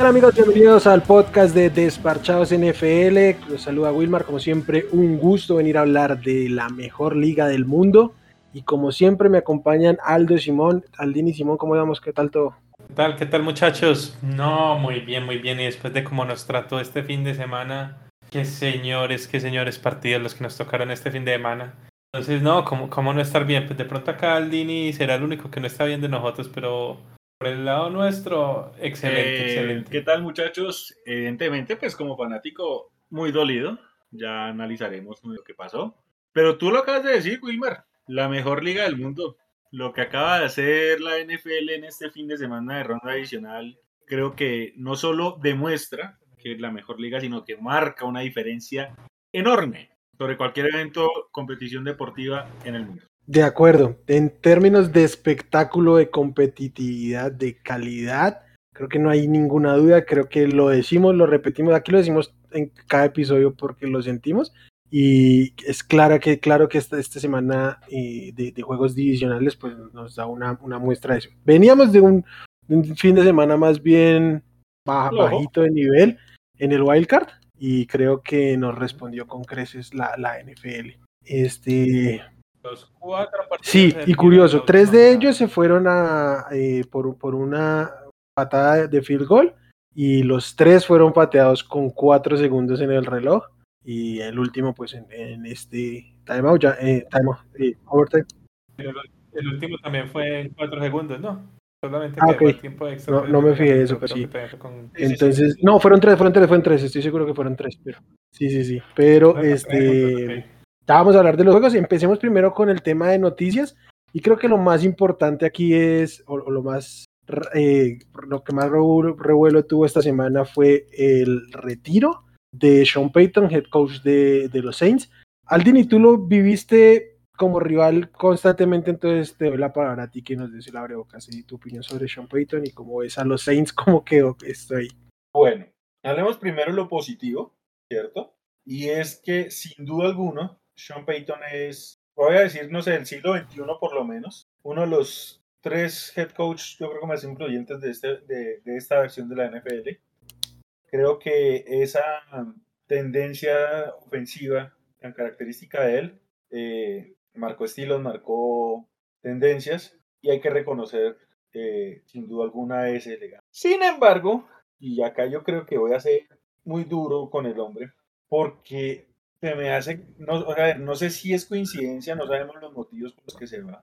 ¿Qué tal amigos? Bienvenidos al podcast de Desparchados NFL. Los saluda Wilmar, como siempre, un gusto venir a hablar de la mejor liga del mundo. Y como siempre me acompañan Aldo y Simón. Aldini y Simón, ¿cómo vamos? ¿Qué tal todo? ¿Qué tal? ¿Qué tal muchachos? No, muy bien, muy bien. Y después de cómo nos trató este fin de semana, qué señores, qué señores partidos los que nos tocaron este fin de semana. Entonces, no, ¿cómo, cómo no estar bien? Pues de pronto acá Aldini será el único que no está bien de nosotros, pero por el lado nuestro, excelente, Eh, excelente. ¿Qué tal muchachos? Evidentemente, pues como fanático, muy dolido. Ya analizaremos lo que pasó. Pero tú lo acabas de decir, Wilmar. La mejor liga del mundo. Lo que acaba de hacer la NFL en este fin de semana de ronda adicional, creo que no solo demuestra que es la mejor liga, sino que marca una diferencia enorme sobre cualquier evento, competición deportiva en el mundo. De acuerdo. En términos de espectáculo, de competitividad, de calidad, creo que no hay ninguna duda. Creo que lo decimos, lo repetimos. Aquí lo decimos en cada episodio porque lo sentimos. Y es clara que, claro que esta, esta semana eh, de, de juegos divisionales pues nos da una, una muestra de eso. Veníamos de un, de un fin de semana más bien baja- bajito de nivel en el wildcard y creo que nos respondió con creces la, la NFL. Este, Los cuatro partidos Sí, y curioso, tres de ellos se fueron a, eh, por, por una patada de field goal y los tres fueron pateados con cuatro segundos en el reloj y el último pues en, en este timeout, ya, eh, timeout, eh, overtime. El, el último también fue en cuatro segundos, ¿no? Solamente Ah, que ok. fue el tiempo extra. No- no me de fijé la- eso, pero con- Sí, sí, sí. Entonces, no, fueron tres, fueron tres, fueron tres, estoy seguro que fueron tres, pero sí, sí, sí, pero este... Ya vamos a hablar de los juegos. Empecemos primero con el tema de noticias. Y creo que lo más importante aquí es, o, o lo más, eh, lo que más revuelo, tuvo esta semana fue el retiro de Sean Payton, head coach de, de los Saints. Aldini, tú lo viviste como rival constantemente, entonces te doy la palabra a ti que nos des el abrebocas y tu opinión sobre Sean Payton y cómo ves a los Saints, cómo quedó esto ahí. Bueno, hablemos primero lo positivo, ¿cierto? Y es que sin duda alguna, Sean Payton es, voy a decir, no sé, del siglo XXI por lo menos, uno de los tres head coach, yo creo que más influyentes de, este, de, esta versión de la NFL. Creo que esa tendencia ofensiva tan característica de él eh, marcó estilos, marcó tendencias y hay que reconocer eh, sin duda alguna ese legado. Sin embargo, y acá yo creo que voy a ser muy duro con el hombre, porque se me hace, no, a ver, no sé si es coincidencia, no sabemos los motivos por los que se va,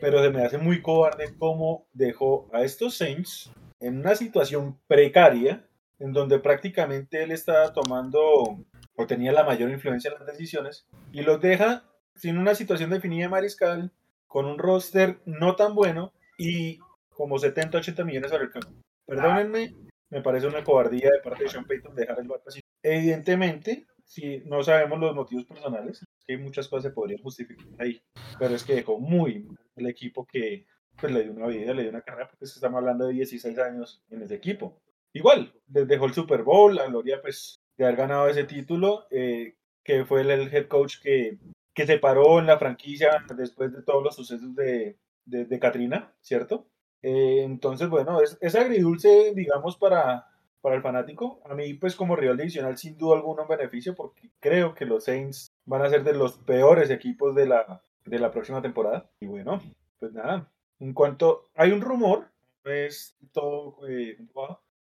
pero se me hace muy cobarde cómo dejó a estos Saints en una situación precaria, en donde prácticamente él estaba tomando o tenía la mayor influencia en las decisiones, y los deja sin una situación definida de mariscal, con un roster no tan bueno y como 70, 80 millones sobre el campo. Perdónenme, me parece una cobardía de parte de Sean Payton dejar el barco así. Evidentemente, si no sabemos los motivos personales, es que muchas cosas se podrían justificar ahí, pero es que dejó muy el equipo que pues, le dio una vida, le dio una carrera, porque estamos hablando de 16 años en ese equipo. Igual, les dejó el Super Bowl, la gloria pues de haber ganado ese título, eh, que fue el, head coach que, que se paró en la franquicia después de todos los sucesos de, de, de Katrina, ¿cierto? Eh, entonces, bueno, es, es agridulce, digamos, para, para el fanático. A mí, pues, como rival divisional, sin duda alguna un beneficio, porque creo que los Saints van a ser de los peores equipos de la, de la próxima temporada. Y bueno, pues nada. En cuanto. Hay un rumor, es todo eh,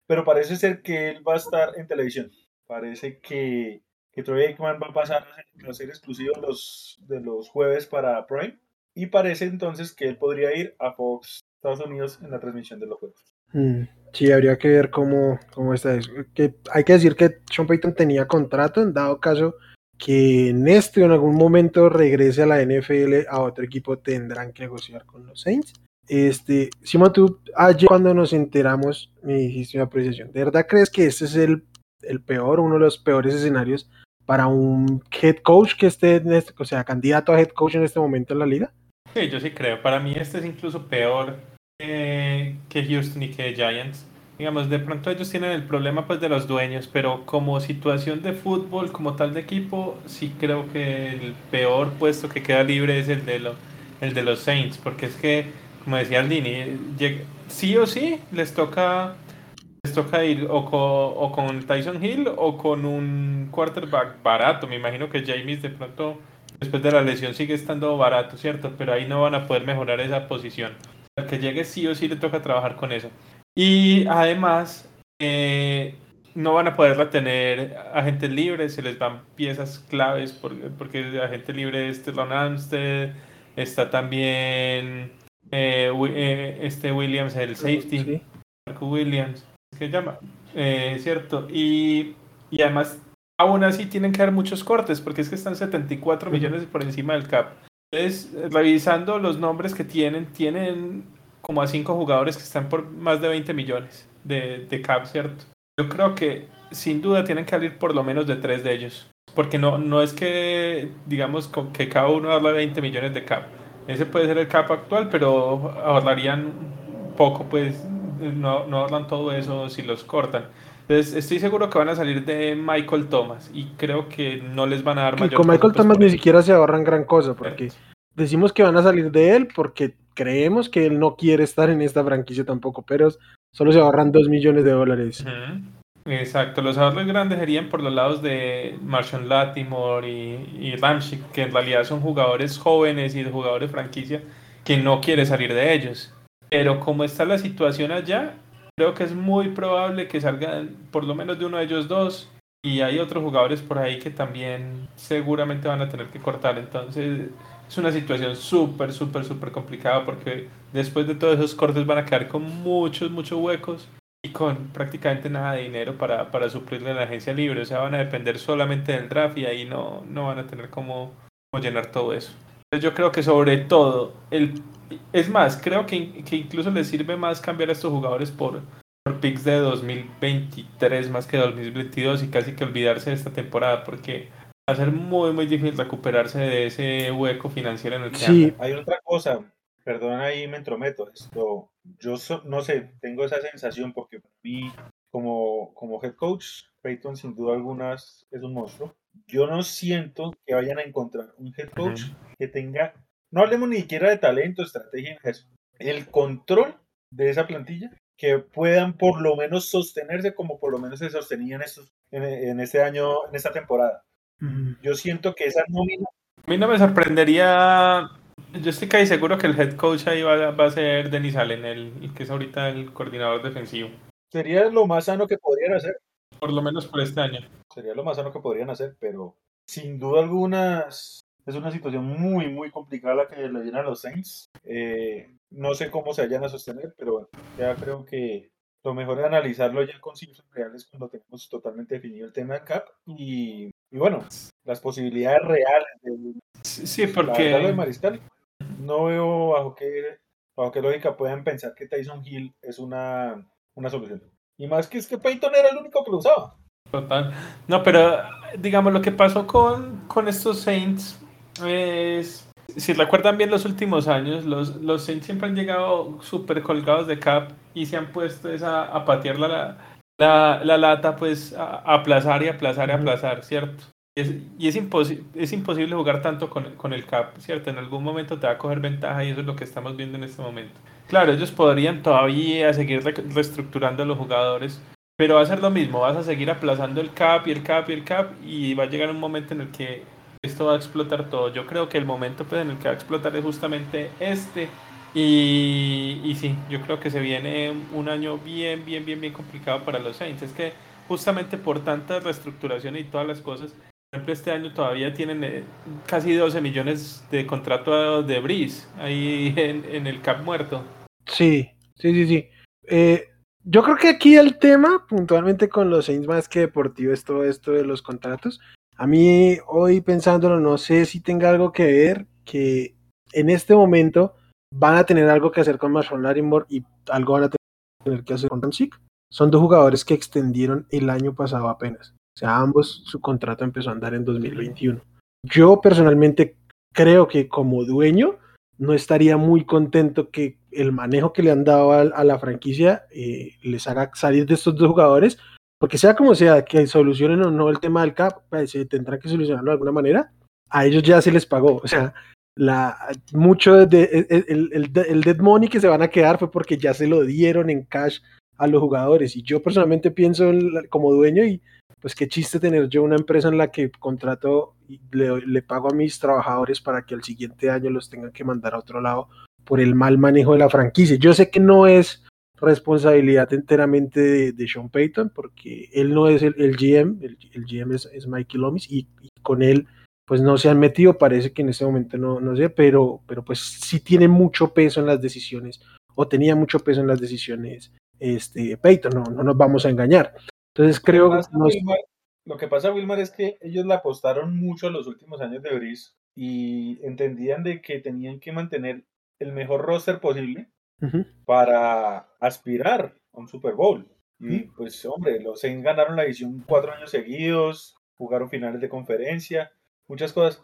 pero parece ser que él va a estar en televisión. Parece que, que Troy Aikman va a pasar a ser, a ser exclusivo los, de los jueves para Prime. Y parece entonces que él podría ir a Fox Estados Unidos en la transmisión de los juegos. Mm, Sí, habría que ver cómo, cómo está eso. Que hay que decir que Sean Payton tenía contrato en dado caso que en este o en algún momento regrese a la NFL a otro equipo tendrán que negociar con los Saints. Este, Simón, tú ayer cuando nos enteramos me dijiste una apreciación. ¿De verdad crees que este es el, el peor, uno de los peores escenarios para un head coach que esté, en este, o sea, candidato a head coach en este momento en la liga? Sí, yo sí creo. Para mí este es incluso peor que, que Houston y que Giants. Digamos, de pronto ellos tienen el problema pues de los dueños, pero como situación de fútbol, como tal de equipo, sí creo que el peor puesto que queda libre es el de, lo, el de los Saints, porque es que, como decía Aldini, sí o sí les toca, les toca ir o con, o con Tyson Hill o con un quarterback barato. Me imagino que James de pronto, después de la lesión, sigue estando barato, ¿cierto? Pero ahí no van a poder mejorar esa posición. Al que llegue sí o sí le toca trabajar con eso. Y además, eh, no van a poder retener agentes libres, se les van piezas claves porque, porque agente libre es Ron Amstead, está también eh, eh, este Williams, el safety, Marco Williams, que llama, cierto, y, y, además aún así tienen que dar muchos cortes porque es que están 74 millones por encima del cap. Entonces, revisando los nombres que tienen, tienen como a cinco jugadores que están por más de 20 millones de, de cap, ¿cierto? Yo creo que sin duda tienen que salir por lo menos de tres de ellos. Porque no, no es que, digamos, que cada uno habla 20 millones de cap. Ese puede ser el cap actual, pero ahorrarían poco, pues no, no ahorran todo eso si los cortan. Entonces, estoy seguro que van a salir de Michael Thomas y creo que no les van a dar mayor Con Michael Thomas ni siquiera se ahorran gran cosa, porque decimos que van a salir de él porque creemos que él no quiere estar en esta franquicia tampoco, pero solo se ahorran 2 millones de dólares. Exacto, los ahorros grandes serían por los lados de Marshall Latimore y, y que en realidad son jugadores jóvenes y de jugadores franquicia que no quiere salir de ellos. Pero como está la situación allá, creo que es muy probable que salgan por lo menos de uno de ellos dos. Y hay otros jugadores por ahí que también seguramente van a tener que cortar. Entonces es una situación súper, súper, súper complicada porque después de todos esos cortes van a quedar con muchos, muchos huecos y con prácticamente nada de dinero para, para suplirle la agencia libre. O sea, van a depender solamente del draft y ahí no, no van a tener cómo, llenar todo eso. Entonces yo creo que sobre todo, el, es más, creo que, que incluso les sirve más cambiar a estos jugadores por, por picks de 2023 más que 2022 y casi que olvidarse de esta temporada porque va a ser muy muy difícil recuperarse de ese hueco financiero en el que sí. Hay otra cosa, perdón ahí me entrometo, esto, yo no sé, tengo esa sensación porque para mí como, como head coach, Peyton sin duda alguna es un monstruo. Yo no siento que vayan a encontrar un head coach que tenga, no hablemos ni siquiera de talento, estrategia, eso, el control de esa plantilla que puedan por lo menos sostenerse como por lo menos se sostenían estos, en, este año, en esta temporada. Yo siento que esa nómina... A mí no me sorprendería yo estoy casi seguro que el head coach ahí va, a ser Denis Allen, el, que es ahorita el coordinador defensivo. Sería lo más sano que podrían hacer. Por lo menos por este año. Sería lo más sano que podrían hacer, pero sin duda alguna es una situación muy, muy complicada la que le viene a los Saints. Eh, no sé cómo se vayan a sostener, pero ya creo que lo mejor es analizarlo ya con cifras reales cuando tenemos totalmente definido el tema del CAP y, bueno, las posibilidades reales de, sí, porque... de Mariscal no veo bajo qué, bajo qué lógica puedan pensar que Tyson Hill es una, una solución. Y más que es que Peyton era el único que lo usaba. Total. No, pero digamos lo que pasó con, con estos Saints es, si recuerdan bien los últimos años, los, los Saints siempre han llegado súper colgados de cap y se han puesto esa, a patear la, la, la, lata, pues a, aplazar y aplazar y aplazar, ¿cierto? Y es, imposible, es imposible jugar tanto con, el cap, ¿cierto? En algún momento te va a coger ventaja y eso es lo que estamos viendo en este momento. Claro, ellos podrían todavía seguir reestructurando a los jugadores, pero va a ser lo mismo, vas a seguir aplazando el cap y el cap y el cap y va a llegar un momento en el que esto va a explotar todo. Yo creo que el momento pues, en el que va a explotar es justamente este. Y, y sí, yo creo que se viene un año bien, bien, bien, bien complicado para los Saints. Es que justamente por tanta reestructuración y todas las cosas, ejemplo, este año todavía tienen eh, casi 12 millones de contrato de Breeze ahí en, el cap muerto. Sí, sí, sí, sí. Eh, yo creo que aquí el tema, puntualmente con los Saints más que deportivo, es todo esto de los contratos. A mí, hoy pensándolo, no sé si tenga algo que ver que en este momento van a tener algo que hacer con Marshall Larimore y algo van a tener que hacer con Ramsick. Son dos jugadores que extendieron el año pasado apenas. O sea, ambos su contrato empezó a andar en 2021. Yo personalmente creo que como dueño no estaría muy contento que el manejo que le han dado a, la franquicia eh, les haga salir de estos dos jugadores, porque sea como sea, que solucionen o no el tema del cap, pues, se tendrá que solucionarlo de alguna manera. A ellos ya se les pagó, o sea, la, mucho de, el, el, el, dead money que se van a quedar fue porque ya se lo dieron en cash a los jugadores. Y yo personalmente pienso como dueño y pues qué chiste tener yo una empresa en la que contrato y le, pago a mis trabajadores para que al siguiente año los tengan que mandar a otro lado por el mal manejo de la franquicia. Yo sé que no es responsabilidad enteramente de, Sean Payton, porque él no es el, GM, el, GM es, es Mikey Lomis y, con él pues no se han metido, parece que en este momento no, no sé, pero, pero pues sí tiene mucho peso en las decisiones, o tenía mucho peso en las decisiones este, Peyton, no, no nos vamos a engañar. Entonces creo que... lo que pasa, Wilmar, es que ellos le apostaron mucho a los últimos años de Brice y entendían de que tenían que mantener el mejor roster posible para aspirar a un Super Bowl. Y pues, hombre, los Saints ganaron la edición cuatro años seguidos, jugaron finales de conferencia, muchas cosas.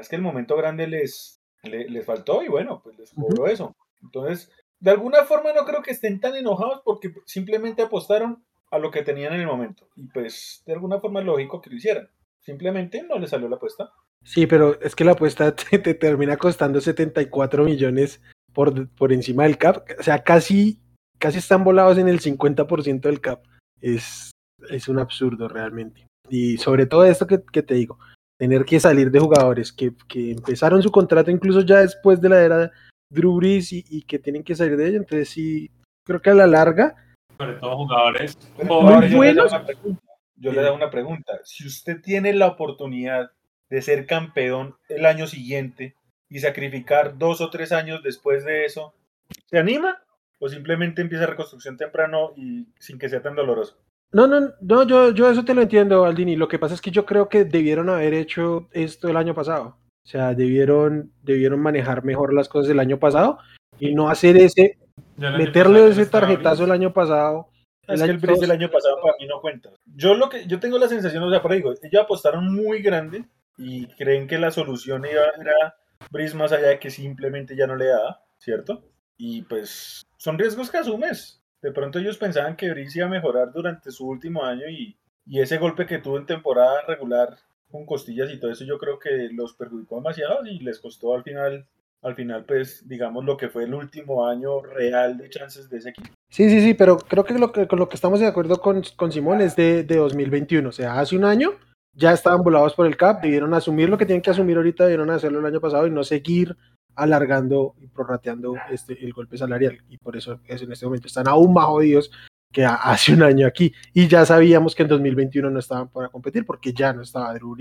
Es que el momento grande les, les, faltó y bueno, pues les cobró eso. Entonces, de alguna forma no creo que estén tan enojados porque simplemente apostaron a lo que tenían en el momento. Y pues de alguna forma es lógico que lo hicieran. Simplemente no les salió la apuesta. Sí, pero es que la apuesta te, termina costando 74 millones por, por encima del cap. O sea, casi, casi están volados en el 50% del cap. Es, es un absurdo realmente. Y sobre todo esto que, que te digo, tener que salir de jugadores que, que, empezaron su contrato incluso ya después de la era Drew Brees y, que tienen que salir de ella. Entonces sí, creo que a la larga... Sobre todo jugadores muy buenos. Yo le da una pregunta. Si usted tiene la oportunidad de ser campeón el año siguiente y sacrificar dos o tres años después de eso, ¿se anima? ¿O simplemente empieza reconstrucción temprano y sin que sea tan doloroso? No, no, no, yo, yo eso te lo entiendo, Aldini. Lo que pasa es que yo creo que debieron haber hecho esto el año pasado. O sea, debieron, debieron manejar mejor las cosas del año pasado y no hacer ese, meterle ese tarjetazo el año pasado. Es el que el del año pasado para mí no cuenta. Yo lo que yo tengo la sensación, o sea, por ahí digo, ellos apostaron muy grande y creen que la solución era, era Brice más allá de que simplemente ya no le da, ¿cierto? Y pues son riesgos que asumes. De pronto ellos pensaban que Brice iba a mejorar durante su último año y, y ese golpe que tuvo en temporada regular con costillas y todo eso, yo creo que los perjudicó demasiado y les costó al final, al final, pues, digamos, lo que fue el último año real de chances de ese equipo. Sí, sí, sí, pero creo que lo que, con lo que estamos de acuerdo con, con Simón es de, de 2021, o sea, hace un año ya estaban volados por el CAP, debieron asumir lo que tienen que asumir ahorita, debieron hacerlo el año pasado y no seguir alargando y prorrateando este, el golpe salarial. Y por eso es, en este momento están aún más jodidos que hace un año aquí. Y ya sabíamos que en 2021 no estaban para competir porque ya no estaba Drew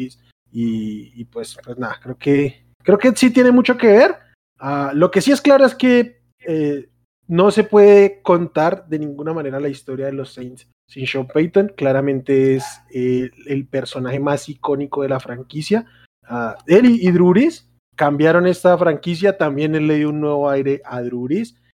Y, pues, pues nada, creo que, creo que sí tiene mucho que ver. Ah, lo que sí es claro es que eh, no se puede contar de ninguna manera la historia de los Saints sin Sean Payton. Claramente es eh, el personaje más icónico de la franquicia. Uh, él y, y cambiaron esta franquicia. También él le dio un nuevo aire a Drew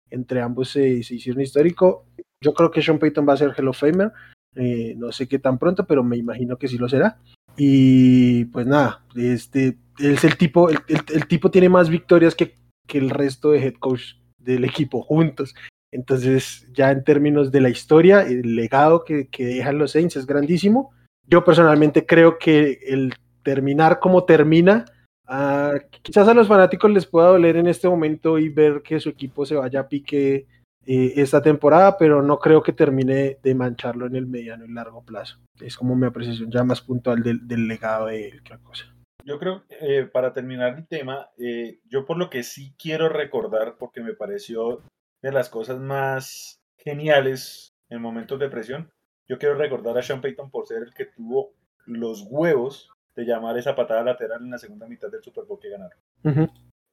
Entre ambos se, se hicieron histórico. Yo creo que Sean Payton va a ser Hall of Famer. Eh, no sé qué tan pronto, pero me imagino que sí lo será. Y pues nada, este es el tipo, el, tipo tiene más victorias que, que, el resto de head coach del equipo juntos. Entonces, ya en términos de la historia, el legado que, que dejan los Saints es grandísimo. Yo personalmente creo que el terminar como termina, ah, quizás a los fanáticos les pueda doler en este momento y ver que su equipo se vaya a pique eh, esta temporada, pero no creo que termine de mancharlo en el mediano y largo plazo. Es como mi apreciación ya más puntual del, legado de otra cosa. Yo creo, eh, para terminar el tema, eh, yo por lo que sí quiero recordar, porque me pareció de las cosas más geniales en momentos de presión, yo quiero recordar a Sean Payton por ser el que tuvo los huevos de llamar esa patada lateral en la segunda mitad del Super Bowl que ganaron.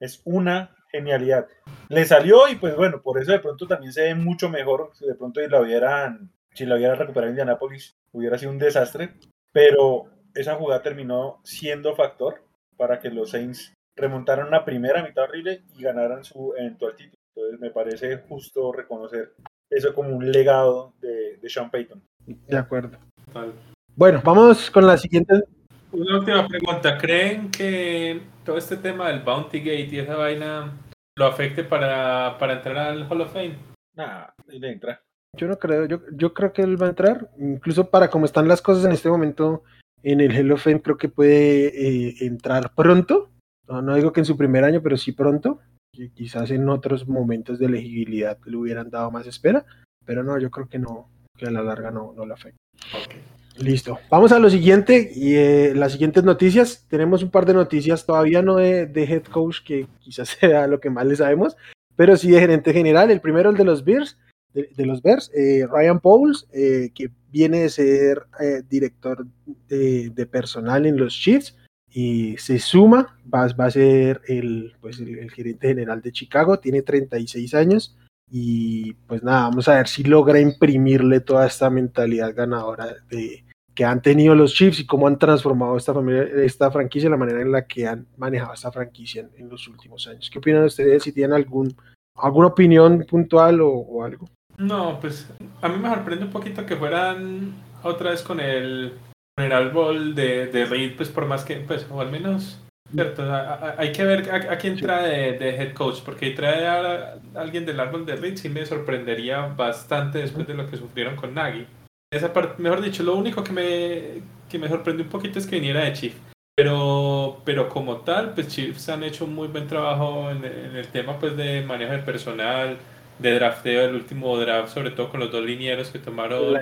Es una genialidad. Le salió y pues bueno, por eso de pronto también se ve mucho mejor. Si de pronto la hubieran, si la hubiera recuperado Indianapolis, hubiera sido un desastre. Pero esa jugada terminó siendo factor para que los Saints remontaran una primera mitad horrible y ganaran su eventual título. Entonces me parece justo reconocer eso como un legado de, de Sean Payton. De acuerdo. Bueno, vamos con la siguiente una última pregunta. ¿Creen que todo este tema del Bounty Gate y esa vaina lo afecte para, para entrar al Hall of Fame? Nah, él entra. Yo no creo, yo, yo creo que él va a entrar, incluso para cómo están las cosas en este momento en el Hall of Fame, creo que puede eh, entrar pronto. No, no digo que en su primer año, pero sí pronto. quizás en otros momentos de elegibilidad le hubieran dado más espera. pero no, yo creo que no, que a la larga no, no le afecta. Listo. Vamos a lo siguiente y eh, las siguientes noticias. Tenemos un par de noticias, todavía no de, de, head coach, que quizás sea lo que más le sabemos, pero sí de gerente general. El primero, el de los Bears, de, de los Bears, eh, Ryan Pauls, eh, que viene de ser eh, director de, personal en los Chiefs y se suma, va, va a ser el, pues el, gerente general de Chicago, tiene 36 años y pues nada, vamos a ver si logra imprimirle toda esta mentalidad ganadora de, que han tenido los Chiefs y cómo han transformado esta, familia, esta franquicia, la manera en la que han manejado esta franquicia en, los últimos años. ¿Qué opinan ustedes? Si tienen algún, alguna opinión puntual o algo. No, pues a mí me sorprende un poquito que fueran otra vez con el, con el árbol de, de Reed, pues por más que, pues, o al menos, cierto, a, a, hay que ver a, a quién trae de, de, head coach, porque trae a, alguien del árbol de Reed sí me sorprendería bastante después de lo que sufrieron con Nagy. Esa parte, mejor dicho, lo único que me, que me sorprendió un poquito es que viniera de Chief. Pero, pero como tal, pues Chiefs han hecho un muy buen trabajo en, en el tema pues de manejo de personal, de drafteo, el último draft, sobre todo con los dos linieros que tomaron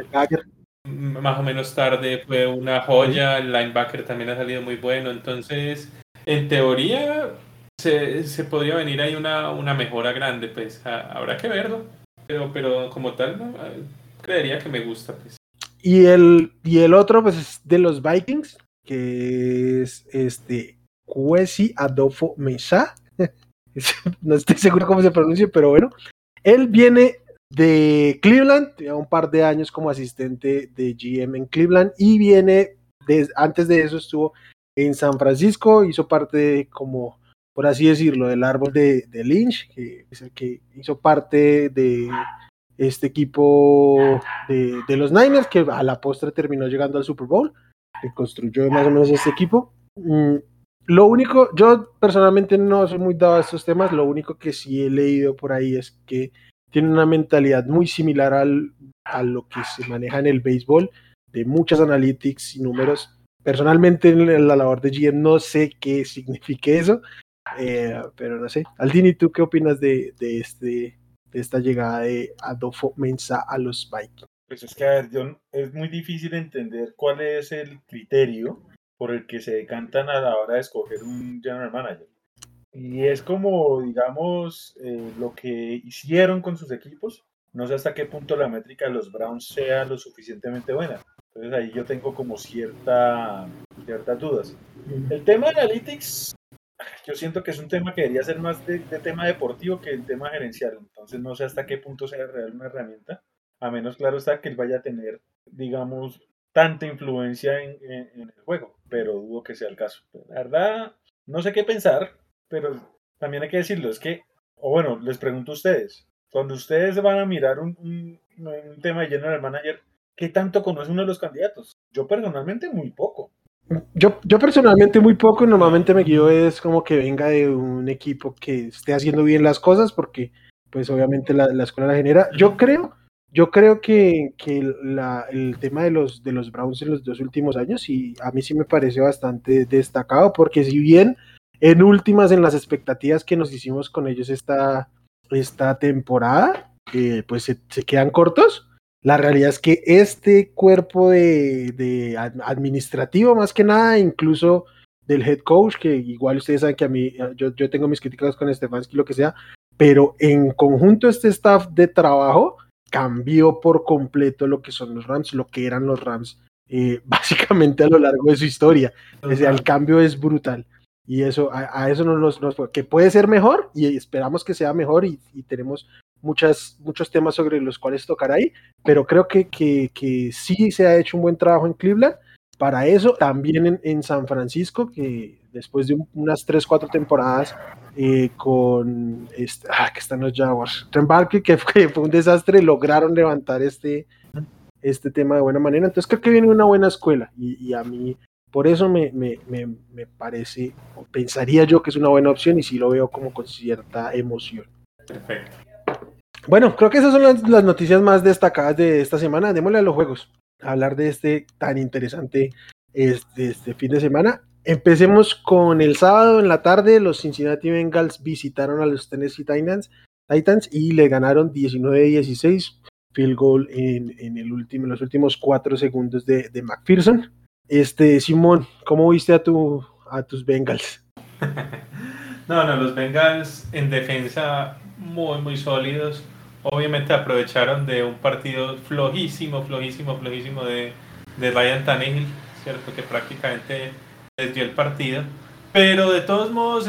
más o menos tarde, fue una joya, el linebacker también ha salido muy bueno, entonces, en teoría, se, se podría venir ahí una, una mejora grande, pues a, habrá que verlo, pero, pero como tal, ¿no? creería que me gusta, pues. Y el, y el otro, pues, es de los Vikings, que es este Kwesi Adolfo Mesa. no estoy seguro cómo se pronuncia, pero bueno. Él viene de Cleveland, lleva un par de años como asistente de GM en Cleveland y viene, antes de eso estuvo en San Francisco, hizo parte de, como, por así decirlo, del árbol de, Lynch, que es el que hizo parte de este equipo de, de, los Niners, que a la postre terminó llegando al Super Bowl, que construyó más o menos este equipo. Lo único, yo personalmente no soy muy dado a estos temas, lo único que sí he leído por ahí es que tiene una mentalidad muy similar al, a lo que se maneja en el béisbol, de muchas analytics y números. Personalmente en la labor de GM no sé qué signifique eso, eh, pero no sé. Aldini, ¿tú qué opinas de, de, este, de esta llegada de Adolfo Mensa a los Vikings? Pues es que, a ver, John, es muy difícil entender cuál es el criterio por el que se decantan a la hora de escoger un general manager. Y es como, digamos, eh, lo que hicieron con sus equipos. No sé hasta qué punto la métrica de los Browns sea lo suficientemente buena. Entonces ahí yo tengo como cierta, ciertas dudas. El tema de Analytics, yo siento que es un tema que debería ser más de, de tema deportivo que el tema gerencial. Entonces no sé hasta qué punto sea real una herramienta. A menos claro está que él vaya a tener, digamos, tanta influencia en, en, en, el juego, pero dudo que sea el caso. La verdad, no sé qué pensar, pero también hay que decirlo, es que, o bueno, les pregunto a ustedes, cuando ustedes van a mirar un, un, tema de General Manager, ¿qué tanto conoce uno de los candidatos? Yo personalmente muy poco. Yo, yo personalmente muy poco normalmente me guío es como que venga de un equipo que esté haciendo bien las cosas porque pues obviamente la, la escuela la genera. Yo creo yo creo que, que el tema de los, de los Browns en los dos últimos años, y a mí sí me parece bastante destacado, porque si bien en últimas, en las expectativas que nos hicimos con ellos esta, esta temporada, eh, pues se, se, quedan cortos, la realidad es que este cuerpo de, de, administrativo, más que nada, incluso del head coach, que igual ustedes saben que a mí, yo, yo tengo mis críticas con Stefanski, lo que sea, pero en conjunto este staff de trabajo, cambió por completo lo que son los Rams, lo que eran los Rams, eh, básicamente a lo largo de su historia. O sea, el cambio es brutal. Y eso, a, a eso nos, nos, que puede ser mejor y esperamos que sea mejor y, y, tenemos muchas, muchos temas sobre los cuales tocar ahí, pero creo que, que, que sí se ha hecho un buen trabajo en Cleveland. Para eso, también en, en San Francisco, que después de un, unas 3, 4 temporadas eh, con este, ah, que están los Jaguars, Trent Barkley, que fue, fue, un desastre, lograron levantar este, este tema de buena manera. Entonces creo que viene una buena escuela y, y a mí por eso me, me, me, me, parece, o pensaría yo que es una buena opción y sí lo veo como con cierta emoción. Perfecto. Bueno, creo que esas son las, las noticias más destacadas de esta semana. Démosle a los juegos, a hablar de este tan interesante este, este fin de semana. Empecemos con el sábado en la tarde. Los Cincinnati Bengals visitaron a los Tennessee Titans, y le ganaron 19-16. field goal en, el último, en los últimos cuatro segundos de, de McPherson. Este, Simón, ¿cómo viste a, tu, a tus Bengals? no, no, los Bengals en defensa muy, muy sólidos. Obviamente aprovecharon de un partido flojísimo, flojísimo, flojísimo de, de Ryan Tannehill, ¿cierto? Que prácticamente les dio el partido. Pero de todos modos,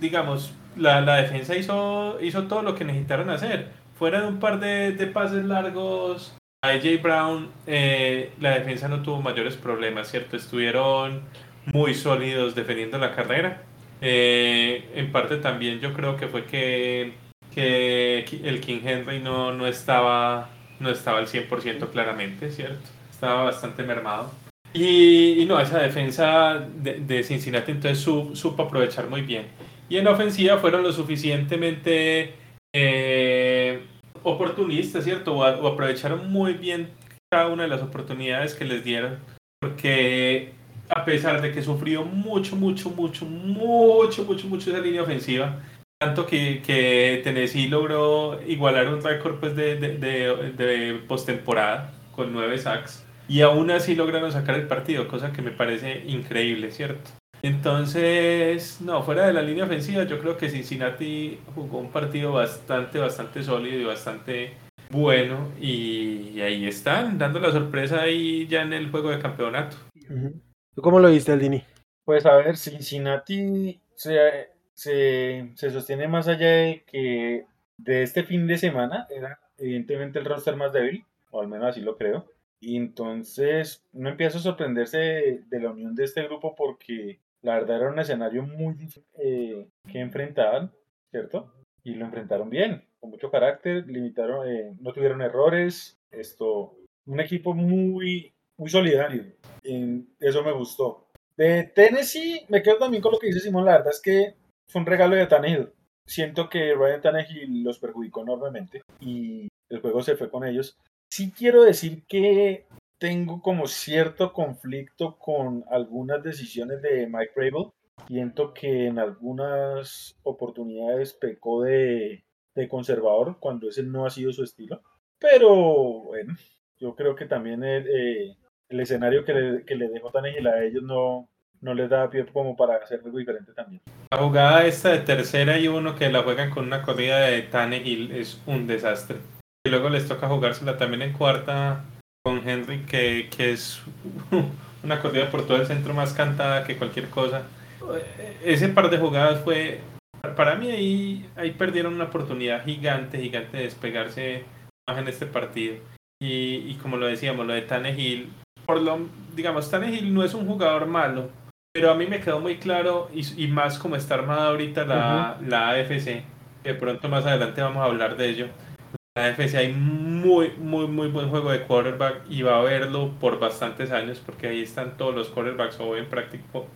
digamos, la, la, defensa hizo, hizo todo lo que necesitaron hacer. Fuera de un par de, de pases largos a AJ Brown, eh, la defensa no tuvo mayores problemas, ¿cierto? Estuvieron muy sólidos defendiendo la carrera. Eh, en parte también yo creo que fue que, que el King Henry no, no, estaba, no estaba al 100% claramente, ¿cierto? Estaba bastante mermado. Y, no, esa defensa de, de Cincinnati entonces supo aprovechar muy bien. Y en ofensiva fueron lo suficientemente eh, oportunistas, ¿cierto? O, aprovecharon muy bien cada una de las oportunidades que les dieron. Porque a pesar de que sufrió mucho, mucho, mucho, mucho, mucho, mucho esa línea ofensiva, tanto que, que Tennessee logró igualar un récord pues, de, de, de, de postemporada con nueve sacks. Y aún así lograron sacar el partido, cosa que me parece increíble, ¿cierto? Entonces, no, fuera de la línea ofensiva, yo creo que Cincinnati jugó un partido bastante, bastante sólido y bastante bueno. Y, ahí están, dando la sorpresa ahí ya en el juego de campeonato. ¿Tú cómo lo viste, Aldini? Pues a ver, Cincinnati se, se, se sostiene más allá de que de este fin de semana era evidentemente el roster más débil, o al menos así lo creo. Y entonces no empiezo a sorprenderse de, la unión de este grupo porque la verdad era un escenario muy difícil eh, que enfrentaban, ¿cierto? Y lo enfrentaron bien, con mucho carácter, limitaron, eh, no tuvieron errores, esto, un equipo muy, muy solidario, eso me gustó. De Tennessee, me quedo también con lo que dice Simón, la verdad es que fue un regalo de Tannehill. Siento que Ryan Tannehill los perjudicó enormemente y el juego se fue con ellos. Sí quiero decir que tengo como cierto conflicto con algunas decisiones de Mike Rabel. Siento que en algunas oportunidades pecó de, conservador cuando ese no ha sido su estilo. Pero bueno, yo creo que también el, eh, escenario que le, que le dejó a ellos no, les da pie como para hacer algo diferente también. La jugada esta de tercera y uno que la juegan con una corrida de Tannehill es un desastre. Y luego les toca jugársela también en cuarta con Henry, que, que es una corrida por todo el centro más cantada que cualquier cosa. Ese par de jugadas fue, para mí ahí, ahí perdieron una oportunidad gigante, gigante de despegarse más en este partido. Y, y como lo decíamos, lo de Tannehill, por lo, digamos, Tannehill no es un jugador malo, pero a mí me quedó muy claro, y, y más como está armada ahorita la, la AFC, que pronto más adelante vamos a hablar de ello la NFC hay muy, muy, muy buen juego de quarterback y va a verlo por bastantes años porque ahí están todos los quarterbacks o en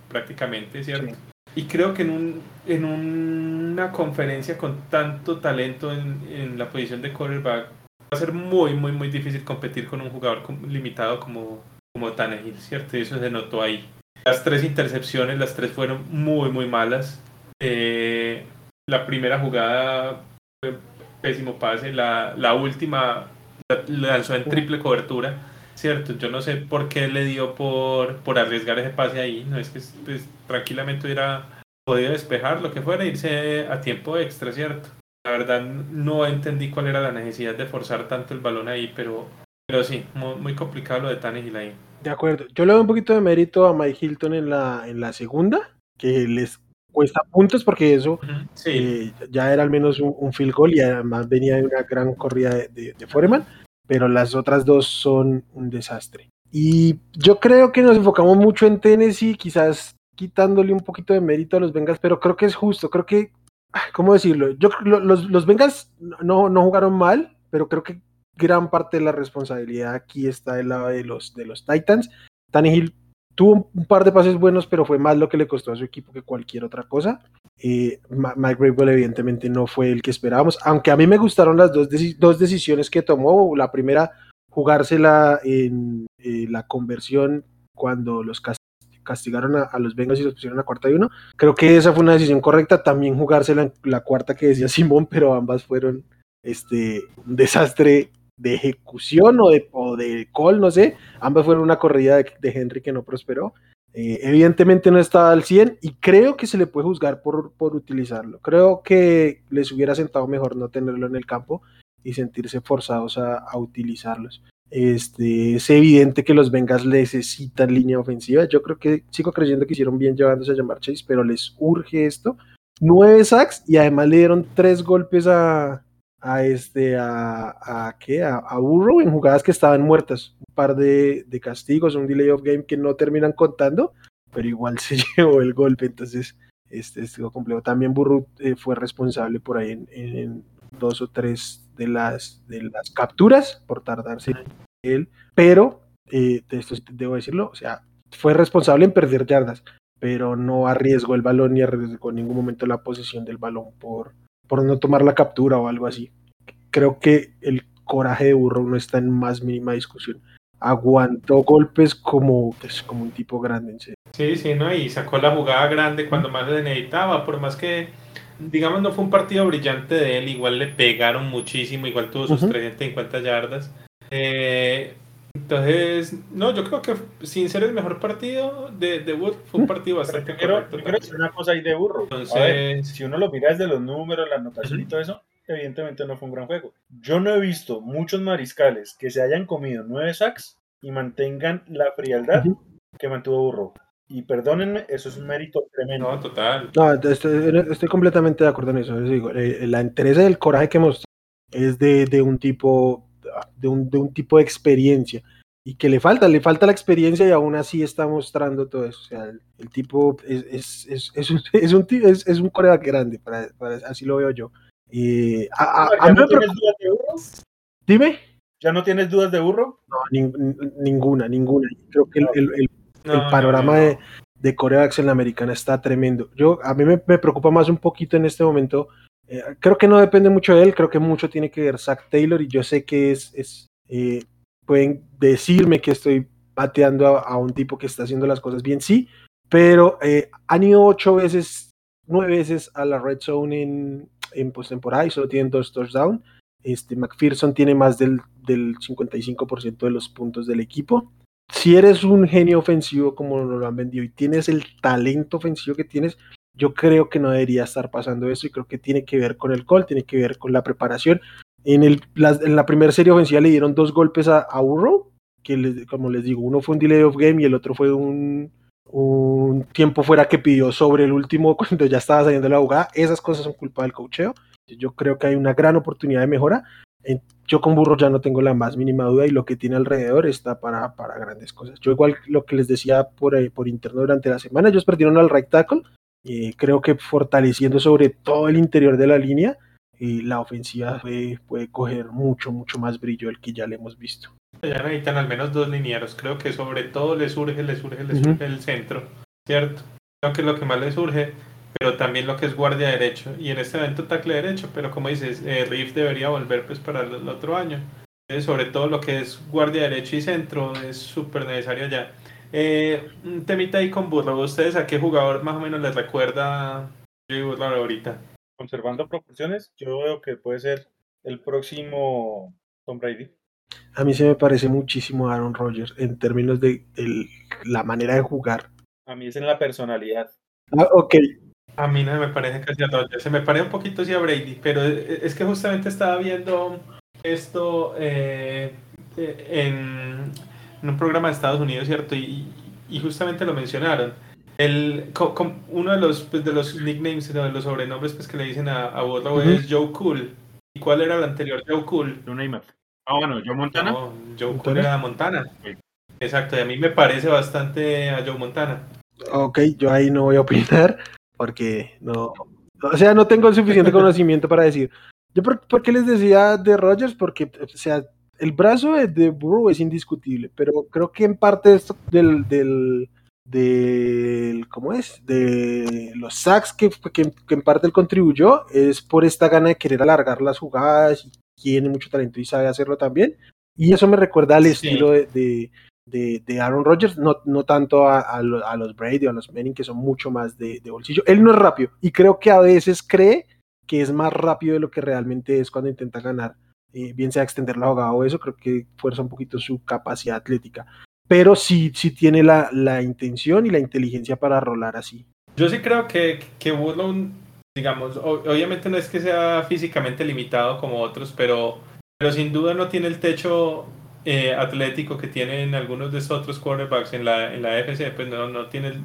prácticamente, ¿cierto? Y creo que en, un, en una conferencia con tanto talento en, en, la posición de quarterback va a ser muy, muy, muy difícil competir con un jugador limitado como, como Tannehill, ¿cierto? Y eso se notó ahí. Las tres intercepciones, las tres fueron muy, muy malas. Eh, la primera jugada pésimo pase. La, la última la lanzó en triple cobertura, ¿cierto? Yo no sé por qué le dio por, por arriesgar ese pase ahí. No es que pues, tranquilamente hubiera podido despejar lo que fuera, irse a tiempo extra, ¿cierto? La verdad no entendí cuál era la necesidad de forzar tanto el balón ahí, pero, pero sí, muy, complicado lo de Tannehill ahí. De acuerdo. Yo le doy un poquito de mérito a Mike Hilton en la, en la segunda, que les cuesta puntos porque eso eh, ya era al menos un, field goal y además venía de una gran corrida de, de, Foreman, pero las otras dos son un desastre. Y yo creo que nos enfocamos mucho en Tennessee, quizás quitándole un poquito de mérito a los Bengals, pero creo que es justo, creo que, ah, ¿cómo decirlo? Yo, los, los Bengals no, no jugaron mal, pero creo que gran parte de la responsabilidad aquí está del lado de los, de los Titans. Tannehill tuvo un par de pases buenos, pero fue más lo que le costó a su equipo que cualquier otra cosa. Eh, Mike Rabel evidentemente no fue el que esperábamos, aunque a mí me gustaron las dos, dos decisiones que tomó. La primera, jugársela en eh, la conversión cuando los castigaron a, los Bengals y los pusieron a cuarta y uno. Creo que esa fue una decisión correcta. También jugársela en la cuarta que decía Simón, pero ambas fueron este, un desastre de ejecución o de, o de call, no sé. Ambas fueron una corrida de, de Henry que no prosperó. Eh, evidentemente no estaba al 100 y creo que se le puede juzgar por, por utilizarlo. Creo que les hubiera sentado mejor no tenerlo en el campo y sentirse forzados a, a utilizarlos. Este, es evidente que los Bengals necesitan línea ofensiva. Yo creo que sigo creyendo que hicieron bien llevándose a llamar Chase, pero les urge esto. Nueve sacks y además le dieron tres golpes a, a este a, a qué a, a, Burrow en jugadas que estaban muertas. Un par de, de, castigos un delay of game que no terminan contando pero igual se llevó el golpe entonces este estuvo complejo. También Burrow eh, fue responsable por ahí en, en, dos o tres de las de las capturas por tardarse él pero eh, de esto debo decirlo o sea fue responsable en perder yardas pero no arriesgó el balón ni arriesgó en ningún momento la posesión del balón por por no tomar la captura o algo así. Creo que el coraje de Burrow no está en más mínima discusión. Aguantó golpes como, pues, como un tipo grande. En serio. Sí, sí, ¿no? Y sacó la jugada grande cuando más le necesitaba, por más que, digamos, no fue un partido brillante de él, igual le pegaron muchísimo, igual tuvo sus uh -huh. 350 yardas. Eh, entonces, no, yo creo que sin ser el mejor partido de, de Wood, fue un partido bastante Pero correcto. Quiero decir una cosa ahí de burro. Entonces, ver, si uno lo mira desde los números, la anotación uh -huh. y todo eso, evidentemente no fue un gran juego. Yo no he visto muchos mariscales que se hayan comido nueve sacks y mantengan la frialdad uh -huh. que mantuvo Burro. Y perdónenme, eso es un mérito tremendo. No, total. No, estoy, estoy completamente de acuerdo en eso. Digo, eh, la entereza del coraje que mostró es de, de un tipo de un, de un, tipo de experiencia y que le falta, le falta la experiencia y aún así está mostrando todo eso. O sea, el, el tipo es, es, es, es, un, es, un, es, es un coreback grande, para, para, así lo veo yo. Y a, a, a no tienes dudas de burro? Dime. ¿Ya no tienes dudas de burro? No, ni, ninguna, ninguna. Creo que el, el, el, no, el panorama no, no. de, de corebacks en la americana está tremendo. Yo, a mí me, me preocupa más un poquito en este momento eh, creo que no depende mucho de él, creo que mucho tiene que ver Zach Taylor y yo sé que es, es eh, pueden decirme que estoy pateando a, un tipo que está haciendo las cosas bien, sí, pero eh, han ido ocho veces, nueve veces a la red zone en, en postemporada y solo tienen dos touchdowns. Este, McPherson tiene más del, del 55% de los puntos del equipo. Si eres un genio ofensivo como nos lo han vendido y tienes el talento ofensivo que tienes, yo creo que no debería estar pasando eso y creo que tiene que ver con el call, tiene que ver con la preparación. En, el, la, en la primera serie ofensiva le dieron dos golpes a, a que les, como les digo, uno fue un delay of game y el otro fue un, un tiempo fuera que pidió sobre el último cuando ya estaba saliendo la jugada. Esas cosas son culpa del cocheo. Yo creo que hay una gran oportunidad de mejora. Yo con Burro ya no tengo la más mínima duda y lo que tiene alrededor está para, para grandes cosas. Yo igual lo que les decía por, por interno durante la semana, ellos perdieron al right tackle, eh, creo que fortaleciendo sobre todo el interior de la línea, eh, la ofensiva puede, puede, coger mucho, mucho más brillo del que ya le hemos visto. Ya necesitan al menos dos linieros, creo que sobre todo les surge, les surge, les surge uh -huh. el centro, ¿cierto? Creo que es lo que más les surge, pero también lo que es guardia derecho, y en este evento tackle derecho, pero como dices, eh, Riff debería volver pues para el, el otro año. Entonces, sobre todo lo que es guardia derecho y centro es súper necesario ya. Eh, un temita ahí con Burrow. ¿Ustedes a qué jugador más o menos les recuerda Jay Burrow ahorita? Conservando proporciones, yo veo que puede ser el próximo Tom Brady. A mí se me parece muchísimo a Aaron Rodgers en términos de el, la manera de jugar. A mí es en la personalidad. Ah, ok. A mí no me parece casi a Rodgers. Se me parece un poquito así a Brady, pero es que justamente estaba viendo esto eh, en en un programa de Estados Unidos, ¿cierto? Y, y justamente lo mencionaron. El, co, co, uno de los, pues, de los nicknames, de los sobrenombres pues, que le dicen a, a Burrow uh -huh. es Joe Cool. ¿Y cuál era el anterior Joe Cool? Joe Neymar. Ah, bueno, Joe Montana. No, Joe Cool era Montana. Sí. Exacto, y a mí me parece bastante a Joe Montana. Ok, yo ahí no voy a opinar porque no. O sea, no tengo el suficiente conocimiento para decir. Yo, por, ¿por qué les decía de Rogers? Porque, o sea, el brazo de, de, Burrow es indiscutible, pero creo que en parte esto del, del, del ¿cómo es? De los sacks que, que, que, en parte él contribuyó es por esta gana de querer alargar las jugadas y tiene mucho talento y sabe hacerlo también. Y eso me recuerda al sí. estilo de, de, de, de, Aaron Rodgers, no, no tanto a, a, a, los Brady o a los Manning, que son mucho más de, de bolsillo. Él no es rápido y creo que a veces cree que es más rápido de lo que realmente es cuando intenta ganar eh, bien sea extender la jugada o eso, creo que fuerza un poquito su capacidad atlética. Pero sí, sí tiene la, la intención y la inteligencia para rolar así. Yo sí creo que, que Woodlow, digamos, obviamente no es que sea físicamente limitado como otros, pero, pero sin duda no tiene el techo eh, atlético que tienen algunos de esos otros quarterbacks en la, en la FC, pues no, no tiene el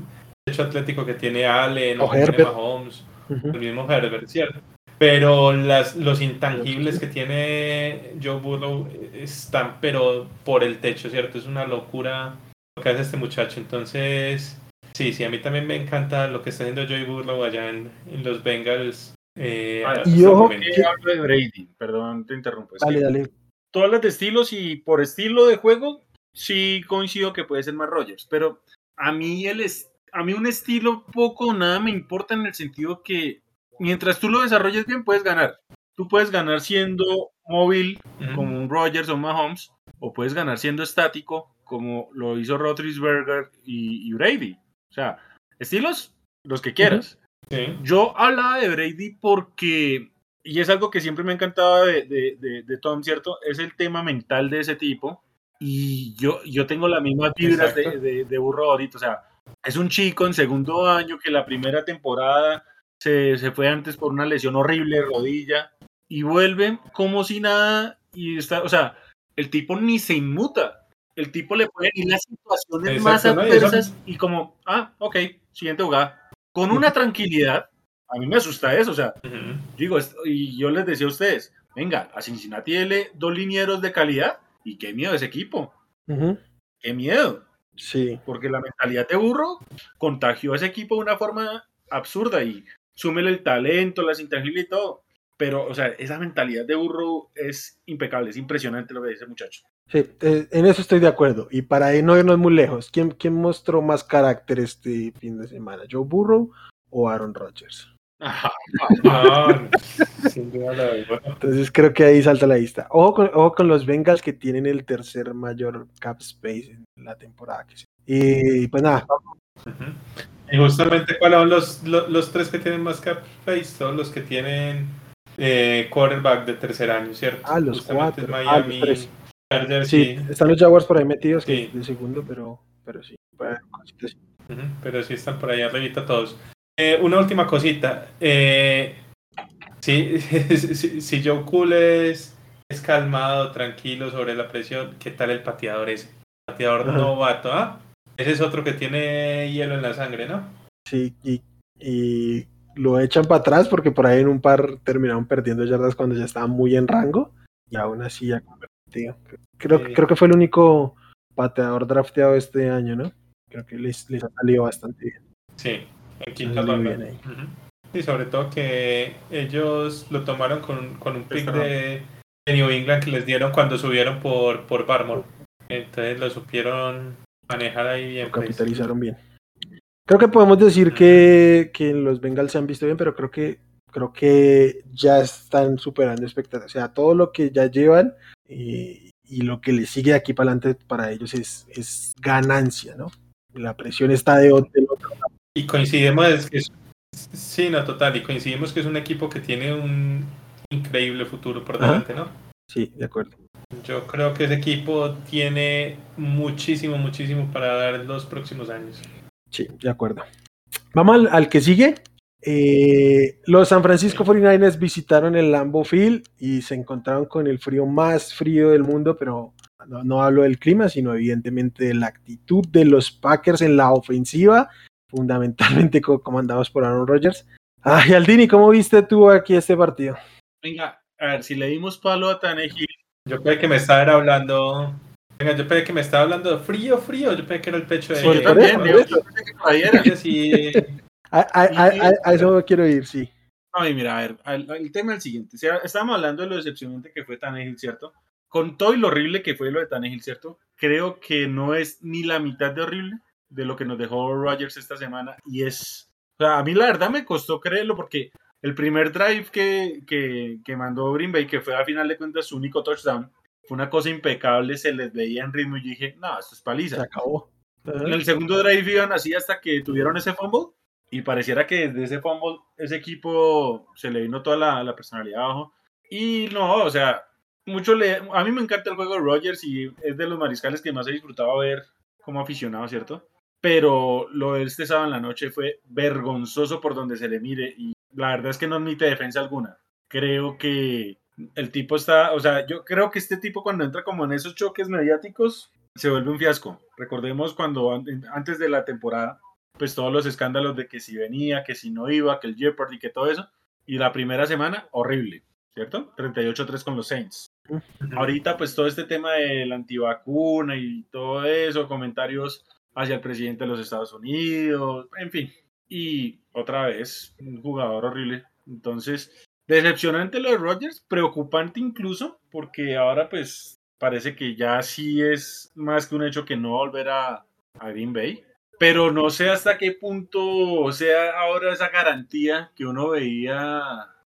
techo atlético que tiene Allen o, Mahomes, el mismo Herbert, ¿cierto? Pero las, los intangibles que tiene Joe Burrow están, pero por el techo, ¿cierto? Es una locura lo que hace este muchacho. Entonces, sí, sí, a mí también me encanta lo que está haciendo Joe Burrow allá en, los Bengals. Eh, ah, y ojo, que hablo de Brady, perdón, te interrumpo. Dale, dale. Todas las de estilos y por estilo de juego, sí coincido que puede ser más Rogers, pero a mí, el a mí un estilo poco o nada me importa en el sentido que mientras tú lo desarrolles bien, puedes ganar. Tú puedes ganar siendo móvil, como un Rogers o Mahomes, o puedes ganar siendo estático, como lo hizo Rotrisberger y, Brady. O sea, estilos, los que quieras. Yo hablaba de Brady porque, y es algo que siempre me ha encantado de, de, Tom, ¿cierto? Es el tema mental de ese tipo. Y yo, yo tengo las mismas vibras de, de, burro ahorita. O sea, es un chico en segundo año que la primera temporada se, se fue antes por una lesión horrible, rodilla, y vuelve como si nada, y está, o sea, el tipo ni se inmuta. El tipo le pone las situaciones más adversas y como, ah, ok, siguiente jugada. Con una tranquilidad, a mí me asusta eso, o sea, digo, y yo les decía a ustedes, venga, a Cincinnati tiene dos linieros de calidad y qué miedo ese equipo. Qué miedo. Sí. Porque la mentalidad de burro contagió a ese equipo de una forma absurda y súmele el talento, las intangibles y todo. Pero, o sea, esa mentalidad de burro es impecable, es impresionante lo que dice el muchacho. Sí, eh, en eso estoy de acuerdo. Y para no irnos muy lejos, ¿quién, ¿quién mostró más carácter este fin de semana? ¿Joe Burrow o Aaron Rodgers? Entonces creo que ahí salta la lista. Ojo con, ojo con, los Bengals que tienen el tercer mayor cap space en la temporada. Y pues nada, y justamente, ¿cuáles son los, los, tres que tienen más cap space? Son los que tienen eh, quarterback de tercer año, ¿cierto? Ah, los cuatro. Ah, Miami, sí, están los Jaguars por ahí metidos, que de segundo, pero, pero sí. pero sí están por ahí arribita todos. Eh, una última cosita. Eh, si, si, Joe Cool es, es, calmado, tranquilo sobre la presión, ¿qué tal el pateador ese? Pateador novato, ¿ah? Ese es otro que tiene hielo en la sangre, ¿no? Sí, y, lo echan para atrás porque por ahí en un par terminaron perdiendo yardas cuando ya estaba muy en rango y aún así ya convertido. Creo, creo que fue el único pateador drafteado este año, ¿no? Creo que les, les ha salido bastante bien. Sí, en quinta ronda. Y sobre todo que ellos lo tomaron con, con un pick de, New England que les dieron cuando subieron por, por Barmore. Entonces lo supieron manejar ahí bien. Pues. capitalizaron bien. Creo que podemos decir que, que los Bengals se han visto bien, pero creo que creo que ya están superando expectativas. O sea, todo lo que ya llevan y, lo que les sigue aquí para adelante para ellos es, es ganancia, ¿no? La presión está de, otro lado. Y coincidimos que es, sí, no, total, y coincidimos que es un equipo que tiene un increíble futuro por delante, ¿no? Sí, de acuerdo. Yo creo que ese equipo tiene muchísimo, muchísimo para dar en los próximos años. Sí, de acuerdo. Vamos al, que sigue. Eh, los San Francisco 49ers visitaron el Lambeau Field y se encontraron con el frío más frío del mundo, pero no, hablo del clima, sino evidentemente de la actitud de los Packers en la ofensiva, fundamentalmente comandados por Aaron Rodgers. Ay, Aldini, ¿cómo viste tú aquí este partido? Venga, a ver, si le dimos palo a Tannehill yo pensé que me estaba hablando. Venga, yo pensé que me estaba hablando frío, frío. Yo pensé que era el pecho de. Sí, también, a, eso quiero ir, sí. Ay, mira, a ver, el, tema es el siguiente. estábamos hablando de lo decepcionante que fue Tannehill, ¿cierto? Con todo y lo horrible que fue lo de Tannehill, ¿cierto? Creo que no es ni la mitad de horrible de lo que nos dejó Rogers esta semana. Y es. O sea, a mí la verdad me costó creerlo porque el primer drive que, que, mandó Green Bay, que fue a final de cuentas su único touchdown, fue una cosa impecable, se les veía en ritmo y dije, no, esto es paliza. Se acabó. En el segundo drive iban así hasta que tuvieron ese fumble y pareciera que desde ese fumble ese equipo se le vino toda la, personalidad abajo. Y no, o sea, mucho le, a mí me encanta el juego de Rogers y es de los mariscales que más he disfrutado ver como aficionado, ¿cierto? Pero lo de este sábado en la noche fue vergonzoso por donde se le mire y la verdad es que no admite defensa alguna. Creo que el tipo está, o sea, yo creo que este tipo cuando entra como en esos choques mediáticos se vuelve un fiasco. Recordemos cuando antes de la temporada, pues todos los escándalos de que si venía, que si no iba, que el Jeopardy, que todo eso. Y la primera semana, horrible, ¿cierto? 38-3 con los Saints. Ahorita, pues todo este tema de la antivacuna y todo eso, comentarios hacia el presidente de los Estados Unidos, en fin. Y otra vez, un jugador horrible. Entonces, decepcionante lo de Rodgers, preocupante incluso, porque ahora pues parece que ya sí es más que un hecho que no volver a, Green Bay. Pero no sé hasta qué punto sea ahora esa garantía que uno veía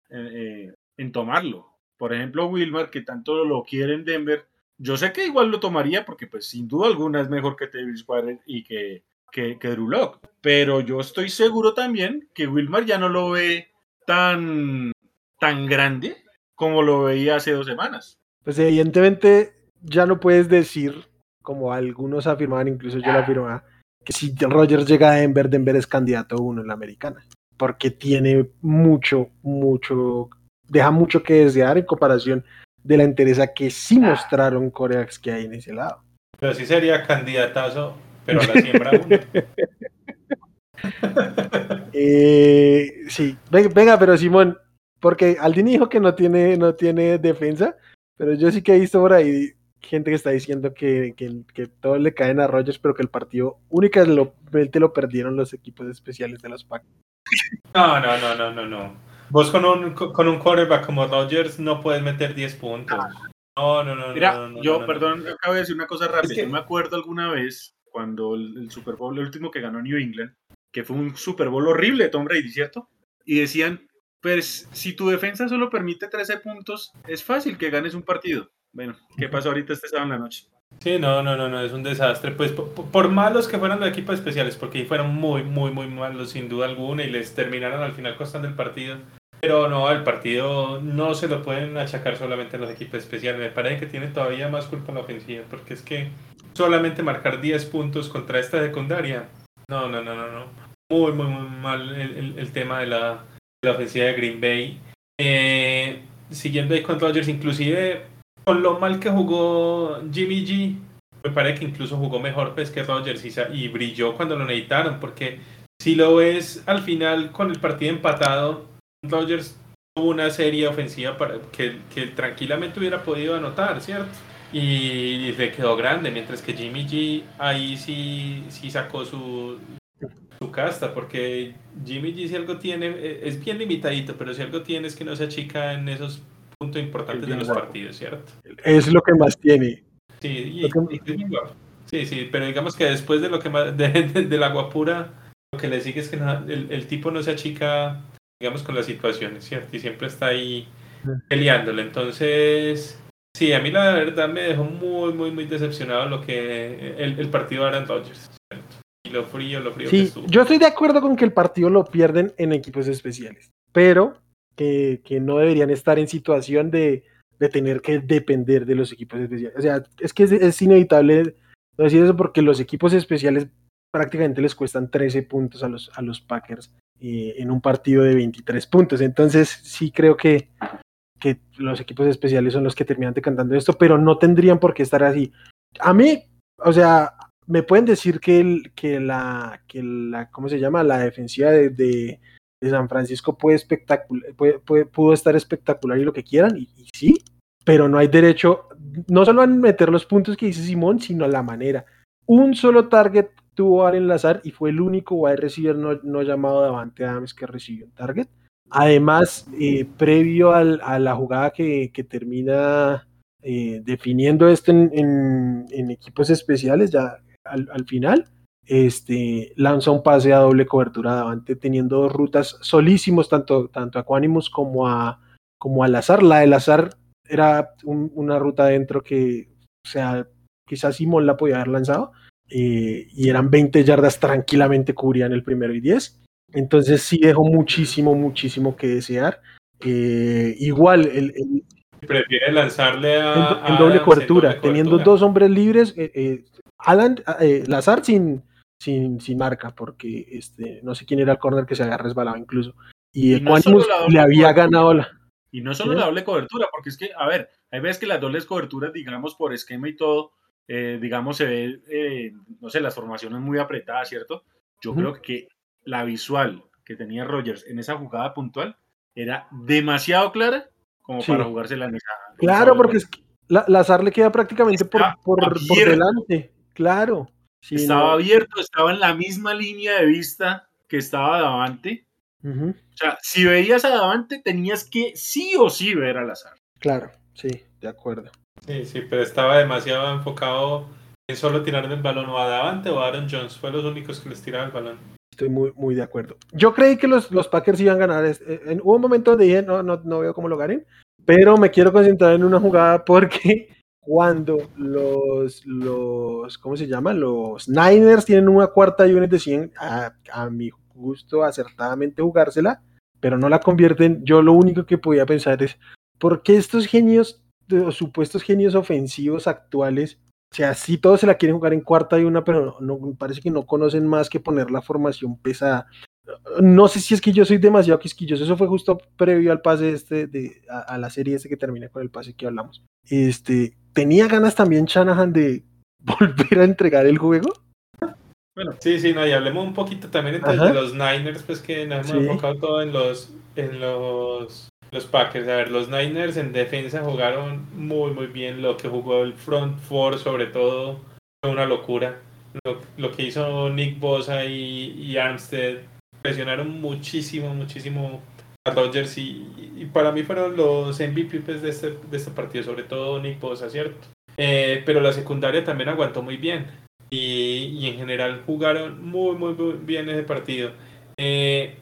eh, eh, en tomarlo. Por ejemplo, Wilmar, que tanto lo quiere en Denver, yo sé que igual lo tomaría porque pues sin duda alguna es mejor que Davis Square y que, que, que Drew Locke. Pero yo estoy seguro también que Wilmar ya no lo ve tan, tan grande como lo veía hace dos semanas. Pues evidentemente ya no puedes decir, como algunos afirmaban, incluso yo lo afirmaba, que si Rogers llega a Denver, Denver es candidato uno en la americana. Porque tiene mucho, mucho deja mucho que desear en comparación de la interesa que sí ah. mostraron coreax que hay en ese lado. Pero sí sería candidatazo, pero la siembra uno. eh, sí, venga, pero Simón, porque Aldin dijo que no tiene, no tiene defensa, pero yo sí que he visto por ahí gente que está diciendo que, que, que todos le caen a Rogers, pero que el partido únicamente lo perdieron los equipos especiales de los Packers. No, no, no, no, no, no. Vos con un, con un quarterback como Rodgers no puedes meter 10 puntos. No, no, no. Mira, yo, perdón, acabo de decir una cosa rápida. Yo me acuerdo alguna vez cuando el, Super Bowl, el último que ganó New England, que fue un Super Bowl horrible Tom Brady, ¿cierto? Y decían, pues si tu defensa solo permite 13 puntos, es fácil que ganes un partido. Bueno, ¿qué pasó ahorita este sábado en la noche? Sí, no, no, no, no, es un desastre. Pues por, malos que fueran los equipos especiales, porque fueron muy, muy, muy malos sin duda alguna y les terminaron al final costando el partido. Pero no, el partido no se lo pueden achacar solamente a los equipos especiales. Me parece que tiene todavía más culpa en la ofensiva, porque es que solamente marcar 10 puntos contra esta secundaria. No, no, no, no, no. Muy, muy, muy mal el, tema de la, ofensiva de Green Bay. Eh, siguiendo ahí con Rodgers, inclusive con lo mal que jugó Jimmy G, me parece que incluso jugó mejor pues, que Rodgers y, y brilló cuando lo necesitaron, porque si lo ves al final con el partido empatado, Rodgers tuvo una serie ofensiva para que, que tranquilamente hubiera podido anotar, ¿cierto? Y, le quedó grande, mientras que Jimmy G ahí sí, sí sacó su, su casta, porque Jimmy G si algo tiene, e, es bien limitadito, pero si algo tiene es que no se achica en esos puntos importantes de los partidos, ¿cierto? Es lo que más tiene. Sí, sí, sí, pero digamos que después de lo que más, de, de, la guapura, lo que le sigue es que el, el, tipo no se achica digamos, con las situaciones, ¿cierto? Y siempre está ahí peleándolo. Entonces, sí, a mí la verdad me dejó muy, muy, muy decepcionado lo que el, el partido de Aaron Rodgers. Y lo frío, lo frío sí, Yo estoy de acuerdo con que el partido lo pierden en equipos especiales, pero que, que no deberían estar en situación de, de, tener que depender de los equipos especiales. O sea, es que es, es inevitable decir eso porque los equipos especiales prácticamente les cuestan 13 puntos a los, a los Packers eh, en un partido de 23 puntos. Entonces sí creo que, que los equipos especiales son los que terminan decantando esto, pero no tendrían por qué estar así. A mí, o sea, me pueden decir que, el, que, la, que la, ¿cómo se llama? La defensiva de, de, San Francisco puede espectacular, puede, pudo estar espectacular y lo que quieran, y, y sí, pero no hay derecho, no solo a meter los puntos que dice Simón, sino a la manera. Un solo target tuvo al enlazar y fue el único wide receiver no, no llamado Davante Adams que recibió un target. Además, eh, previo a la jugada que, termina eh, definiendo esto en, equipos especiales, ya al, al, final, este, lanza un pase a doble cobertura Davante, teniendo dos rutas solísimos, tanto, a Quanimus como a, como al azar. La del azar era un, una ruta adentro que, o sea, quizás Simón la podía haber lanzado, eh, y eran 20 yardas tranquilamente cubrían el primero y 10. Entonces sí dejó muchísimo, muchísimo que desear. Eh, igual, el, Prefiere lanzarle a. En, a en doble Adams cobertura, doble teniendo cobertura. dos hombres libres. eh, eh, Alan, eh, Lazar sin, sin, sin marca, porque este, no sé quién era el corner que se había resbalado incluso. Y, Y no le había ganado la. Y no solo Sí. la doble cobertura, porque es que, a ver, hay veces que las dobles coberturas, digamos, por esquema y todo, eh, digamos, se ve, eh, no sé, las formaciones muy apretadas, ¿cierto? Yo creo que la visual que tenía Rogers en esa jugada puntual era demasiado clara como Sí. para jugársela en esa. Claro, porque es que la, Lazar le queda prácticamente por, por, por delante. Claro. Sí, estaba no. abierto, estaba en la misma línea de vista que estaba Davante. O sea, si veías a Davante, tenías que sí o sí ver al azar. Claro, sí, de acuerdo. Sí, sí, pero estaba demasiado enfocado en solo tirarle el balón o a Davante o a Aaron Jones. Fue los únicos que les tiraba el balón. Estoy muy, muy de acuerdo. Yo creí que los, los Packers iban a ganar. este- en, hubo un momento donde dije, no, no, no veo cómo lo ganen, pero me quiero concentrar en una jugada porque cuando los, los ¿cómo se llama? Los Niners tienen una cuarta y una deciden a, a mi gusto acertadamente jugársela, pero no la convierten. Yo lo único que podía pensar es, ¿por qué estos genios, los supuestos genios ofensivos actuales, o sea, sí todos se la quieren jugar en cuarta y una, pero no, no- parece que no conocen más que poner la formación pesada. No sé si es que yo soy demasiado quisquilloso, eso fue justo previo al pase este de, a, a la serie este que termina con el pase que hablamos. Este, tenía ganas también Shanahan de volver a entregar el juego. Sí, sí, no, y hablemos un poquito también entonces Ajá. de los Niners, pues que nos hemos Sí. enfocado todo en los, en los, los Packers. A ver, los Niners en defensa jugaron muy, muy bien. Lo que jugó el front four, sobre todo, fue una locura. Lo, lo que hizo Nick Bosa y, y Armstead presionaron muchísimo, muchísimo a Rodgers y, y para mí fueron los MVP de, este, de este partido, sobre todo Nick Bosa, ¿cierto? Eh, pero la secundaria también aguantó muy bien y, y en general jugaron muy, muy, muy bien ese partido. Eh,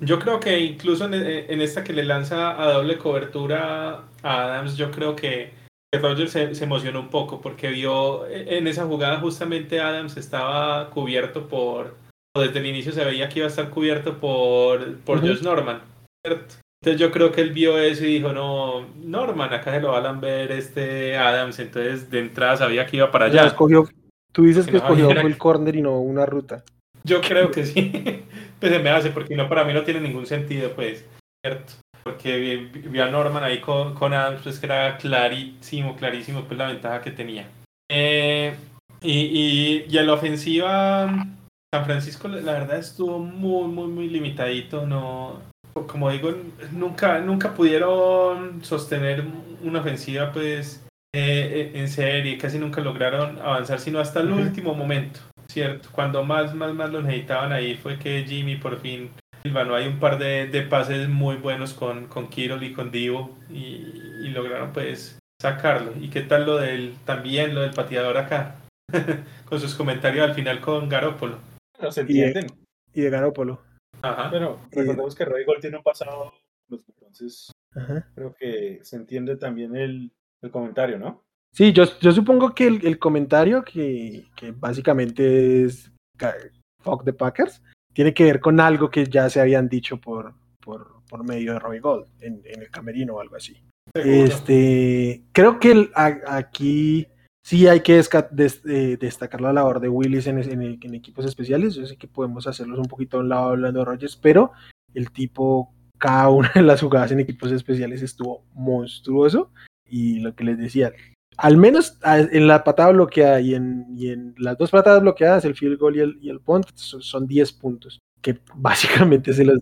yo creo que incluso en, en esta que le lanza a doble cobertura a Adams, yo creo que Rodgers se, se emocionó un poco porque vio en esa jugada justamente Adams estaba cubierto por, o desde el inicio se veía que iba a estar cubierto por, por Ujú. Josh Norman, ¿cierto? Entonces yo creo que él vio eso y dijo, no, Norman, acá se lo va a lamber este Adams, entonces de entrada sabía que iba para allá. escogió, tú dices Que que no escogió el corner y no una ruta. Yo creo que sí. pues se me hace, porque no, para mí no tiene ningún sentido, pues, ¿cierto? Porque vi, a Norman ahí con, con Adams, pues que era clarísimo, clarísimo, pues la ventaja que tenía. Eh, y, y, y en la ofensiva, San Francisco, la verdad, estuvo muy, muy, muy limitadito. No, como digo, nunca, nunca pudieron sostener una ofensiva, pues, eh, en serie. Casi nunca lograron avanzar, sino hasta el último momento. ¿Cierto? Cuando más, más, más lo necesitaban ahí fue que Jimmy por fin silvanó hay un par de, de pases muy buenos con, con Kirol y con Divo y, y lograron pues sacarlo. ¿Y qué tal lo del, también lo del pateador acá? con sus comentarios al final con Garópolo. No se entienden. Y de Garópolo. Ajá. Y- recordemos que Roy Gold tiene un pasado, entonces Ajá. creo que se entiende también el, el comentario, ¿no? Sí, yo, yo supongo que el, el comentario, que, que básicamente es fuck the Packers, tiene que ver con algo que ya se habían dicho por, por, por medio de Roy Gold en, en el camerino o algo así. Seguro. Este, creo que el- a- aquí sí hay que des- eh, destacar la labor de Willis en, en- en equipos especiales. Yo sé que podemos hacerlos un poquito a un lado hablando de Rogers, pero el tipo, cada una de las jugadas en equipos especiales estuvo monstruoso. Y lo que les decía, al menos en la patada bloqueada y en, y en las dos patadas bloqueadas, el field goal y el, y el punt, son, son 10 puntos, que básicamente se los.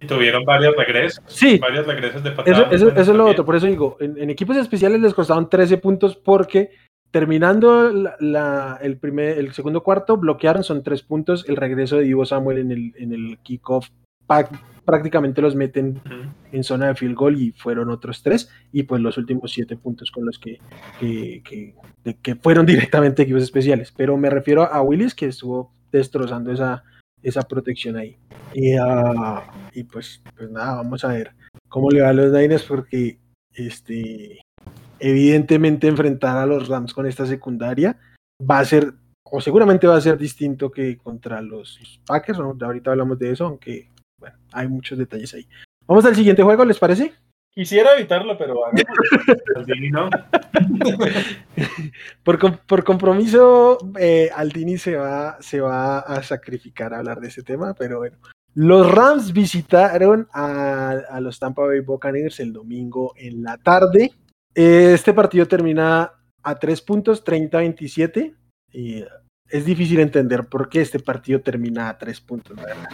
Y tuvieron varios regresos. Sí, Varios regresos de eso, patada. eso- eso es lo otro, por eso digo, en, en equipos especiales les costaron 13 puntos porque terminando la, la- el, primer, el segundo cuarto, bloquearon, son 3 puntos, el regreso de Divo Samuel en el, en el kickoff pa- prácticamente los meten en zona de field goal y fueron otros 3 y pues los últimos 7 puntos con los que, que, que- de- que fueron directamente equipos especiales, pero me refiero a Willis que estuvo destrozando esa, esa protección ahí. Y, ah, y pues, pues nada, vamos a ver cómo le va a los Niners porque este evidentemente enfrentar a los Rams con esta secundaria va a ser o seguramente va a ser distinto que contra los Packers, ¿no? ahorita hablamos de eso, aunque bueno, hay muchos detalles ahí. Vamos al siguiente juego, ¿les parece? Quisiera evitarlo, pero Aldini no. Por, com- por compromiso, eh, Aldini se va, se va a sacrificar a hablar de ese tema, pero bueno. Los Rams visitaron a, a los Tampa Bay Buccaneers el domingo en la tarde. Eh, Este partido termina a tres puntos, 30-27. Y es difícil entender por qué este partido termina a tres puntos, la verdad.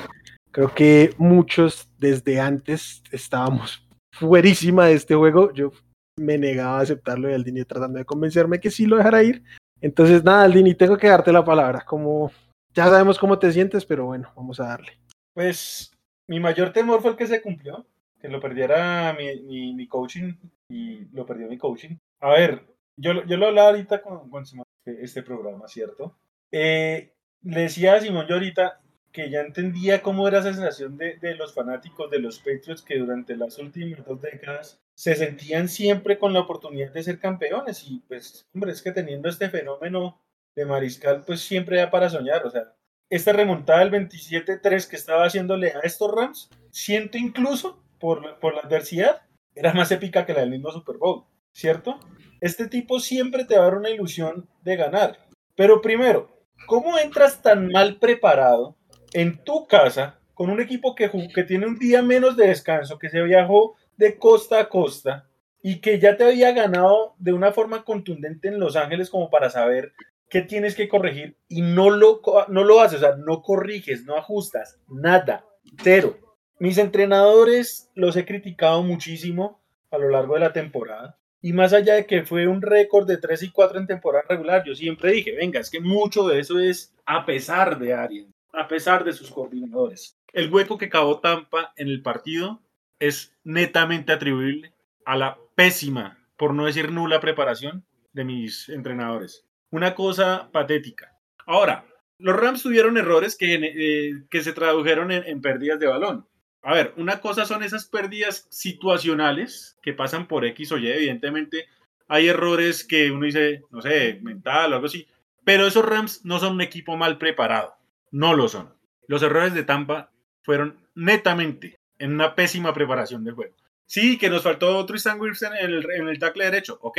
Creo que muchos desde antes estábamos fuerísima de este juego. Yo me negaba a aceptarlo y Aldini tratando de convencerme que sí lo dejara ir. Entonces, nada, Aldini, tengo que darte la palabra. Como ya sabemos cómo te sientes, pero bueno, vamos a darle. Pues mi mayor temor fue el que se cumplió, que lo perdiera mi, mi, coaching y lo perdió mi coaching. A ver, yo, yo lo hablaba ahorita con, con Simón, este programa, ¿cierto? Eh, le decía a Simón yo ahorita que ya entendía cómo era esa sensación de, de los fanáticos de los Patriots que durante las últimas dos décadas se sentían siempre con la oportunidad de ser campeones y pues, hombre, es que teniendo este fenómeno de mariscal, pues siempre da para soñar, o sea, esta remontada del 27-3 que estaba haciéndole a estos Rams, siento incluso por, por la adversidad, era más épica que la del mismo Super Bowl, ¿cierto? Este tipo siempre te va a dar una ilusión de ganar. Pero primero, ¿cómo entras tan mal preparado en tu casa con un equipo que, tiene un día menos de descanso, que se viajó de costa a costa y que ya te había ganado de una forma contundente en Los Ángeles como para saber qué tienes que corregir y no lo, no lo haces, o sea, no corriges, no ajustas, nada, cero. Mis entrenadores los he criticado muchísimo a lo largo de la temporada. Y más allá de que fue un récord de 3 y 4 en temporada regular, yo siempre dije, venga, es que mucho de eso es a pesar de Arias, a pesar de sus coordinadores. El hueco que cavó Tampa en el partido es netamente atribuible a la pésima, por no decir nula preparación de mis entrenadores. Una cosa patética. Ahora, los Rams tuvieron errores que, eh, que se tradujeron en, en pérdidas de balón. A ver, una cosa son esas pérdidas situacionales que pasan por X o Y, evidentemente hay errores que uno dice, no sé, mental o algo así, pero esos Rams no son un equipo mal preparado, no lo son. Los errores de Tampa fueron netamente en una pésima preparación del juego. Sí, que nos faltó Tristan Wilson en el, en el tackle derecho, ok,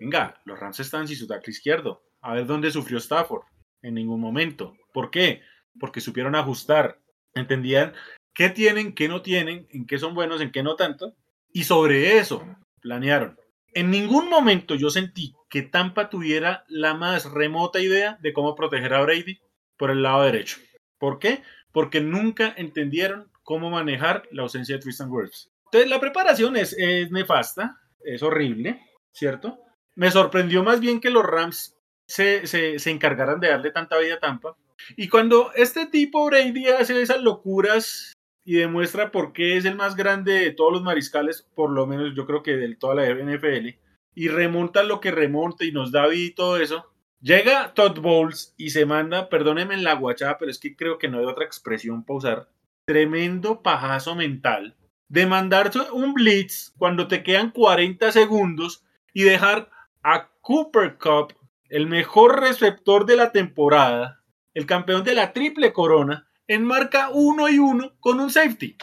venga, los Rams están sin su tackle izquierdo, a ver dónde sufrió Stafford, en ningún momento. ¿Por qué? Porque supieron ajustar, entendían qué tienen, qué no tienen, en qué son buenos, en qué no tanto, y sobre eso planearon. En ningún momento yo sentí que Tampa tuviera la más remota idea de cómo proteger a Brady por el lado derecho. ¿Por qué? Porque nunca entendieron cómo manejar la ausencia de Tristan Wirfs. Entonces la preparación es, nefasta, es horrible, ¿cierto? Me sorprendió más bien que los Rams se, se, se encargaran de darle tanta vida a Tampa. Y cuando este tipo Brady hace esas locuras y demuestra por qué es el más grande de todos los mariscales, por lo menos yo creo que de toda la NFL, y remonta lo que remonta y nos da vida y todo eso, llega Todd Bowles y se manda, perdónenme en la guachada, pero es que creo que no hay otra expresión para usar, tremendo pajazo mental de mandar un blitz cuando te quedan 40 segundos y dejar a Cooper Cup, el mejor receptor de la temporada, el campeón de la triple corona, en marca 1 y 1 con un safety.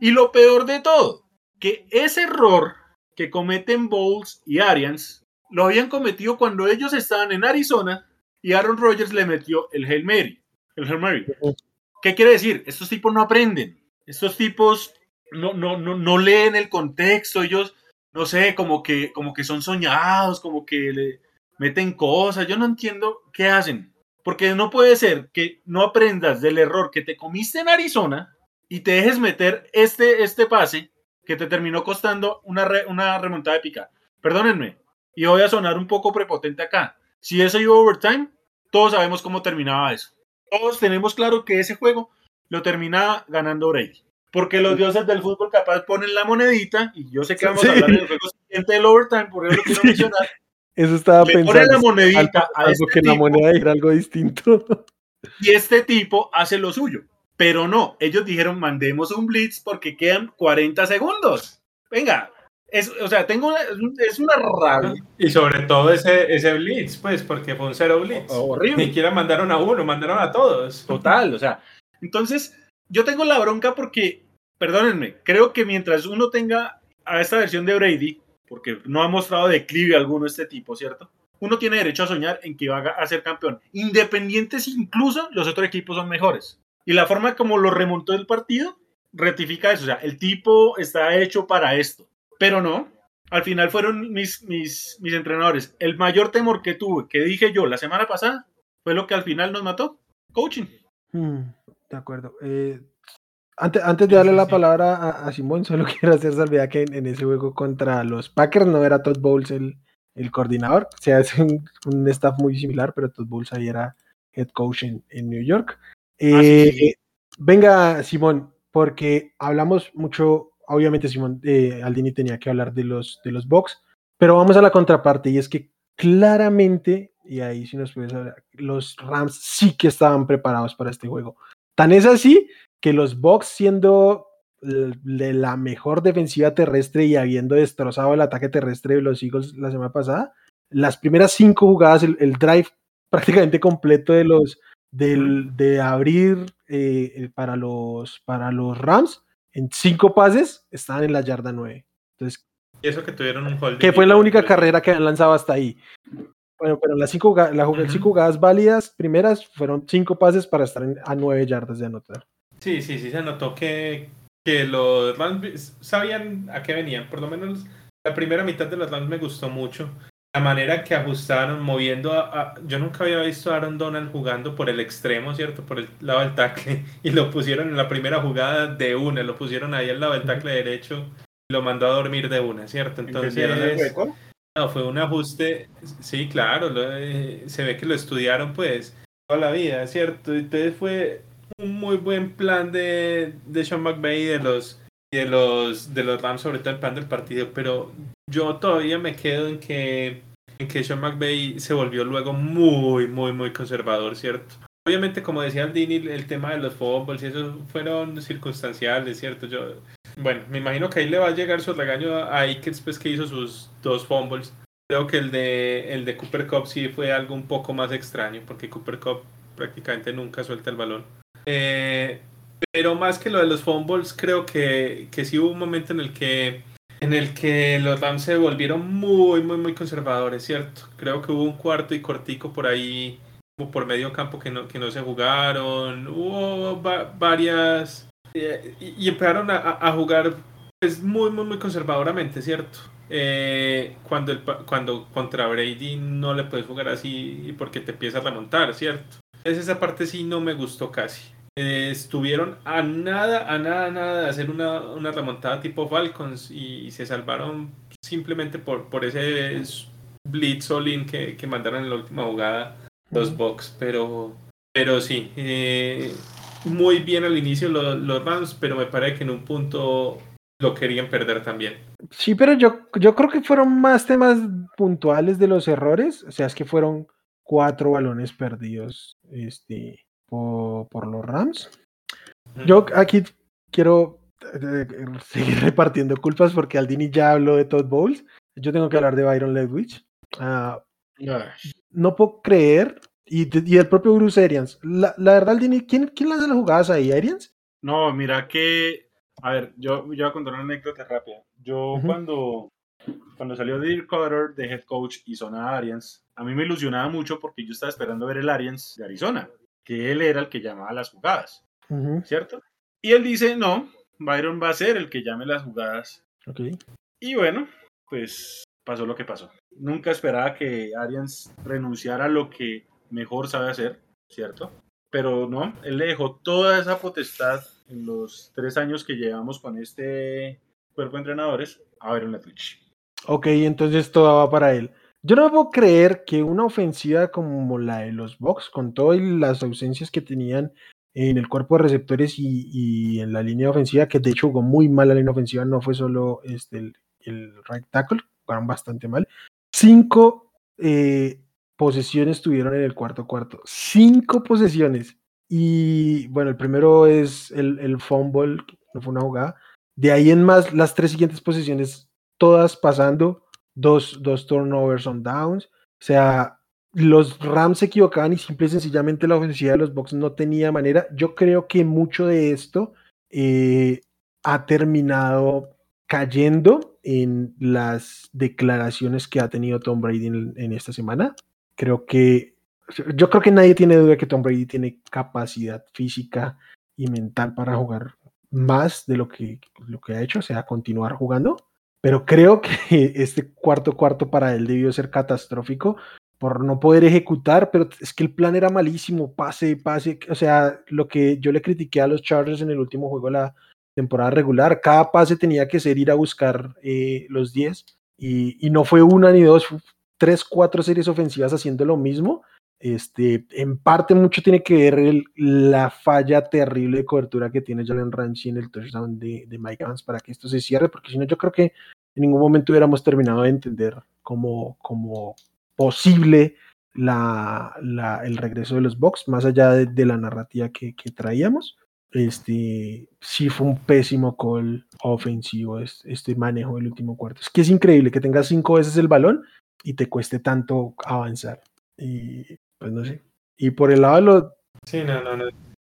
Y lo peor de todo, que ese error que cometen Bowles y Arians lo habían cometido cuando ellos estaban en Arizona y Aaron Rodgers le metió el Hail Mary. El Hail Mary. ¿Qué quiere decir? Estos tipos no aprenden. Estos tipos no, no, no, no leen el contexto. Ellos, no sé, como que, como que son soñados, como que le meten cosas. Yo no entiendo qué hacen. Porque no puede ser que no aprendas del error que te comiste en Arizona y te dejes meter este, este pase que te terminó costando una, re, una remontada épica. Perdónenme, y voy a sonar un poco prepotente acá. Si eso iba overtime, todos sabemos cómo terminaba eso. Todos tenemos claro que ese juego lo terminaba ganando Brady. Porque los dioses del fútbol capaz ponen la monedita, y yo sé que vamos sí. a hablar en el juego siguiente del overtime, por eso lo quiero mencionar. Eso estaba Le pensando. Ponen la monedita algo, a algo este que tipo, la moneda dijera algo distinto. y este tipo hace lo suyo. Pero no, ellos dijeron mandemos un blitz porque quedan 40 segundos. Venga, es, o sea, tengo una, es una rabia. Y sobre todo ese, ese blitz, pues, porque fue un cero blitz. Oh, horrible. Ni siquiera mandaron a uno, mandaron a todos. Total, o sea, entonces yo tengo la bronca porque, perdónenme, creo que mientras uno tenga a esta versión de Brady, porque no ha mostrado declive alguno este tipo, ¿cierto? Uno tiene derecho a soñar en que va a ser campeón, independientes incluso los otros equipos son mejores. Y la forma como lo remontó el partido rectifica eso, o sea, el tipo está hecho para esto, pero no. Al final fueron mis, mis, mis entrenadores. El mayor temor que tuve, que dije yo la semana pasada, fue lo que al final nos mató, coaching. Hmm, de acuerdo. Eh, antes, antes, de darle la palabra a, Simón, solo quiero hacer salvedad que en, ese juego contra los Packers no era Todd Bowles el, el coordinador. O sea, es un, un, staff muy similar, pero Todd Bowles ahí era head coach en, en New York. Ah, eh, venga, Simón, porque hablamos mucho, obviamente Simón eh, Aldini tenía que hablar de los, de los Bucks, pero vamos a la contraparte y es que claramente, y ahí sí nos puedes hablar, los Rams sí que estaban preparados para este juego. Tan es así que los Bucks siendo de la mejor defensiva terrestre y habiendo destrozado el ataque terrestre de los Eagles la semana pasada, las primeras cinco jugadas, el drive prácticamente completo de los, de abrir eh, para, los, para los Rams en cinco pases estaban en la yarda 9. Entonces, y eso que tuvieron un holding. Que fue la única carrera que han lanzado hasta ahí. Bueno, pero las cinco, cinco jugadas válidas primeras fueron cinco pases para estar a nueve yardas de anotar. Sí, sí, sí, se notó que, que los Rams sabían a qué venían. Por lo menos la primera mitad de los Rams me gustó mucho la manera que ajustaron, moviendo a, Yo nunca había visto a Aaron Donald jugando por el extremo, ¿cierto? Por el lado del tackle. Y lo pusieron en la primera jugada de una, lo pusieron ahí al lado del tackle derecho y lo mandó a dormir de una, ¿cierto? Entonces... No, fue un ajuste, sí, claro, eh, se ve que lo estudiaron pues toda la vida, ¿cierto? Entonces fue un muy buen plan de, de Sean McVay de los de los de los Rams, sobre todo el plan del partido, pero yo todavía me quedo en que, en que Sean McVay se volvió luego muy, muy, muy conservador, ¿cierto? Obviamente, como decía Aldini, el tema de los fumbles y eso fueron circunstanciales, ¿cierto? Yo, bueno, me imagino que ahí le va a llegar su regaño a Aikens, pues que hizo sus dos fumbles. Creo que el de, el de Cooper Cup sí fue algo un poco más extraño, porque Cooper Cup prácticamente nunca suelta el balón. Eh, pero más que lo de los fumbles, creo que, que sí hubo un momento en el que en el que los Rams se volvieron muy, muy, muy conservadores, ¿cierto? Creo que hubo un cuarto y cortico por ahí, por medio campo que no, que no se jugaron, hubo varias... Y, empezaron a, jugar pues, muy, muy, muy conservadoramente, ¿cierto? Eh, cuando, el, cuando contra Brady no le puedes jugar así porque te empiezas a remontar, ¿cierto? Es esa parte sí no me gustó casi. Eh, estuvieron a nada, a nada, a nada de hacer una, una remontada tipo Falcons y, se salvaron simplemente por, por ese blitz all que, que mandaron en la última jugada los Bucks. Pero, pero sí, eh, muy bien al inicio los, los Rams, pero me parece que en un punto lo querían perder también. Sí, pero yo, yo creo que fueron más temas puntuales de los errores. O sea, es que fueron cuatro balones perdidos. Este por, los Rams. Yo aquí quiero eh, seguir repartiendo culpas porque Aldini ya habló de Todd Bowles. Yo tengo que hablar de Byron Ledwich. Ah, no puedo creer. Y, el propio Bruce Arians. La, verdad, Aldini, ¿quién, ¿quién lanza las jugadas ahí? ¿Arians? No, mira que. A ver, yo, yo voy a contar una anécdota rápida. Yo cuando, cuando salió Dirk Cutter de head coach y zona Arians, a mí me ilusionaba mucho porque yo estaba esperando ver el Arians de Arizona que él era el que llamaba las jugadas, ¿cierto? Y él dice, no, Byron va a ser el que llame las jugadas. Okay. Y bueno, pues pasó lo que pasó. Nunca esperaba que Arians renunciara a lo que mejor sabe hacer, ¿cierto? Pero no, él le dejó toda esa potestad en los tres años que llevamos con este cuerpo de entrenadores a Byron Twitch. Ok, entonces todo va para él. Yo no puedo creer que una ofensiva como la de los Bucks, con todas las ausencias que tenían en el cuerpo de receptores y, en la línea ofensiva, que de hecho jugó muy mal la línea ofensiva, no fue solo este, el, el right tackle, jugaron bastante mal. Cinco eh, posesiones tuvieron en el cuarto cuarto. Cinco posesiones. Y bueno, el primero es el, fumble, no fue una jugada. De ahí en más, las tres siguientes posiciones, todas pasando dos, dos turnovers on downs. O sea, los Rams se equivocaban y simple y sencillamente la ofensiva de los Bucks no tenía manera. Yo creo que mucho de esto eh, ha terminado cayendo en las declaraciones que ha tenido Tom Brady en, esta semana. Creo que yo creo que nadie tiene duda que Tom Brady tiene capacidad física y mental para jugar más de lo que, lo que ha hecho, o sea, continuar jugando. Pero creo que este cuarto cuarto para él debió ser catastrófico por no poder ejecutar, pero es que el plan era malísimo, pase, pase, o sea, lo que yo le critiqué a los Chargers en el último juego de la temporada regular, cada pase tenía que ser ir a buscar eh, los 10 y, y, no fue una ni dos, tres, cuatro series ofensivas haciendo lo mismo este, en parte mucho tiene que ver el, la falla terrible de cobertura que tiene Jalen Ramsey en el touchdown de, de Mike Evans para que esto se cierre, porque si no yo creo que en ningún momento hubiéramos terminado de entender como, como posible la, la, el regreso de los Bucks, más allá de, de la narrativa que, que, traíamos. Este sí fue un pésimo call ofensivo este, este manejo del último cuarto. Es que es increíble que tengas cinco veces el balón y te cueste tanto avanzar. Y pues no sé. Y por el lado de los. Sí, no, no, no.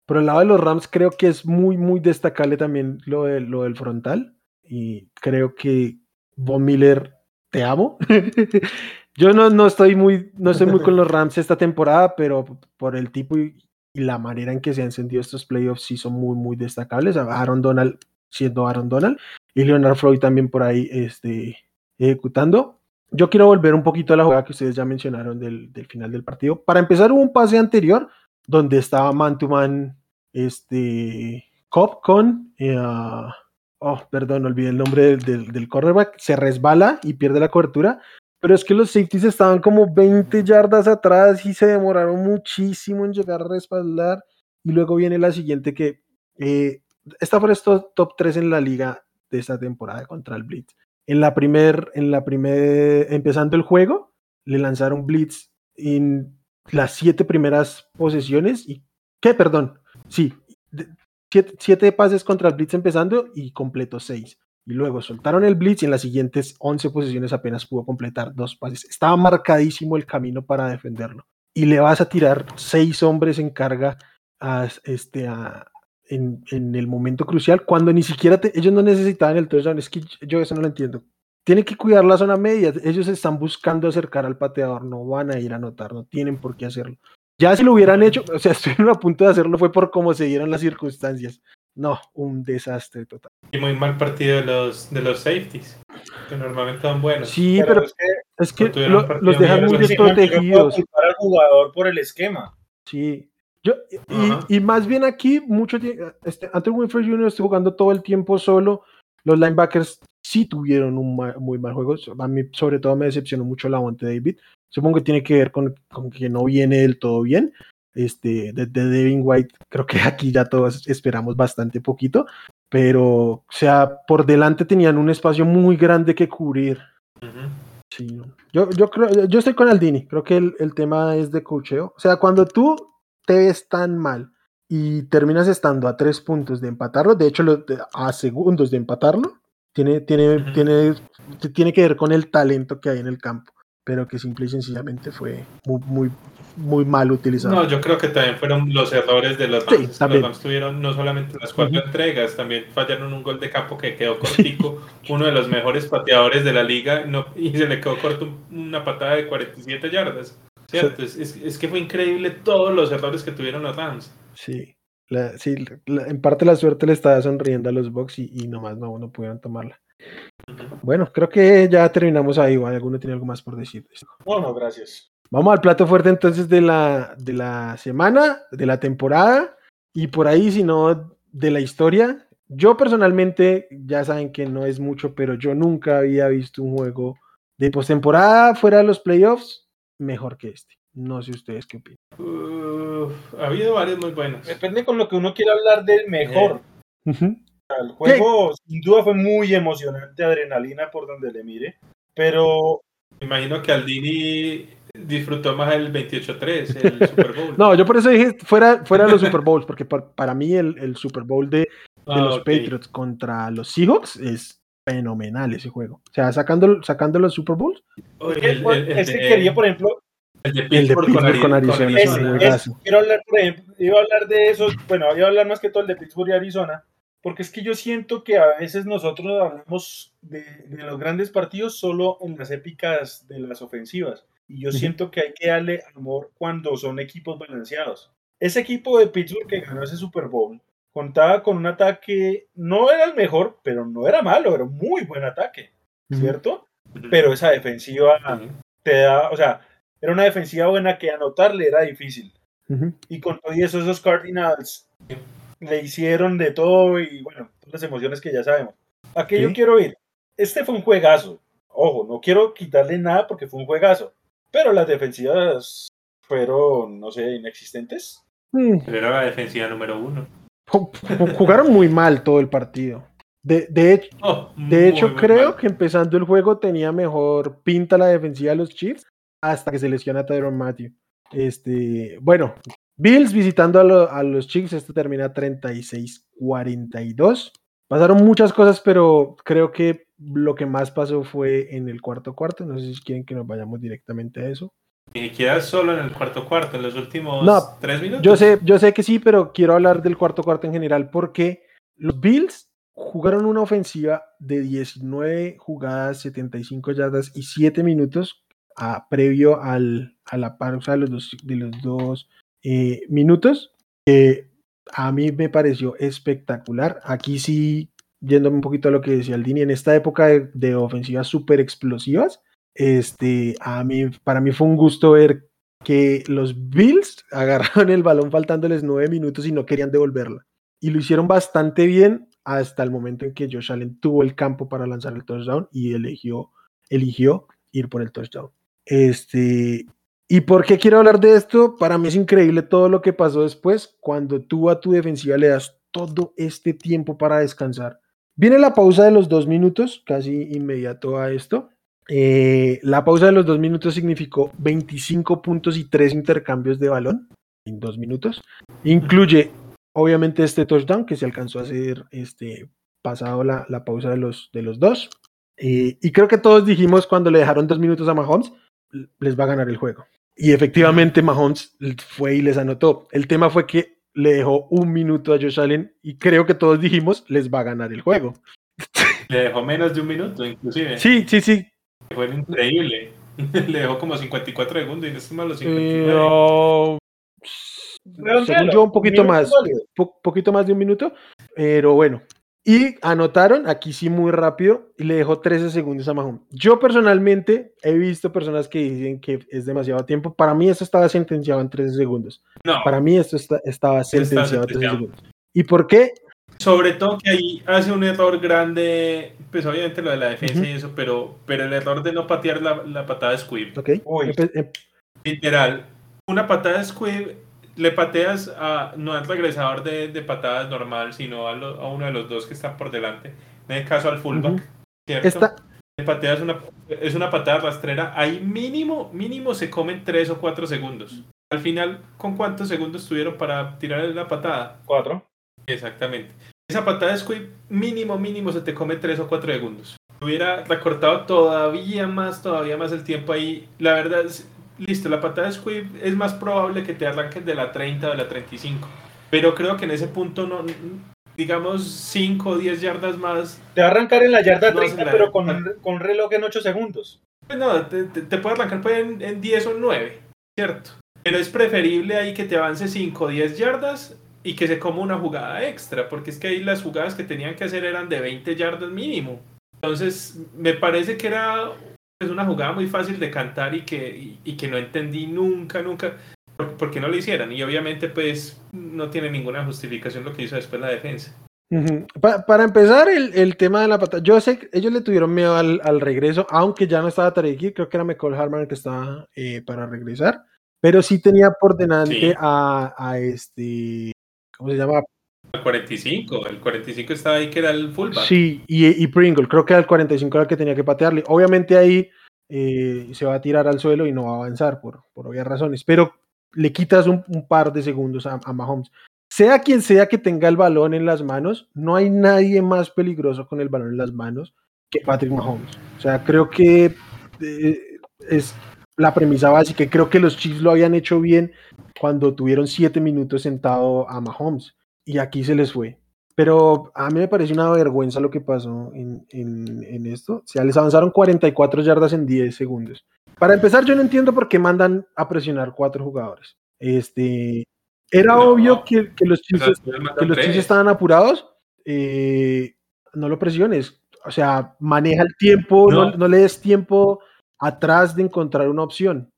Por el lado de los Rams, creo que es muy, muy destacable también lo, de, lo del frontal. Y creo que Von Miller, te amo. Yo no, no estoy muy, no estoy muy con los Rams esta temporada, pero por el tipo y, la manera en que se han sentido estos playoffs sí son muy, muy destacables. Aaron Donald siendo Aaron Donald y Leonard Floyd también por ahí este, ejecutando yo quiero volver un poquito a la jugada que ustedes ya mencionaron del, final del partido. Para empezar, hubo un pase anterior donde estaba man to man este, con. Eh, oh, perdón, olvidé el nombre del, del, del cornerback. Se resbala y pierde la cobertura. Pero es que los safeties estaban como 20 yardas atrás y se demoraron muchísimo en llegar a respaldar. Y luego viene la siguiente que. Eh, esta fue estos top 3 en la liga de esta temporada contra el Blitz en la primer, en la primer, empezando el juego, le lanzaron blitz en las siete primeras posesiones y, ¿qué? Perdón, sí, siete, pases contra el blitz empezando y completó seis. Y luego soltaron el blitz y en las siguientes 11 posiciones apenas pudo completar dos pases. Estaba marcadísimo el camino para defenderlo. Y le vas a tirar seis hombres en carga a, este, a, en, en, el momento crucial, cuando ni siquiera te, ellos no necesitaban el touchdown. Es que yo eso no lo entiendo. Tienen que cuidar la zona media. Ellos están buscando acercar al pateador, no van a ir a anotar, no tienen por qué hacerlo. Ya si lo hubieran hecho, o sea, estuvieron a punto de hacerlo, fue por cómo se dieron las circunstancias. No, un desastre total. Y muy mal partido de los, de los safeties, que normalmente son buenos. Sí, pero, pero es que, es que lo, los dejan muy desprotegidos. Para el jugador por el esquema. Sí, yo, y, y, más bien aquí, mucho este, Anthony Winfrey Jr. estuvo jugando todo el tiempo solo. Los linebackers sí tuvieron un ma muy mal juego. A mí, sobre todo, me decepcionó mucho la Monte David. Supongo que tiene que ver con, con, que no viene del todo bien. Este, de, de, Devin White, creo que aquí ya todos esperamos bastante poquito. Pero, o sea, por delante tenían un espacio muy grande que cubrir. Uh -huh. Sí, yo, yo creo, yo estoy con Aldini. Creo que el, el tema es de cocheo. O sea, cuando tú te ves tan mal y terminas estando a tres puntos de empatarlo, de hecho a segundos de empatarlo, tiene, tiene, uh -huh. tiene, tiene que ver con el talento que hay en el campo, pero que simple y sencillamente fue muy, muy, muy mal utilizado. No, yo creo que también fueron los errores de los Rams. Sí, los Rams tuvieron no solamente las cuatro uh -huh. entregas, también fallaron un gol de campo que quedó cortico, uno de los mejores pateadores de la liga, no, y se le quedó corto una patada de 47 yardas. ¿Cierto? Es, es, es, que fue increíble todos los errores que tuvieron los Rams. Sí, la, sí la, en parte la suerte le estaba sonriendo a los Bucks y, y nomás no, no pudieron tomarla. Bueno, creo que ya terminamos ahí. ¿vale? ¿Alguno tiene algo más por decir? Bueno, gracias. Vamos al plato fuerte entonces de la, de la semana, de la temporada y por ahí, si no, de la historia. Yo personalmente, ya saben que no es mucho, pero yo nunca había visto un juego de postemporada fuera de los playoffs mejor que este. No sé ustedes qué opinan. Uh, ha habido varios muy buenos. Depende con lo que uno quiera hablar del mejor. Eh. Uh -huh. El juego ¿Qué? sin duda fue muy emocionante, adrenalina por donde le mire, pero... Imagino que Aldini disfrutó más el 28-3, el Super Bowl. no, yo por eso dije fuera, fuera de los Super Bowls, porque para, para mí el, el, Super Bowl de, de ah, los okay. Patriots contra los Seahawks es fenomenal ese juego. O sea, sacando, sacando los Super Bowls. El, el, el, el que quería, por ejemplo, el de Pittsburgh, con, Arizona. Con Arizona ese, es, quiero hablar, por ejemplo, iba a hablar de eso, bueno, iba a hablar más que todo el de Pittsburgh y Arizona, porque es que yo siento que a veces nosotros hablamos de, de los grandes partidos solo en las épicas de las ofensivas. Y yo siento que hay que darle amor cuando son equipos balanceados. Ese equipo de Pittsburgh que ganó ese Super Bowl contaba con un ataque, no era el mejor, pero no era malo, era un muy buen ataque, ¿cierto? Pero esa defensiva te da, o sea, era una defensiva buena que anotarle era difícil. Y con todo eso, esos Cardinals le hicieron de todo y bueno, todas las emociones que ya sabemos. ¿A qué yo quiero ir? Este fue un juegazo. Ojo, no quiero quitarle nada porque fue un juegazo. Pero las defensivas fueron, no sé, inexistentes. Mm, Pero era la defensiva número uno. ju- ju- Jugaron muy mal todo el partido. De, de hecho, Oh, de muy, hecho muy creo mal. que empezando el juego tenía mejor pinta la defensiva de los Chiefs hasta que se lesiona Tyron Matthew. Este, bueno, Bills visitando a, lo- a los Chiefs, esto termina 36-42. Pasaron muchas cosas, pero creo que lo que más pasó fue en el cuarto cuarto. No sé si quieren que nos vayamos directamente a eso. Ni siquiera solo en el cuarto cuarto, en los últimos No, tres minutos. Yo sé, yo sé que sí, pero quiero hablar del cuarto cuarto en general porque los Bills jugaron una ofensiva de 19 jugadas, 75 yardas y 7 minutos a- previo al, a la pausa de los dos, de los dos eh, minutos, que a mí me pareció espectacular. Aquí sí, yéndome un poquito a lo que decía Aldini, en esta época de, ofensivas súper explosivas, este, a mí, para mí fue un gusto ver que los Bills agarraron el balón faltándoles nueve minutos y no querían devolverla. Y lo hicieron bastante bien hasta el momento en que Josh Allen tuvo el campo para lanzar el touchdown y eligió, eligió ir por el touchdown. Este, ¿Y por qué quiero hablar de esto? Para mí es increíble todo lo que pasó después cuando tú a tu defensiva le das todo este tiempo para descansar. Viene la pausa de los dos minutos, casi inmediato a esto. Eh, la pausa de los dos minutos significó 25 puntos y 3 intercambios de balón en dos minutos. Incluye, obviamente, este touchdown que se alcanzó a hacer este, pasado la, la pausa de los, de los dos. Eh, y creo que todos dijimos cuando le dejaron dos minutos a Mahomes, les va a ganar el juego. Y efectivamente Mahomes fue y les anotó. El tema fue que le dejó un minuto a Josh Allen y creo que todos dijimos, les va a ganar el juego. Le dejó menos de un minuto, inclusive. Sí, sí, sí. Fue increíble. Le dejó como 54 segundos y no mal los 59. Pero, según yo, un poquito más. po- poquito más de un minuto, pero bueno. Y anotaron, aquí sí muy rápido, y le dejó 13 segundos a Mahomes. Yo personalmente he visto personas que dicen que es demasiado tiempo. Para mí esto estaba sentenciado en 13 segundos. No, Para mí esto está- estaba sentenciado en 13 sentenciado. segundos. ¿Y por qué? sobre todo que ahí hace un error grande, pues obviamente lo de la defensa Ujú. y eso, pero, pero el error de no patear la, la patada de Squib. Em- Literal, una patada de Squib le pateas a, no al regresador de, de patadas normal, sino a, lo- a uno de los dos que están por delante. En el caso al fullback, Ujú. ¿cierto? esta, Le pateas una, es una patada rastrera, ahí mínimo, mínimo se comen 3 o 4 segundos. Al final, ¿con cuántos segundos tuvieron para tirar la patada? Cuatro. Exactamente. Esa patada de squib, mínimo, mínimo, se te come 3 o 4 segundos. Hubiera recortado todavía más, todavía más el tiempo ahí. La verdad es, listo, la patada de squib es más probable que te arranques de la 30 o de la 35. Pero creo que en ese punto, no digamos 5 o 10 yardas más, Te va a arrancar en la yarda No, 30, se la- pero con, con reloj en 8 segundos. pues no, te, te- te puede arrancar pues, en, en 10 o 9, ¿cierto? Pero es preferible ahí que te avance 5 o 10 yardas y que se coma una jugada extra, porque es que ahí las jugadas que tenían que hacer eran de 20 yardas mínimo. Entonces, me parece que era pues, una jugada muy fácil de cantar y que, y, y que no entendí nunca, nunca por, por qué no lo hicieran. Y obviamente, pues, no tiene ninguna justificación lo que hizo después la defensa. Pa- para empezar, el, el tema de la patada. Yo sé que ellos le tuvieron miedo al, al regreso, aunque ya no estaba Tarek creo que era McCall Harman el que estaba eh, para regresar. Pero sí tenía por delante Sí. a, a este. ¿Cómo se llama? El 45, el 45 estaba ahí que era el fullback. Sí, y, y Pringle, creo que era el 45 era el que tenía que patearle. Obviamente ahí eh, se va a tirar al suelo y no va a avanzar por, por obvias razones, pero le quitas un, par de segundos a, Mahomes. Sea quien sea que tenga el balón en las manos, no hay nadie más peligroso con el balón en las manos que Patrick Mahomes. O sea, creo que eh, es la premisa básica. Creo que los Chiefs lo habían hecho bien cuando tuvieron siete minutos sentado a Mahomes y aquí se les fue. Pero a mí me parece una vergüenza lo que pasó en, en- en esto. O sea, les avanzaron 44 yardas en 10 segundos. Para empezar, yo no entiendo por qué mandan a presionar cuatro jugadores. Este, era No, obvio que, que los. Chiefs estaban apurados. eh, no lo presiones. O sea, maneja el tiempo, no, No. no le des tiempo atrás de encontrar una opción.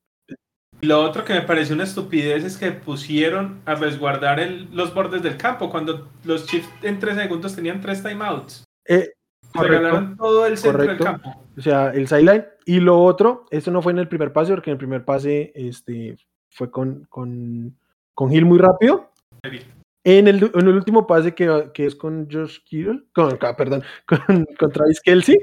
Y lo otro que me pareció una estupidez es que pusieron a resguardar el- los bordes del campo cuando los Chiefs en tres segundos tenían tres timeouts. Eh, correcto. Regalaron todo el centro correcto. del campo. O sea, el sideline. Y lo otro, eso no fue en el primer pase, porque en el primer pase este, fue con, con, con Hill muy rápido. En el, en el último pase que, que es con Josh Kittle, con, perdón, con, con Travis Kelsey.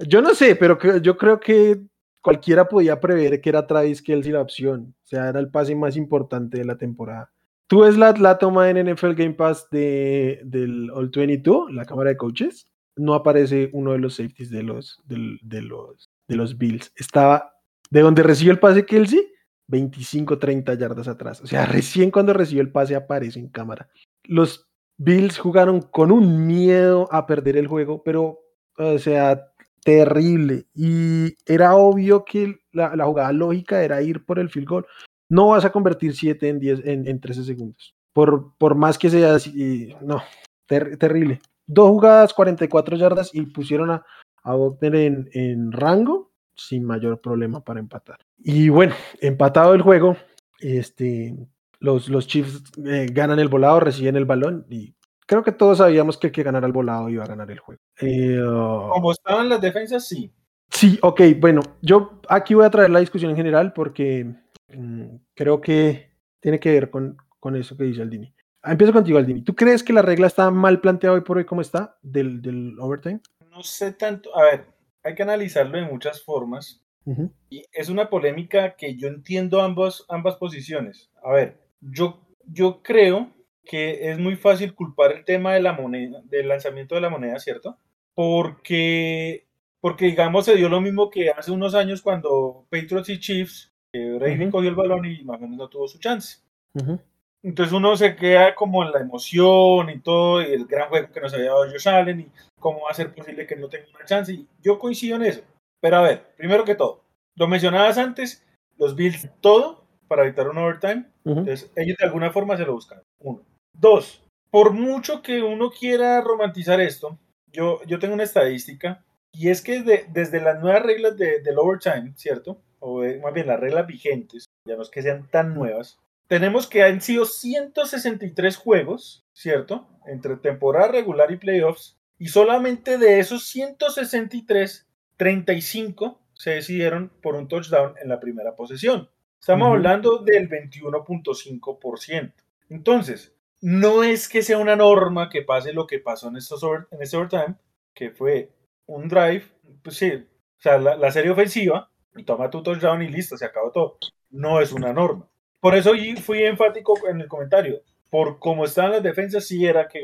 Yo no sé, pero que- yo creo que cualquiera podía prever que era Travis Kelsey la opción. O sea, era el pase más importante de la temporada. Tú ves la, la toma en NFL Game Pass de, del All 22, la cámara de coaches. No aparece uno de los safeties de los, del- de los, de los Bills. Estaba de donde recibió el pase Kelsey, 25, 30 yardas atrás. O sea, recién cuando recibió el pase aparece en cámara. Los Bills jugaron con un miedo a perder el juego, pero, o sea, terrible. Y era obvio que la, la jugada lógica era ir por el field goal. No vas a convertir 7 en 10 en, en 13 segundos. Por, por más que sea así, no, ter- terrible. Dos jugadas, 44 yardas y pusieron a, a en, en rango sin mayor problema para empatar. Y bueno, empatado el juego, este, los, los Chiefs eh, ganan el volado, reciben el balón y creo que todos sabíamos que el que ganara el volado iba a ganar el juego. Eh, oh, Como estaban las defensas, sí. Sí, ok, bueno, yo aquí voy a traer la discusión en general porque mm, creo que tiene que ver con, con eso que dice Aldini. Ah, Empiezo contigo, Aldini. ¿Tú crees que la regla está mal planteada hoy por hoy como está del, del overtime? No sé tanto. A ver, hay que analizarlo de muchas formas. Ujú, Y es una polémica que yo entiendo ambos, ambas posiciones. A ver, yo, yo creo que es muy fácil culpar el tema de la moneda, del lanzamiento de la moneda, ¿cierto? Porque, porque digamos, se dio lo mismo que hace unos años cuando Patriots y Chiefs, que Brady Ujú. cogió el balón y más o menos no tuvo su chance. ujú. Entonces uno se queda como en la emoción y todo, y el gran juego que nos había dado Josh Allen, y cómo va a ser posible que no tenga una chance. Y yo coincido en eso. Pero a ver, primero que todo, lo mencionabas antes, los Bills todo para evitar un overtime. Ujú. Entonces ellos de alguna forma se lo buscan. Uno. Dos, por mucho que uno quiera romantizar esto, yo, yo tengo una estadística, y es que de- desde las nuevas reglas de, del overtime, ¿cierto? O de- más bien las reglas vigentes, ya no es que sean tan nuevas, tenemos que han sido 163 juegos, ¿cierto? Entre temporada regular y playoffs. Y solamente de esos 163, 35 se decidieron por un touchdown en la primera posesión. Estamos hablando del 21.5%. Entonces, no es que sea una norma que pase lo que pasó en, estos over- en este overtime, que fue un drive, pues sí, o sea, la, la serie ofensiva, toma tu touchdown y listo, se acabó todo. No es una norma. Por eso fui enfático en el comentario. Por cómo estaban las defensas, sí era que.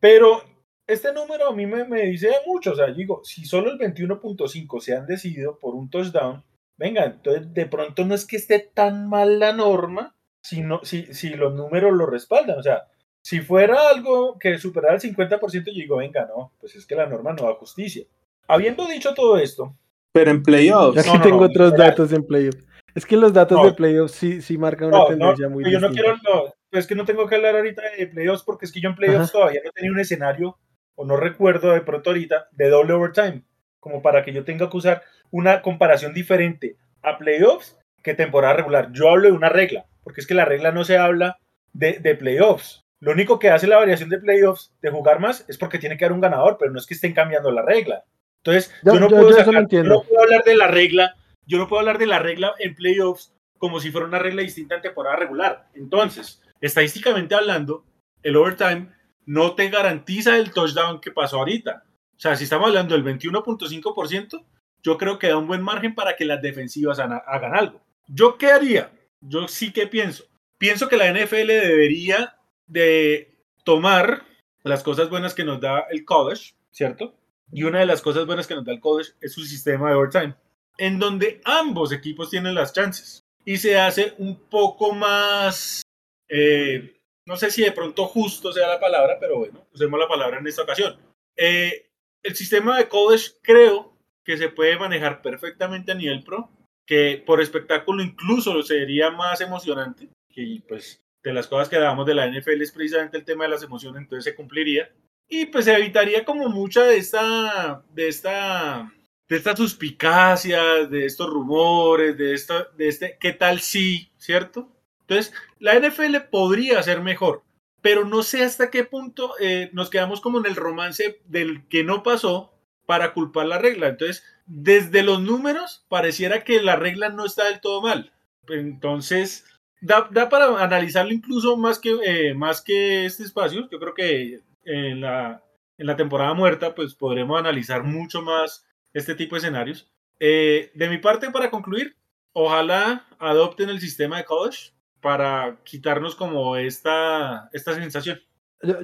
Pero este número a mí me, me dice mucho. O sea, digo, si solo el 21.5 se han decidido por un touchdown, venga, entonces de pronto no es que esté tan mal la norma, sino si, si los números lo respaldan. O sea, si fuera algo que superara el 50%, yo digo, venga, no, pues es que la norma no da justicia. Habiendo dicho todo esto, Pero en playoffs. Aquí No, no, tengo no, otros datos en playoff. Es que los datos No. de playoff sí, sí marcan una No, no, tendencia muy yo no quiero, no, es que no tengo que hablar ahorita de playoffs porque es que yo en playoffs todavía no tenía un escenario, o no recuerdo de pronto ahorita, de doble overtime, como para que yo tenga que usar una comparación diferente a playoffs que temporada regular. Yo hablo de una regla, porque es que la regla no se habla de, de playoffs. Lo único que hace la variación de playoffs de jugar más es porque tiene que haber un ganador, pero no es que estén cambiando la regla. Entonces, Yo- yo, no yo- puedo yo sacar- no puedo hablar de la regla, yo no puedo hablar de la regla en playoffs como si fuera una regla distinta en temporada regular. Entonces, estadísticamente hablando, el overtime no te garantiza el touchdown que pasó ahorita. O sea, si estamos hablando del 21.5%, yo creo que da un buen margen para que las defensivas hagan algo. ¿Yo qué haría? Yo sí que pienso. Pienso que la NFL debería de tomar las cosas buenas que nos da el college, ¿cierto? Y una de las cosas buenas que nos da el college es su sistema de overtime, en donde ambos equipos tienen las chances y se hace un poco más, eh, no sé si de pronto justo sea la palabra, pero bueno, usemos la palabra en esta ocasión. Eh, el sistema de college creo que se puede manejar perfectamente a nivel pro, que por espectáculo incluso sería más emocionante, que pues de las cosas que damos de la NFL es precisamente el tema de las emociones, entonces se cumpliría. Y pues se evitaría como mucha de esta, de esta, de estas suspicacias, de estos rumores, de esto, de este, ¿qué tal si, cierto? Entonces, la NFL podría ser mejor, pero no sé hasta qué punto eh, nos quedamos como en el romance del que no pasó para culpar la regla. Entonces, desde los números, pareciera que la regla no está del todo mal. Entonces, da, para analizarlo incluso más que, eh, más que este espacio. Yo creo que en la, en la temporada muerta, pues podremos analizar mucho más este tipo de escenarios. Eh, de mi parte, para concluir, ojalá adopten el sistema de college para quitarnos como esta, esta sensación.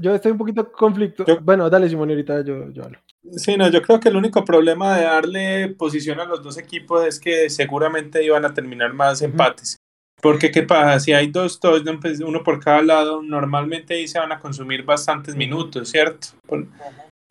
Yo, estoy un poquito conflicto. bueno, dale, Simón, ahorita yo, yo hablo. Sí, no, yo creo que el único problema de darle posición a los dos equipos es que seguramente iban a terminar más empates. Porque, ¿qué pasa? Si hay dos touchdowns, pues, uno por cada lado, normalmente ahí se van a consumir bastantes minutos, ¿cierto?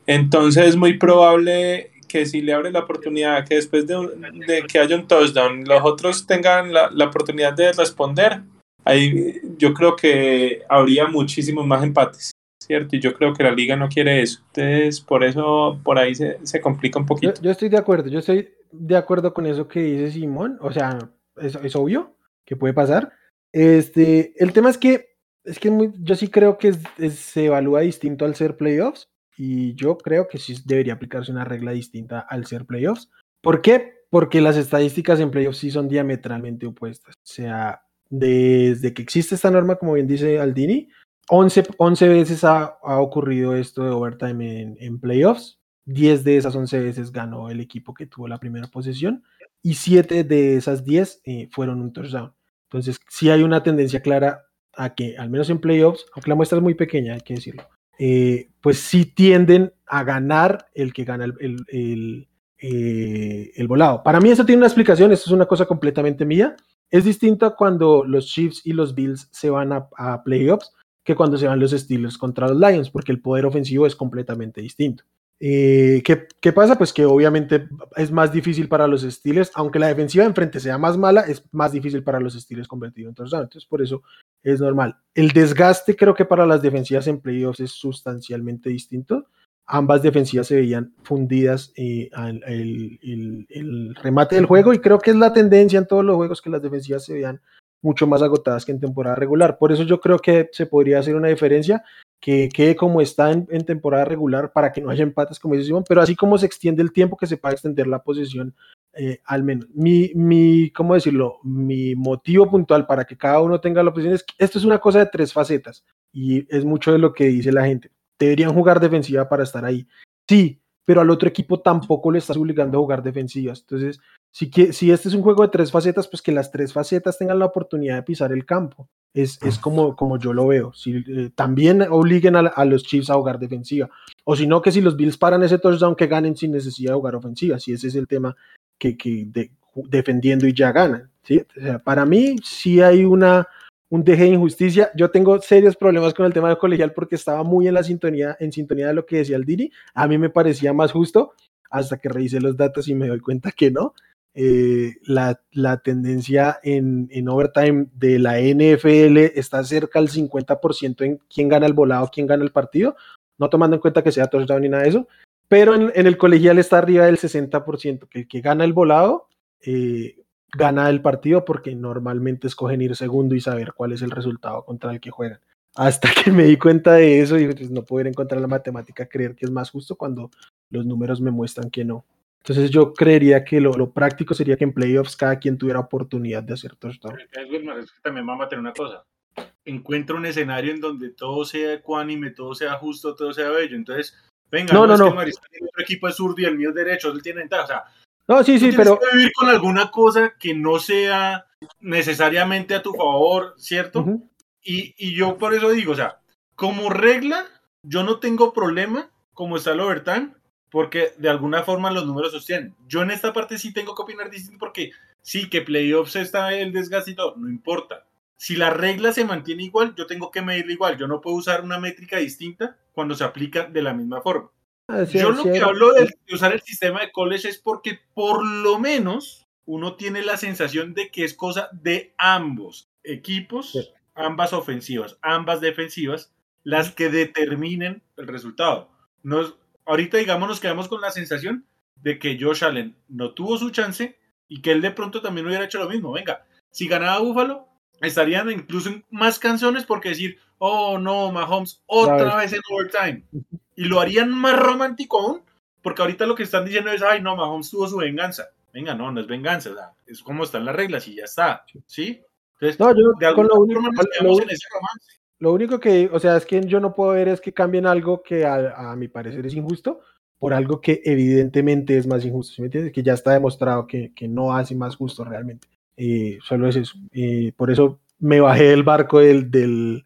Entonces es muy probable que si le abre la oportunidad que después de, que haya un touchdown, los otros tengan la, la, oportunidad de responder, ahí yo creo que habría muchísimos más empates. ¿cierto? Y yo creo que la liga no quiere eso. Entonces, por eso, por ahí se, se complica un poquito. Yo, estoy de acuerdo, yo estoy de acuerdo con eso que dice Simón, o sea, es, es obvio que puede pasar. Este, el tema es que, es que yo sí creo que se evalúa distinto al ser playoffs, y yo creo que sí debería aplicarse una regla distinta al ser playoffs. ¿Por qué? Porque las estadísticas en playoffs sí son diametralmente opuestas. O sea, desde que existe esta norma, como bien dice Aldini, 11, veces ha, ocurrido esto de overtime en, playoffs. 10 de esas 11 veces ganó el equipo que tuvo la primera posesión y 7 de esas 10 eh, fueron un touchdown. Entonces, sí hay una tendencia clara a que, al menos en playoffs, aunque la muestra es muy pequeña, hay que decirlo, eh, pues sí tienden a ganar el que gana el, el, eh, el, volado. Para mí eso tiene una explicación, esto es una cosa completamente mía. Es distinto a cuando los Chiefs y los Bills se van a playoffs, que cuando se van los Steelers contra los Lions, porque el poder ofensivo es completamente distinto. Eh, ¿qué, pasa? Pues que obviamente es más difícil para los Steelers, aunque la defensiva de enfrente sea más mala, es más difícil para los Steelers convertir en touchdown. Entonces, por eso es normal. El desgaste creo que para las defensivas en playoffs es sustancialmente distinto. Ambas defensivas se veían fundidas eh, el, el, remate del juego y creo que es la tendencia en todos los juegos que las defensivas se veían mucho más agotadas que en temporada regular. Por eso yo creo que se podría hacer una diferencia que quede como está en, temporada regular para que no haya empates, como dice Simón, pero así como se extiende el tiempo que se pueda extender la posesión eh, al menos. Mi, mi, ¿cómo decirlo? Mi motivo puntual para que cada uno tenga la posición es esto es una cosa de tres facetas y es mucho de lo que dice la gente. Deberían jugar defensiva para estar ahí. Sí, pero al otro equipo tampoco le estás obligando a jugar defensivas. Entonces, si, si este es un juego de tres facetas, pues que las tres facetas tengan la oportunidad de pisar el campo. Es, es como, como yo lo veo. Si, eh, también obliguen a, los Chiefs a jugar defensiva. O si no, que si los Bills paran ese touchdown, que ganen sin necesidad de jugar ofensiva. Si ese es el tema que, que defendiendo y ya ganan. ¿sí? para mí, sí hay una, un deje de injusticia. Yo tengo serios problemas con el tema del colegial porque estaba muy en la sintonía, en sintonía de lo que decía el Dini. A mí me parecía más justo hasta que revisé los datos y me doy cuenta que no. Eh, la, la, tendencia en, en, overtime de la NFL está cerca al 50% en quién gana el volado, quién gana el partido, no tomando en cuenta que sea touchdown ni nada de eso, pero en, en el colegial está arriba del 60%, que el que gana el volado eh, gana el partido porque normalmente escogen ir segundo y saber cuál es el resultado contra el que juegan. Hasta que me di cuenta de eso y pues, no poder encontrar la matemática, creer que es más justo cuando los números me muestran que no. Entonces yo creería que lo, práctico sería que en playoffs cada quien tuviera oportunidad de hacer touchdown. también vamos a tener una cosa. Encuentra un escenario en donde todo sea ecuánime, todo sea justo, todo sea bello. Entonces, venga, no, no, no. Es que otro equipo es zurdo y el mío es derecho, él tiene ventaja. O sea, no, sí, sí, pero. Que vivir con alguna cosa que no sea necesariamente a tu favor, ¿cierto? y, y yo por eso digo, o sea, como regla, yo no tengo problema como está el overtime porque de alguna forma los números sostienen. Yo en esta parte sí tengo que opinar distinto porque sí, que playoffs está el desgaste y todo, no importa. si la regla se mantiene igual, yo tengo que medirla igual. Yo no puedo usar una métrica distinta cuando se aplica de la misma forma. Ah, yo lo que hablo de, usar el sistema de college es porque por lo menos uno tiene la sensación de que es cosa de ambos equipos, Sí. ambas ofensivas, ambas defensivas, las que determinen el resultado. Nos, ahorita, digamos, nos quedamos con la sensación de que Josh Allen no tuvo su chance y que él de pronto también hubiera hecho lo mismo. Venga, si ganaba Buffalo, estarían incluso más canciones porque decir, oh no, Mahomes, otra vez en overtime. Y lo harían más romántico aún, porque ahorita lo que están diciendo es, ay no, Mahomes tuvo su venganza. Venga, no, no es venganza, o sea, es como están las reglas y ya está, ¿sí? Entonces, No, yo de con lo único, forma nos lo único- en ese romance. Lo único que, o sea, es que yo no puedo ver es que cambien algo que a, a mi parecer es injusto por algo que evidentemente es más injusto, ¿sí me entiendes? Que ya está demostrado que, que no hace más justo realmente. Eh, solo es eso. Eh, por eso me bajé del barco del, del,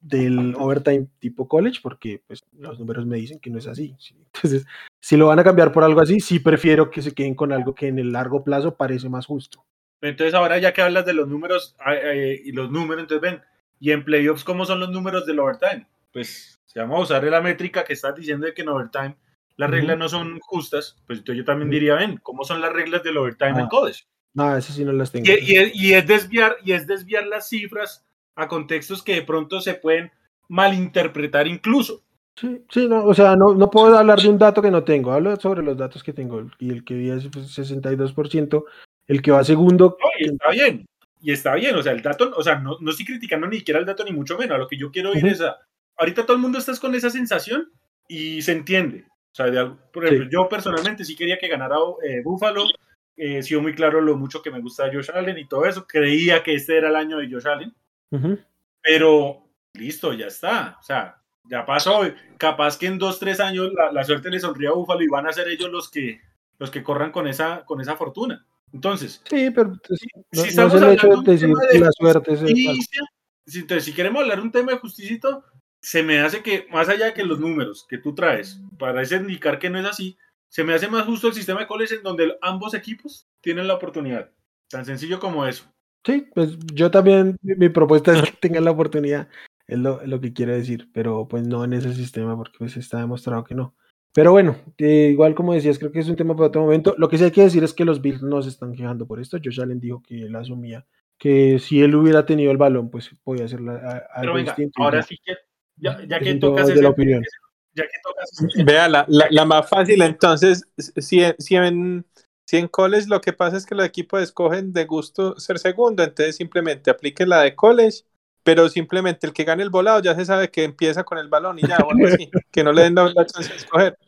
del, overtime tipo college, porque pues los números me dicen que no es así. ¿sí? Entonces, si lo van a cambiar por algo así, sí prefiero que se queden con algo que en el largo plazo parece más justo. Entonces ahora ya que hablas de los números ay, ay, y los números, entonces ven, y en playoffs, ¿cómo son los números del overtime? Pues si vamos a usar la métrica que estás diciendo de que en overtime las reglas no son justas, pues entonces yo también diría, ven, ¿cómo son las reglas del overtime en Ah. college? No, eso sí no las tengo. Y, y es, y es desviar, y es desviar las cifras a contextos que de pronto se pueden malinterpretar incluso. Sí, sí, no, o sea, no, no puedo hablar de un dato que no tengo, hablo sobre los datos que tengo, y el que vi es pues, 62%, el que va segundo, No, y está bien, y está bien, o sea, el dato, o sea, no, no estoy criticando ni siquiera el dato ni mucho menos, a lo que yo quiero ir Ujú. es a, ahorita todo el mundo está con esa sensación y se entiende. O sea, de por Sí. ejemplo, yo personalmente sí quería que ganara eh, Buffalo, eh, sido muy claro lo mucho que me gusta Josh Allen y todo eso, creía que este era el año de Josh Allen, Pero listo, ya está, o sea, ya pasó, capaz que en dos, tres años la, la suerte le sonríe a Buffalo y van a ser ellos los que, los que corran con esa, con esa fortuna. Entonces, sí, pero pues, no, si estamos hecho hablando de decir la suerte justicia, si, entonces, si queremos hablar un tema de justicito, se me hace que, más allá que los números que tú traes, parece indicar que no es así, se me hace más justo el sistema de college en donde ambos equipos tienen la oportunidad. Tan sencillo como eso. Sí, pues yo también, mi, propuesta es que tengan la oportunidad, es lo, lo que quiero decir, pero pues no en ese sistema, porque pues está demostrado que no. Pero bueno, eh, igual como decías, creo que es un tema para otro momento. Lo que sí hay que decir es que los Bills no se están quejando por esto. Josh Allen dijo que él asumía que si él hubiera tenido el balón, pues podía hacer la- a- Pero algo venga, distinto. ahora ya. sí que, ya, ya que tocas ese, la opinión. ya que tocas ese- Vea, la, la, la más fácil, entonces, si, si, en, si en college lo que pasa es que los equipos escogen de gusto ser segundo, entonces simplemente aplique la de college, pero simplemente el que gane el volado ya se sabe que empieza con el balón y ya, o algo así, que no le den la, la chance de escoger,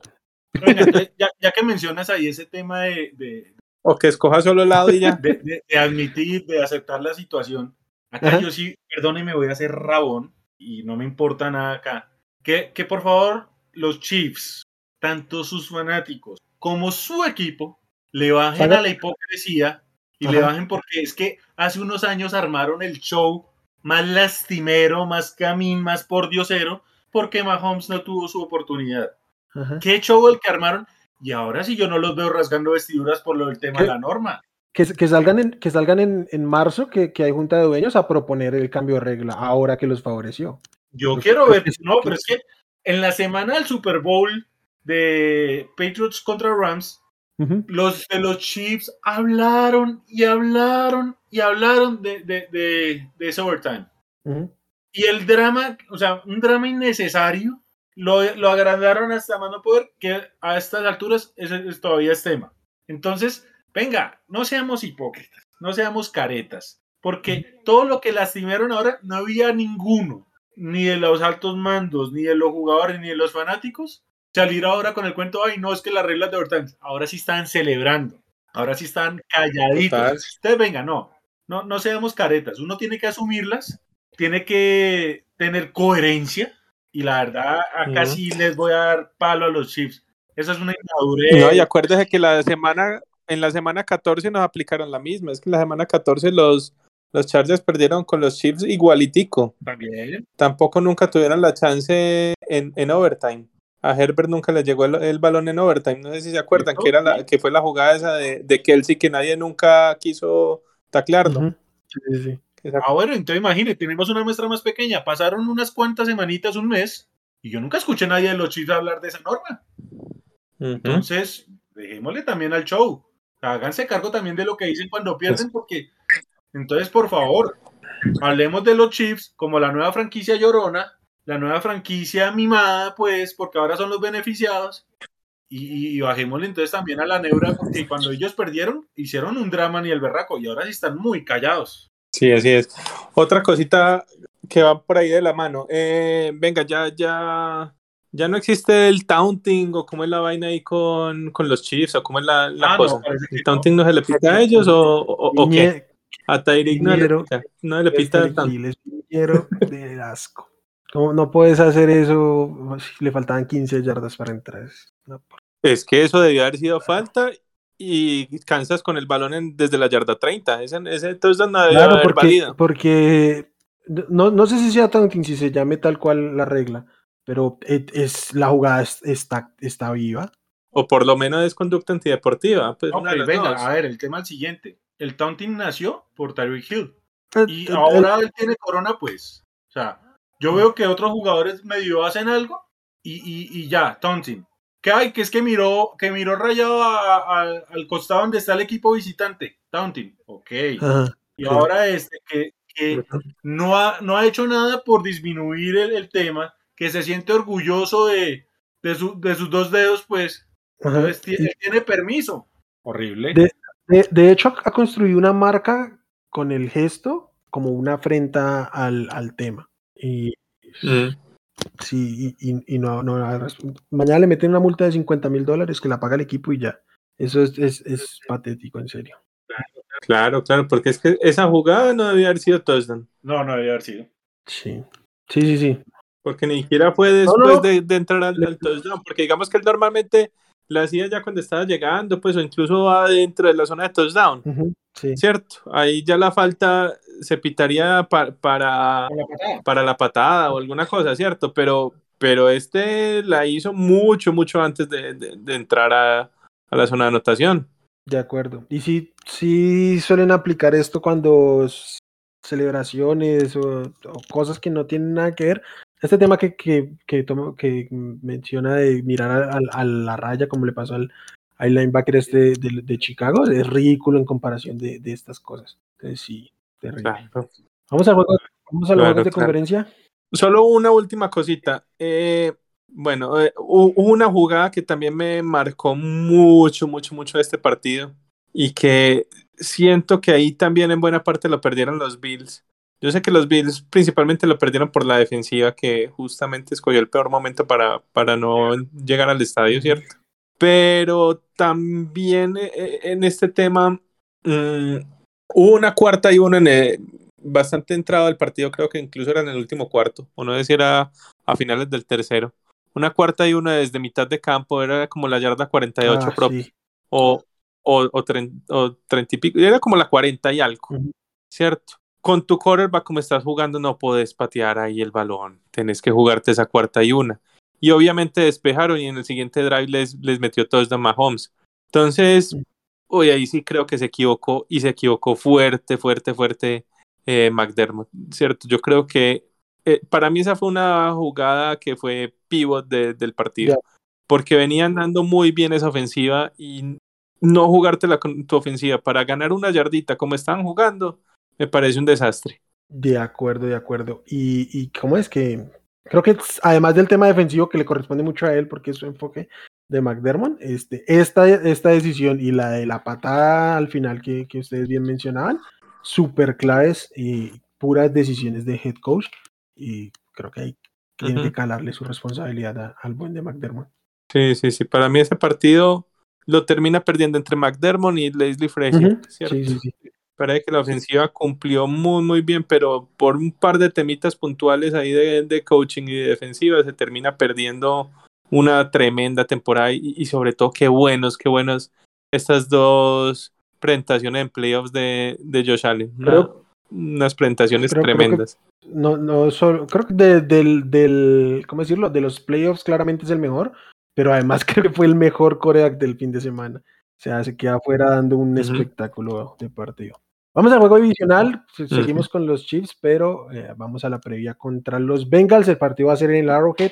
entonces, ya, ya que mencionas ahí ese tema de, de, o que escoja solo lado y ya. de, de- de admitir, de aceptar la situación. Acá Ajá. yo sí, perdóneme, voy a hacer rabón y no me importa nada acá. Que, que por favor los Chiefs, tanto sus fanáticos como su equipo, le bajen a la hipocresía y Ajá. le bajen porque es que hace unos años armaron el show más lastimero, más camín, más pordiosero, porque Mahomes no tuvo su oportunidad. Ajá. ¿Qué show el que armaron? Y ahora sí yo no los veo rasgando vestiduras por lo del tema ¿Qué? de la norma. Que, que salgan, en, que salgan en, en marzo, que, que hay junta de dueños a proponer el cambio de regla, ahora que los favoreció. Yo Pues, quiero ver, no, pero es que en la semana del Super Bowl de Patriots contra Rams, Los de los Chiefs hablaron y hablaron y hablaron de, de, de, de ese overtime. Y el drama, o sea, un drama innecesario, lo, lo agrandaron hasta más no poder, que a estas alturas es, es- todavía es tema. Entonces, venga, no seamos hipócritas, no seamos caretas, porque todo lo que lastimaron ahora no había ninguno, ni de los altos mandos, ni de los jugadores, ni de los fanáticos, salir ahora con el cuento, ay, no, es que las reglas de overtime, ahora sí están celebrando, ahora sí están calladitos. Total. Ustedes venga, no, no, no seamos caretas, uno tiene que asumirlas, tiene que tener coherencia, y la verdad, acá sí les voy a dar palo a los Chiefs. Eso es una inmadurez. No, y acuérdese que la semana, en la semana 14 nos aplicaron la misma, es que en la semana 14 los, los Chargers perdieron con los Chiefs igualitico. También. tampoco nunca tuvieron la chance en, en overtime. A Herbert nunca le llegó el, el balón en overtime. No sé si se acuerdan que era la, que fue la jugada esa de, de Kelsey que nadie nunca quiso taclearlo. Sí, sí. Ah, bueno, entonces imagínate, tenemos una muestra más pequeña. Pasaron unas cuantas semanitas, un mes, y yo nunca escuché a nadie de los Chiefs hablar de esa norma. Entonces, dejémosle también al show. Háganse cargo también de lo que dicen cuando pierden, porque entonces, por favor, hablemos de los Chiefs como la nueva franquicia llorona, la nueva franquicia mimada, pues, porque ahora son los beneficiados. Y, y- y bajémosle entonces también a la neura, porque cuando ellos perdieron, hicieron un drama ni el berraco, y ahora sí están muy callados. Sí, así es. Otra cosita que va por ahí de la mano. Eh, venga, ya, ya, ya no existe el taunting o cómo es la vaina ahí con, con los Chiefs o cómo es la, la Ah, no, cosa. ¿El taunting no se le pita a ellos o, o, o qué? A Tyreek no, le Viñero. pita, no se le pita tanto. Piñero de asco. ¿Cómo no puedes hacer eso? Si Le faltaban 15 yardas para entrar. No, por- Es que eso debió haber sido falta y cansas con el balón en- desde la yarda 30. Ese, ese touchdown no debió Claro, haber porque, valido. porque no, no sé si sea taunting, si se llame tal cual la regla, pero es, es- la jugada es- está, está viva. O por lo menos es conducta antideportiva. Pues venga, dos. a ver, el tema es el siguiente. El taunting nació por Tyreek Hill. Eh, Y eh, ahora él tiene corona, pues. O sea, yo veo que otros jugadores medio hacen algo y, y, y ya, taunting. ¿Qué hay? Que es que miró, que miró rayado a- a- al costado donde está el equipo visitante. Taunting. Ok. ajá, Y ahora este, que, que no, ha, no ha hecho nada por disminuir el, el tema, que se siente orgulloso de, de, su- de sus dos dedos, pues. tiene permiso. Horrible. De- De, de hecho, ha construido una marca con el gesto como una afrenta al, al tema. Y Mm. sí, y, y- y no, no, mañana le meten una multa de 50 mil dólares que la paga el equipo y ya. Eso es, es, es patético, en serio. Claro, claro, porque es que esa jugada no debía haber sido touchdown. No, no debe haber sido. Sí, sí, sí, sí. Porque ni siquiera fue después no. De, de entrar al, al touchdown. Porque digamos que él normalmente la hacía ya cuando estaba llegando, pues, o incluso adentro de la zona de touchdown. Sí. ¿Cierto? Ahí ya la falta se pitaría pa- para, la patada. para la patada o alguna cosa, ¿cierto? Pero, pero este la hizo mucho, mucho antes de, de- de entrar a, a la zona de anotación. De acuerdo. Y sí, sí suelen aplicar esto cuando celebraciones o, o cosas que no tienen nada que ver. Este tema que, que, que, toma- que menciona de mirar a, a- a la raya, como le pasó al, al linebacker este de, de Chicago, es ridículo en comparación de, de estas cosas. Entonces, sí, terrible. Claro. Vamos al juego, vamos a los Claro, juegos de claro. conferencia. Solo una última cosita. Eh, bueno, eh, hu- hubo una jugada que también me marcó mucho, mucho, mucho este partido y que siento que ahí también en buena parte lo perdieron los Bills. Yo sé que los Bills principalmente lo perdieron por la defensiva que justamente escogió el peor momento para, para no llegar al estadio, ¿cierto? Pero también eh, en este tema mm, hubo una cuarta y uno en el- bastante entrado al partido, creo que incluso era en el último cuarto, o no sé si era a finales del tercero. Una cuarta y una desde mitad de campo, era como la yarda 48 Ah, propia, sí. o, o, o, tren- o 30 y pico, era como la 40 y algo. ¿cierto? Con tu quarterback como estás jugando no puedes patear ahí el balón, tenés que jugarte esa cuarta y una. Y obviamente despejaron y en el siguiente drive les, les metió touchdown Mahomes. Entonces, uy, ahí sí creo que se equivocó y se equivocó fuerte, fuerte, fuerte eh, McDermott, ¿cierto? Yo creo que eh, para mí esa fue una jugada que fue pivot de- del partido, porque venían dando muy bien esa ofensiva y no jugártela con tu ofensiva para ganar una yardita como estaban jugando, me parece un desastre. De acuerdo, de acuerdo. Y, y cómo es que creo que además del tema defensivo que le corresponde mucho a él porque es su enfoque de McDermott, este, esta, esta decisión y la de la patada al final que, que ustedes bien mencionaban, súper claves y puras decisiones de head coach y creo que hay que Ujú. calarle su responsabilidad a- al buen de McDermott. Sí, sí, sí, para mí ese partido lo termina perdiendo entre McDermott y Leslie Frazier, Ujú, ¿cierto? Sí, sí, sí. Parece que la ofensiva cumplió muy, muy bien, pero por un par de temitas puntuales ahí de, de coaching y de defensiva se termina perdiendo una tremenda temporada y, y sobre todo qué buenos, qué buenos estas dos presentaciones en playoffs de, de Josh Allen. Una- Creo- unas presentaciones creo- creo que- tremendas. No, no solo, creo que de- del, del, ¿cómo decirlo? De los playoffs claramente es el mejor, pero además creo que fue el mejor coreback del fin de semana. O sea, se queda afuera dando un espectáculo de partido. Vamos al juego divisional, se- seguimos con los Chiefs, pero eh, vamos a la previa contra los Bengals. El partido va a ser en el Arrowhead,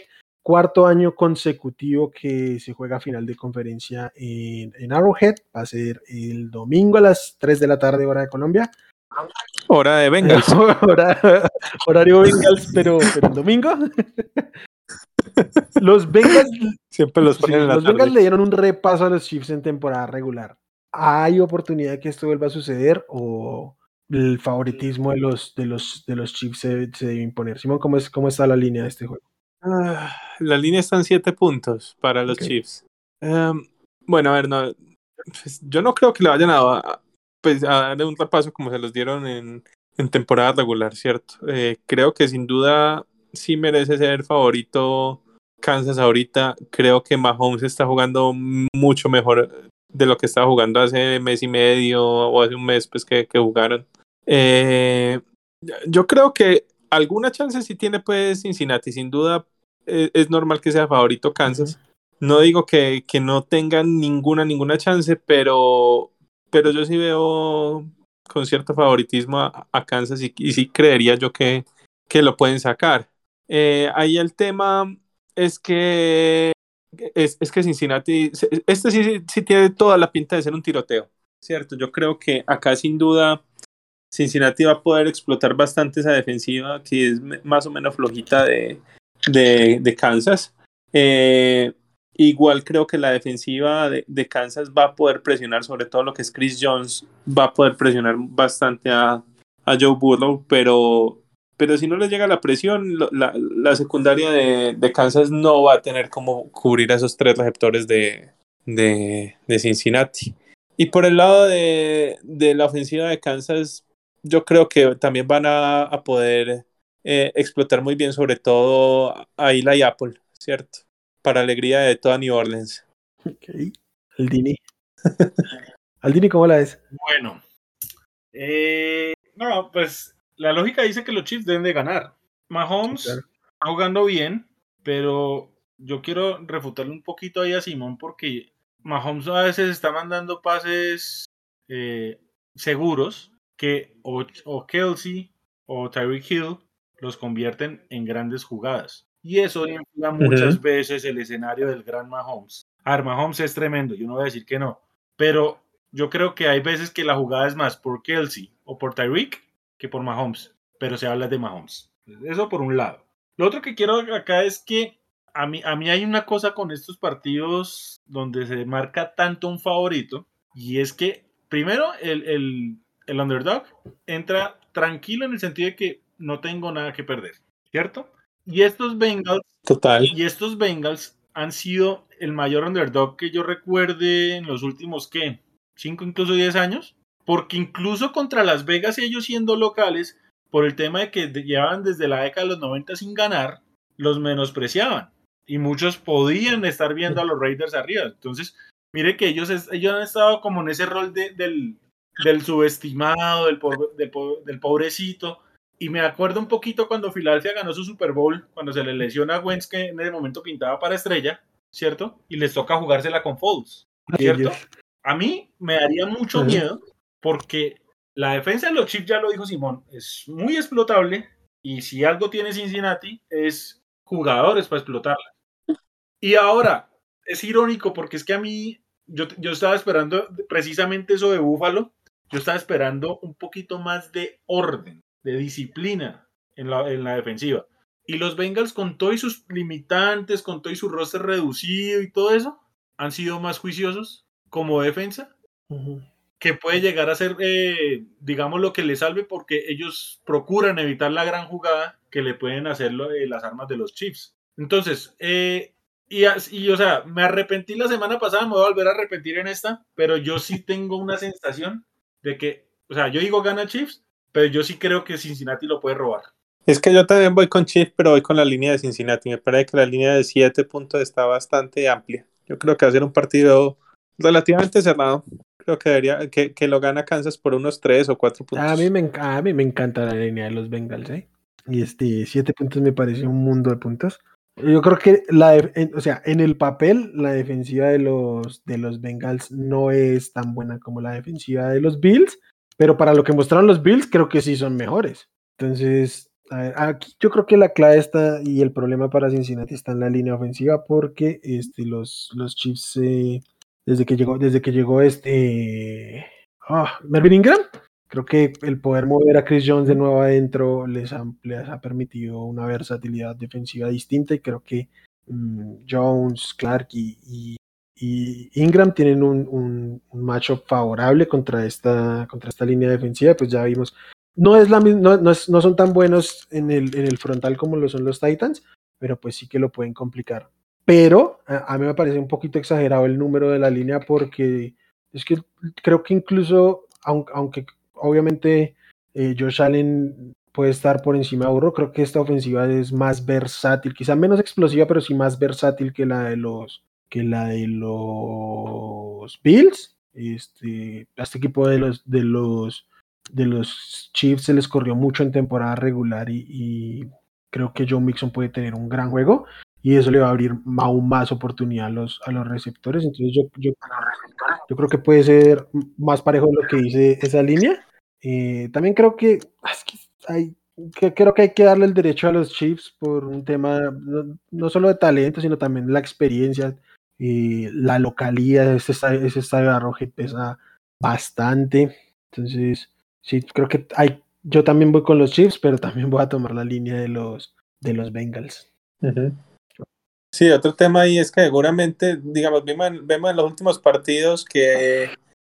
cuarto año consecutivo que se juega final de conferencia en, en Arrowhead. Va a ser el domingo a las 3 de la tarde, hora de Colombia. Hora de Bengals. Hora- horario Bengals, pero, pero el domingo. los Bengals Siempre los Sí, ponen en la los Bengals le dieron un repaso a los Chiefs en temporada regular. ¿Hay oportunidad de que esto vuelva a suceder o el favoritismo de los, de los, de los Chiefs se, se debe imponer? Simón, ¿cómo, es, ¿cómo está la línea de este juego? Ah, la línea está en siete puntos para los Ok. Chiefs. Em, bueno, a ver, no, pues, yo no creo que le vayan a, a- pues, a darle un repaso como se los dieron en, en temporada regular, ¿cierto? Eh, creo que sin duda sí merece ser favorito Kansas ahorita. Creo que Mahomes está jugando mucho mejor de lo que estaba jugando hace mes y medio o hace un mes pues que, que jugaron. Eh, yo creo que alguna chance sí tiene pues Cincinnati, sin duda eh, es normal que sea favorito Kansas. No digo que, que no tengan ninguna, ninguna chance, pero, pero yo sí veo con cierto favoritismo a, a Kansas y, y sí creería yo que, que lo pueden sacar. Eh, ahí el tema es que es, es que Cincinnati, este sí, sí tiene toda la pinta de ser un tiroteo, ¿cierto? Yo creo que acá sin duda Cincinnati va a poder explotar bastante esa defensiva que es más o menos flojita de, de, Kansas. Eh, igual creo que la defensiva de, de Kansas va a poder presionar, sobre todo lo que es Chris Jones, va a poder presionar bastante a, a Joe Burrow, pero, pero si no le llega la presión, la, la secundaria de, de Kansas no va a tener como cubrir a esos tres receptores de, de, de Cincinnati. Y por el lado de, de la ofensiva de Kansas, yo creo que también van a, a poder eh, explotar muy bien, sobre todo a Eli Apple, ¿cierto? Para alegría de toda New Orleans. Ok. Aldini. Aldini, ¿cómo la ves? Bueno, eh, no, pues la lógica dice que los Chiefs deben de ganar. Mahomes Sí, claro. está jugando bien, pero yo quiero refutarle un poquito ahí a Simón porque Mahomes a veces está mandando pases eh, seguros que o, o Kelsey o Tyreek Hill los convierten en grandes jugadas. Y eso infla muchas Ujú. veces el escenario del gran Mahomes. A Mahomes es tremendo, yo no voy a decir que no, pero yo creo que hay veces que la jugada es más por Kelsey o por Tyreek que por Mahomes, pero se habla de Mahomes. Eso por un lado. Lo otro que quiero acá es que a mí, a mí hay una cosa con estos partidos donde se marca tanto un favorito y es que primero el, el, el underdog entra tranquilo en el sentido de que no tengo nada que perder, ¿cierto? Y estos Bengals Total. y estos Bengals han sido el mayor underdog que yo recuerde en los últimos, ¿qué? 5, incluso 10 años. Porque incluso contra Las Vegas, ellos siendo locales, por el tema de que llevaban desde la década de los 90 sin ganar, los menospreciaban. Y muchos podían estar viendo a los Raiders arriba. Entonces, mire que ellos, ellos han estado como en ese rol de- del, del subestimado, del, po- del po- del pobrecito. Y me acuerdo un poquito cuando Philadelphia ganó su Super Bowl, cuando se le lesiona a Wentz, que en ese momento pintaba para estrella, ¿cierto? Y les toca jugársela con Foles, ¿cierto? A mí me daría mucho miedo porque la defensa de los Chiefs, ya lo dijo Simón, es muy explotable y si algo tiene Cincinnati es jugadores para explotarla. Y ahora, es irónico porque es que a mí, yo, yo estaba esperando precisamente eso de Búfalo, yo estaba esperando un poquito más de orden, de disciplina en la, en la defensiva. Y los Bengals con todo y sus limitantes, con todo y su roster reducido y todo eso, han sido más juiciosos como defensa que puede llegar a ser, eh, digamos, lo que le salve porque ellos procuran evitar la gran jugada que le pueden hacer lo- eh, las armas de los Chiefs. Entonces, eh, y, y, o sea, me arrepentí la semana pasada, me voy a volver a arrepentir en esta, pero yo sí tengo una sensación de que, o sea, yo digo gana Chiefs, pero yo sí creo que Cincinnati lo puede robar. Es que yo también voy con Chiefs, pero voy con la línea de Cincinnati. Me parece que la línea de 7 puntos está bastante amplia. Yo creo que va a ser un partido relativamente cerrado. Creo que, debería, que, que lo gana Kansas por unos 3 o 4 puntos. A mí, me, a mí me encanta la línea de los Bengals, ¿eh? Y este, siete puntos me parece un mundo de puntos. Yo creo que la, en- o sea, en el papel, la defensiva de los, de los Bengals no es tan buena como la defensiva de los Bills, pero para lo que mostraron los Bills, creo que sí son mejores. Entonces, a ver, aquí yo creo que la clave está y el problema para Cincinnati está en la línea ofensiva porque este, los, los Chiefs, eh, desde que llegó, desde que llegó este ah, Melvin Ingram, creo que el poder mover a Chris Jones de nuevo adentro les ha, les ha permitido una versatilidad defensiva distinta y creo que mm, Jones, Clark y, Ingram tienen un, un, matchup favorable contra esta, contra esta línea defensiva, pues ya vimos. No, es la, no, no, es- no son tan buenos en el, en el frontal como lo son los Titans, pero pues sí que lo pueden complicar. Pero a, a mí me parece un poquito exagerado el número de la línea porque es que creo que incluso, aunque obviamente eh, Josh Allen puede estar por encima de Burrow, creo que esta ofensiva es más versátil, quizá menos explosiva, pero sí más versátil que la de los que la de los Bills. Este, este equipo de los de los de los Chiefs se les corrió mucho en temporada regular y, y creo que Joe Mixon puede tener un gran juego y eso le va a abrir aún más oportunidad a los, a los receptores. Entonces yo, yo, yo creo que puede ser más parejo de lo que dice esa línea. Eh, también creo que, ah, que hay, que creo que hay que darle el derecho a los Chiefs por un tema no, no solo de talento, sino también la experiencia, eh, la localidad, ese estadio, ese estadio pesa bastante. Entonces, sí, creo que hay, yo también voy con los Chiefs, pero también voy a tomar la línea de los, de los Bengals. Sí, otro tema ahí es que seguramente, digamos, vemos vemos en los últimos partidos que,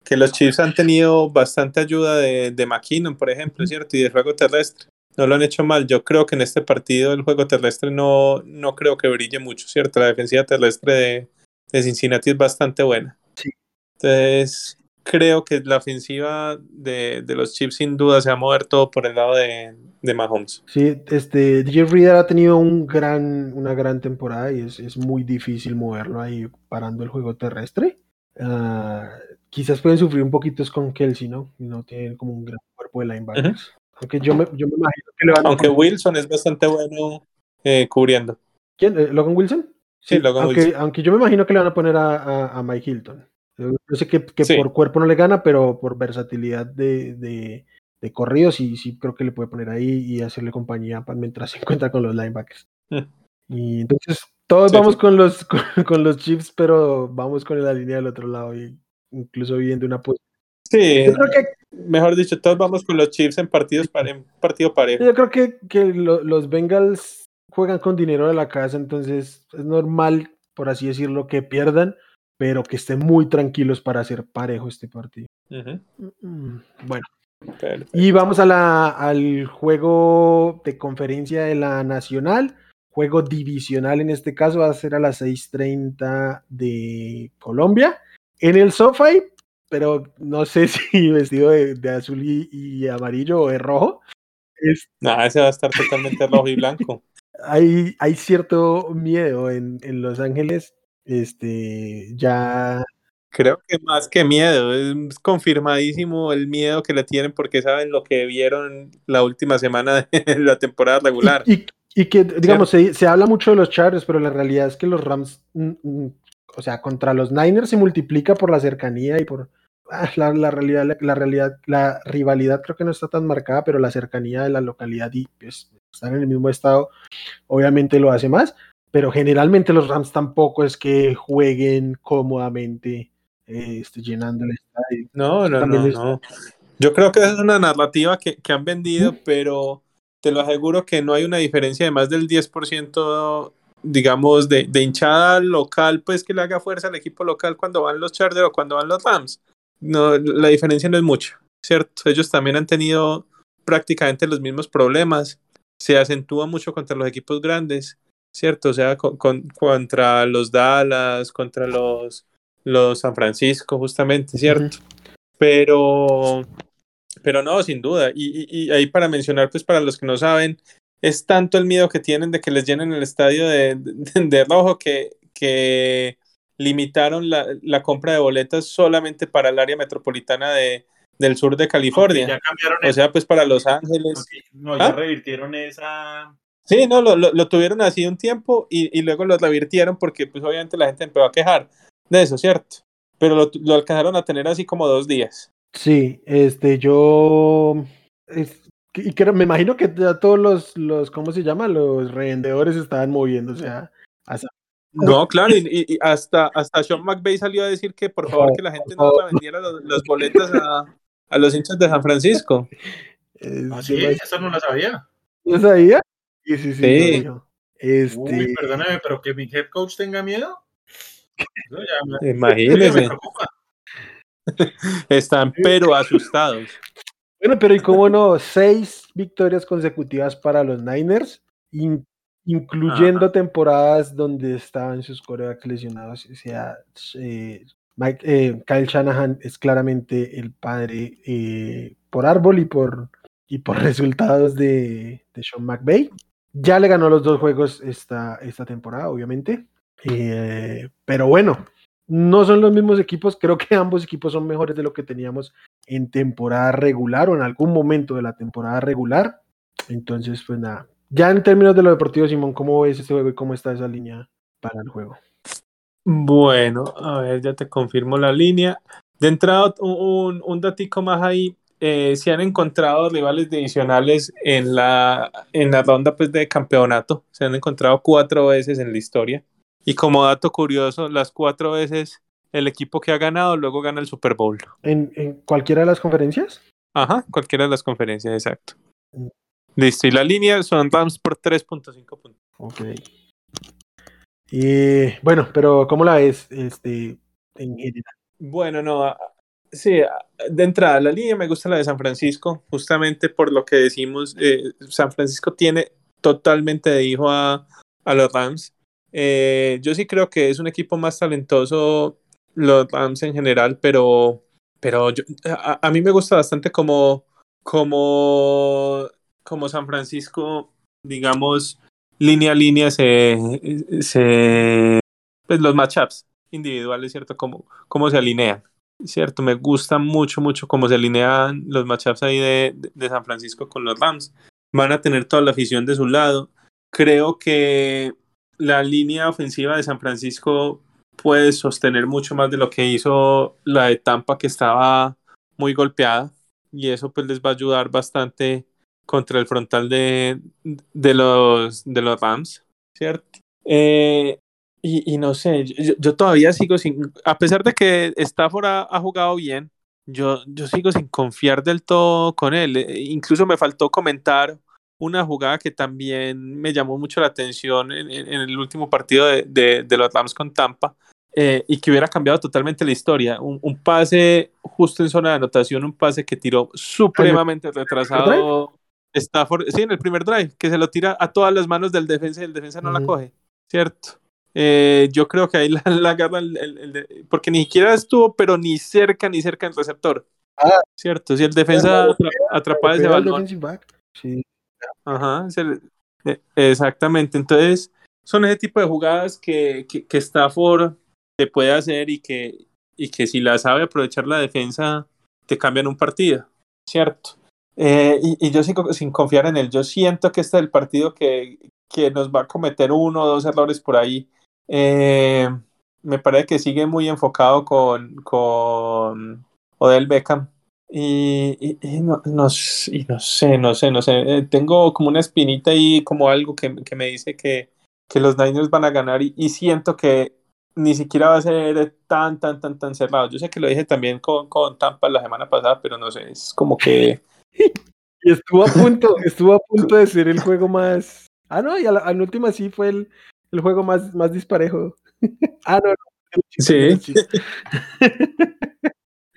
que los Chiefs han tenido bastante ayuda de, de McKinnon, por ejemplo, ¿cierto? Y del juego terrestre. No lo han hecho mal. Yo creo que en este partido el juego terrestre no, no creo que brille mucho, ¿cierto? La defensiva terrestre de, de Cincinnati es bastante buena. Sí. Entonces, creo que la ofensiva de, de los Chiefs sin duda se va a mover todo por el lado de, de Mahomes. Sí, este, DJ Reader ha tenido un gran, una gran temporada y es, es muy difícil moverlo ahí parando el juego terrestre. Ah, quizás pueden sufrir un poquito es con Kelsey, ¿no? No tienen como un gran cuerpo de linebackers. Aunque yo me, yo me imagino que le van a Aunque Wilson es bastante bueno eh, cubriendo. ¿Quién? Eh, ¿Logan Wilson? Sí, Logan aunque, Wilson. aunque yo me imagino que le van a poner a, a- a Mike Hilton. Yo sé que, que Sí. por cuerpo no le gana, pero por versatilidad de, de, de corridos sí, sí creo que le puede poner ahí y hacerle compañía pa- mientras se encuentra con los linebackers. Mm. Y entonces todos Sí, vamos con los con, con los Chiefs, pero vamos con la línea del otro lado y incluso viendo una posición. Sí, Yo creo que mejor dicho, todos vamos con los Chiefs en partidos pare- en partido parejo. Yo creo que, que lo- los Bengals juegan con dinero de la casa, entonces es normal, por así decirlo, que pierdan, pero que estén muy tranquilos para hacer parejo este partido. Bueno, perfecto. y vamos a la, al juego de conferencia de la Nacional, juego divisional en este caso, va a ser a las 6:30 de Colombia, en el SoFi, pero no sé si vestido de, de azul y, y amarillo o de rojo. Es- Nah, ese va a estar totalmente rojo y blanco. hay, hay cierto miedo en, en Los Ángeles. Este, ya. Creo que más que miedo, es confirmadísimo el miedo que le tienen porque saben lo que vieron la última semana de la temporada regular. Y, y- y que, digamos, se, se habla mucho de los Chargers, pero la realidad es que los Rams, o sea, contra los Niners se multiplica por la cercanía y por. ah, la, la realidad, la, la realidad, la rivalidad creo que no está tan marcada, pero la cercanía de la localidad y pues, estar en el mismo estado, obviamente lo hace más. Pero generalmente los Rams tampoco es que jueguen cómodamente, eh, este, llenando el estadio. No, no, También no, no. Yo creo que es una narrativa que, que han vendido, pero te lo aseguro que no hay una diferencia de más del 10%, digamos, de, de hinchada local, pues que le haga fuerza al equipo local cuando van los Chargers o cuando van los Rams. No, la diferencia no es mucha, ¿cierto? Ellos también han tenido prácticamente los mismos problemas. Se acentúa mucho contra los equipos grandes, ¿cierto? O sea, con- con- contra los Dallas, contra los, los San Francisco, justamente, ¿cierto? Pero, pero no, sin duda. Y, y- y ahí para mencionar, pues para los que no saben, es tanto el miedo que tienen de que les llenen el estadio de, de, de rojo que, que limitaron la, la compra de boletas solamente para el área metropolitana de, del sur de California. Ya cambiaron O sea, pues para Los Ángeles. No, ya ¿Ah? revirtieron esa. Sí, no, lo, lo, lo tuvieron así un tiempo y, y luego lo revirtieron porque pues obviamente la gente empezó a quejar de eso, ¿cierto? Pero lo, lo alcanzaron a tener así como dos días. Sí, este, yo. es- y creo- me imagino que ya todos los, los, ¿cómo se llama? Los revendedores estaban hasta- No, claro, y, hasta, hasta Sean McVay salió a decir que por favor que la gente no la vendiera los, los boletos a, a los hinchas de San Francisco. es ¿Ah, Esa no la sabía. ¿No sabía? Sí, sí, sí. Este, Uy, perdóname, pero que mi head coach tenga miedo. Eso ya me, me Imagínense, preocupa. están pero asustados. Bueno, pero y cómo no, seis victorias consecutivas para los Niners, in- incluyendo temporadas donde estaban sus corebacks lesionados. O sea, eh, Mike- eh, Kyle Shanahan es claramente el padre eh, por árbol y por, y por resultados de, de Sean McVay. Ya le ganó los dos juegos esta, esta temporada, obviamente. Pero bueno, no son los mismos equipos. Creo que ambos equipos son mejores de lo que teníamos en temporada regular o en algún momento de la temporada regular. Entonces, pues nada. Ya en términos de lo deportivo, Simón, ¿cómo ves este juego y cómo está esa línea para el juego? Bueno, a ver, ya te confirmo la línea. De entrada, un, un, datico más ahí. Eh, se han encontrado rivales divisionales en la, en la ronda pues, de campeonato. Se han encontrado cuatro veces en la historia. Y como dato curioso, las cuatro veces el equipo que ha ganado luego gana el Super Bowl. ¿En, en cualquiera de las conferencias? Ajá, cualquiera de las conferencias, exacto. Mm. Listo, y la línea son Rams por 3.5 puntos. Ok. Y bueno, pero ¿cómo la ves este, en general? Bueno, no, sí, de entrada, la línea me gusta la de San Francisco, justamente por lo que decimos, eh, San Francisco tiene totalmente de hijo a, a los Rams. Eh, yo sí creo que es un equipo más talentoso los Rams en general, pero, pero a, mí me gusta bastante como, como, como San Francisco, digamos, línea a línea se, se pues los matchups individuales, ¿cierto? Cómo, cómo se alinean, ¿cierto? Me gusta mucho, mucho cómo se alinean los matchups ahí de, de San Francisco con los Rams. Van a tener toda la afición de su lado. Creo que la línea ofensiva de San Francisco puede sostener mucho más de lo que hizo la de Tampa, que estaba muy golpeada, y eso pues les va a ayudar bastante contra el frontal de, de, los, de los Rams, ¿cierto? Eh, y, y, no sé, yo, yo, todavía sigo sin, a pesar de que Stafford ha, jugado bien, yo, yo, sigo sin confiar del todo con él. Eh, incluso me faltó comentar una jugada que también me llamó mucho la atención en, en, en el último partido de, de, de, los Rams con Tampa eh, y que hubiera cambiado totalmente la historia. Un, un, pase justo en zona de anotación, un pase que tiró supremamente retrasado. Stafford, sí, en el primer drive, que se lo tira a todas las manos del defensa y el defensa no uh -huh. la coge, ¿cierto? Eh, yo creo que ahí la, la agarra el, el, el, porque ni siquiera estuvo, pero ni cerca, ni cerca del receptor, ah, ¿cierto? Si el defensa atra, atrapa ese balón. Sí. Ajá, se, exactamente. Entonces, son ese tipo de jugadas que, que, que Stafford te puede hacer y que, y que si la sabe aprovechar la defensa, te cambian un partido, ¿cierto? Eh, y, y, yo sigo sin confiar en él. Yo siento que este es el partido que, que nos va a cometer uno o dos errores por ahí. Eh, me parece que sigue muy enfocado con, con Odell Beckham. Y, y, y, no, no, y, no, sé, no sé, no sé. Eh, tengo como una espinita ahí, como algo que, que me dice que, que, los Niners van a ganar y, siento que ni siquiera va a ser tan, tan, tan, tan cerrado. Yo sé que lo dije también con, con Tampa la semana pasada, pero no sé, es como que... Y estuvo a punto, estuvo a punto de ser el juego más. Ah, no, y a la, a la última sí fue el, el, juego más, más disparejo. ah, no, no. Sí.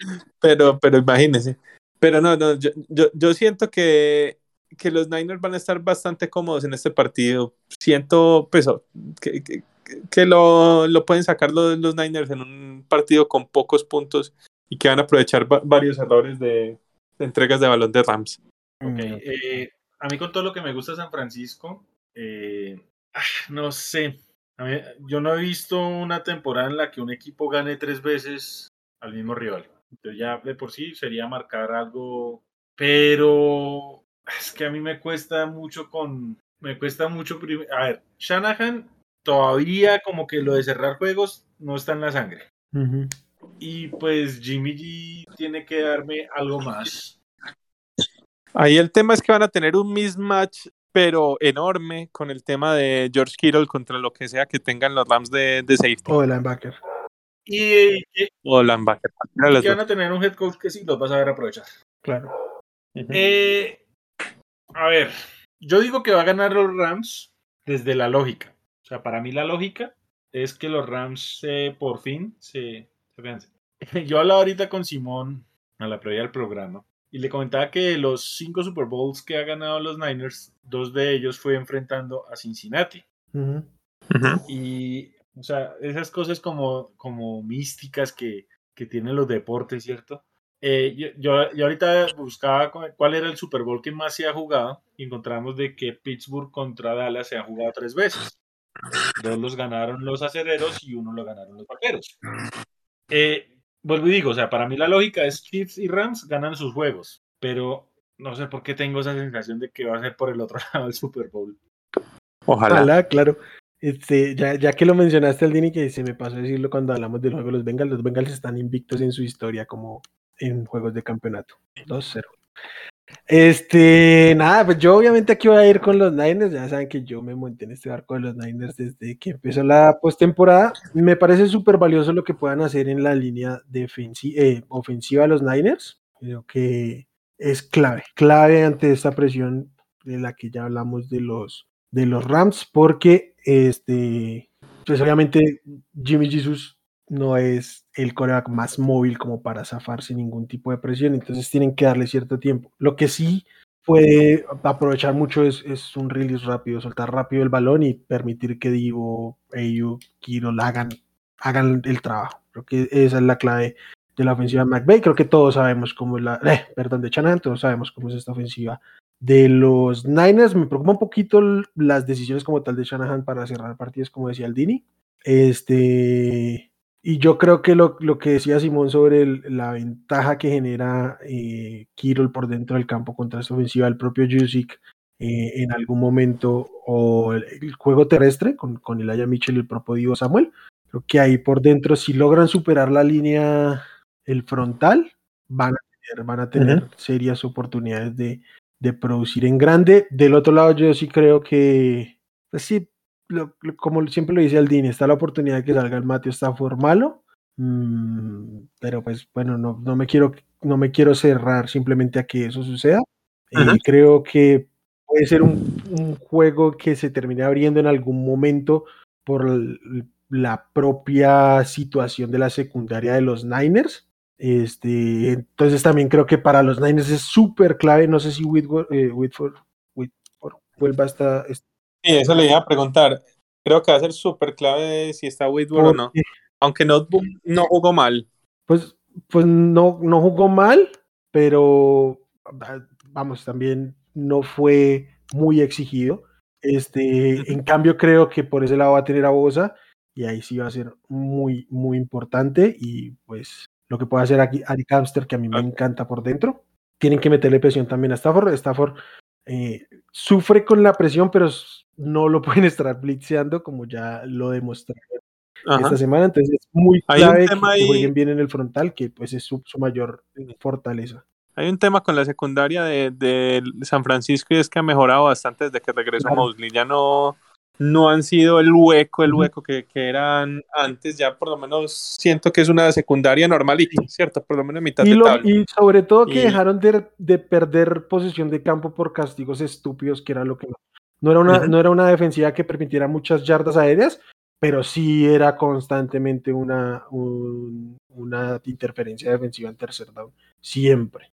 pero, pero imagínense. Pero no, no, yo, yo, yo siento que, que los Niners van a estar bastante cómodos en este partido. Siento, pues, que, que, que lo, lo, pueden sacar los, los Niners en un partido con pocos puntos y que van a aprovechar varios errores de, de entregas de balón de Rams. Ok, eh, a mí con todo lo que me gusta San Francisco, eh, no sé, a mí, yo no he visto una temporada en la que un equipo gane tres veces al mismo rival. Entonces ya de por sí sería marcar algo, pero es que a mí me cuesta mucho con, me cuesta mucho, a ver, Shanahan todavía como que lo de cerrar juegos no está en la sangre. Uh -huh. Y pues Jimmy G tiene que darme algo más. Ahí el tema es que van a tener un mismatch, pero enorme, con el tema de George Kittle contra lo que sea que tengan los Rams de, de safety O de linebacker. Y, y- y que van a tener un head coach que sí los vas a ver aprovechar. Claro. Eh, a ver, yo digo que va a ganar los Rams desde la lógica. O sea, para mí la lógica es que los Rams eh, por fin se, se vean. Yo hablaba ahorita con Simón a la previa del programa y le comentaba que los cinco Super Bowls que ha ganado los Niners, dos de ellos fue enfrentando a Cincinnati. Ujú. Y, o sea, esas cosas como, como místicas que, que tienen los deportes, ¿cierto? Eh, yo, yo, yo ahorita buscaba cu- cuál era el Super Bowl que más se ha jugado y encontramos de que Pittsburgh contra Dallas se ha jugado tres veces. Dos los ganaron los acereros y uno lo ganaron los vaqueros. Eh, vuelvo y digo, o sea, para mí la lógica es Chiefs y Rams ganan sus juegos, pero no sé por qué tengo esa sensación de que va a ser por el otro lado el Super Bowl. Ojalá. Ojalá, claro. Este, ya, que lo mencionaste, Aldini, que se me pasó a decirlo cuando hablamos del juego de los Bengals, los Bengals están invictos en su historia como en juegos de campeonato. 2-0. Este, nada, pues yo obviamente aquí voy a ir con los Niners. Ya saben que yo me monté en este barco de los Niners desde que empezó la postemporada. Me parece súper valioso lo que puedan hacer en la línea defensi- eh, ofensiva de los Niners. Creo que es clave, clave ante esta presión de la que ya hablamos de los, de los Rams, porque este, pues obviamente Jimmy Jesus no es el coreback más móvil como para zafar sin ningún tipo de presión, entonces tienen que darle cierto tiempo. Lo que sí puede aprovechar mucho es, es un release rápido, soltar rápido el balón y permitir que Divo, Ayu, Kiro hagan, hagan el trabajo. Creo que esa es la clave de la ofensiva de McVay. Creo que todos sabemos cómo es la, eh, perdón, de Shanahan, todos sabemos cómo es esta ofensiva de los Niners. Me preocupa un poquito las decisiones como tal de Shanahan para cerrar partidos, como decía Aldini. Este, y yo creo que lo, lo que decía Simón sobre el- la ventaja que genera eh, Kirol por dentro del campo contra esta ofensiva, el propio Jusic eh, en algún momento, o el, el juego terrestre con, con Elijah Mitchell y el propio Divo Samuel. Creo que ahí por dentro, si logran superar la línea, el frontal, van a tener, van a tener serias oportunidades de, de producir en grande. Del otro lado, yo sí creo que, pues sí, lo- lo- como siempre lo dice Aldini, está la oportunidad de que salga el Mateo Stafford malo, mm, pero pues bueno, no, no, me quiero, no me quiero cerrar simplemente a que eso suceda. Eh, creo que puede ser un, un juego que se termine abriendo en algún momento por la propia situación de la secundaria de los Niners. Este, entonces también creo que para los Niners es súper clave. No sé si Whitworth, eh, Whitford, Whitford vuelva hasta, Sí, eso le iba a preguntar. Creo que va a ser súper clave si está Whitworth o no. Aunque no, no jugó mal. pues, pues no, no jugó mal, pero ah, vamos, también no fue muy exigido. Este, en cambio, creo que por ese lado va a tener a Bosa y ahí sí va a ser muy, muy importante. Y pues lo que puede hacer aquí Ari Camster, que a mí me encanta por dentro, tienen que meterle presión también a Stafford. Stafford eh, sufre con la presión, pero no lo pueden estar blitzeando como ya lo demostraron Ajá. esta semana. Entonces es muy clave que, ahí- jueguen bien en el frontal, que pues es su, su mayor fortaleza. Hay un tema con la secundaria de, de San Francisco y es que ha mejorado bastante desde que regresó Claro. Mosley. Ya no, no han sido el hueco, el hueco que, que eran antes. Ya por lo menos siento que es una secundaria normalita, ¿cierto? Por lo menos mitad Y, de lo- tabla. y sobre todo que Y- dejaron de, de perder posición de campo por castigos estúpidos, que era lo que no. Era, una, no era una defensiva que permitiera muchas yardas aéreas, pero sí era constantemente una, un- una interferencia defensiva en tercer down. Siempre.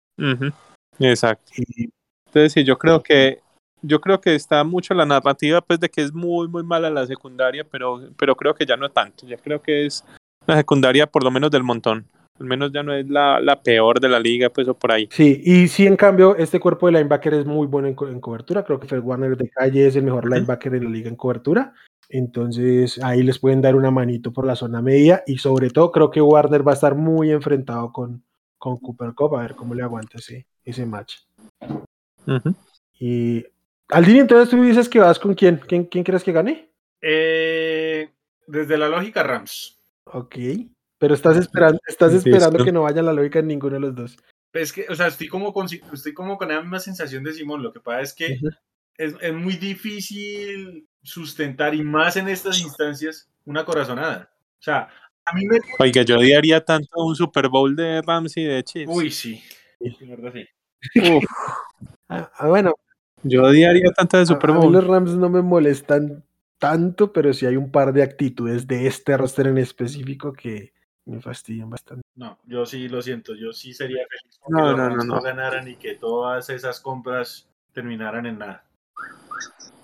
Exacto. Y Entonces sí, yo creo que yo creo que está mucho la narrativa pues de que es muy muy mala la secundaria, pero pero creo que ya no tanto. Ya creo que es la secundaria por lo menos del montón. Al menos ya no es la, la peor de la liga, pues o por ahí. Sí, y sí, en cambio, este cuerpo de linebacker es muy bueno en, co- en cobertura. Creo que Fred Warner de calle es el mejor linebacker en la liga en cobertura. Entonces ahí les pueden dar una manito por la zona media. Y sobre todo, creo que Warner va a estar muy enfrentado con, con Cooper Cup. A ver cómo le aguanta ese, ese match. Y Aldini, entonces tú dices que vas con quién? ¿Quién, quién crees que gane? Eh, desde la lógica, Rams. Ok. Pero estás esperando, estás esperando que no vaya la lógica en ninguno de los dos. Es que, o sea, estoy como con, estoy como con la misma sensación de Simón. Lo que pasa es que es, es muy difícil sustentar, y más en estas instancias, una corazonada. O sea, a mí me. Oiga, yo odiaría tanto un Super Bowl de Rams y de Chiefs. Uy, sí. Verdad, sí. Uf, Ah, ah, bueno, yo odiaría tanto de Super a mí Bowl. los Rams no me molestan tanto, pero sí hay un par de actitudes de este roster en específico que me fastidian bastante. No, yo sí lo siento. Yo sí sería feliz con No, que los no, Rams no, no. ganaran y que todas esas compras terminaran en nada.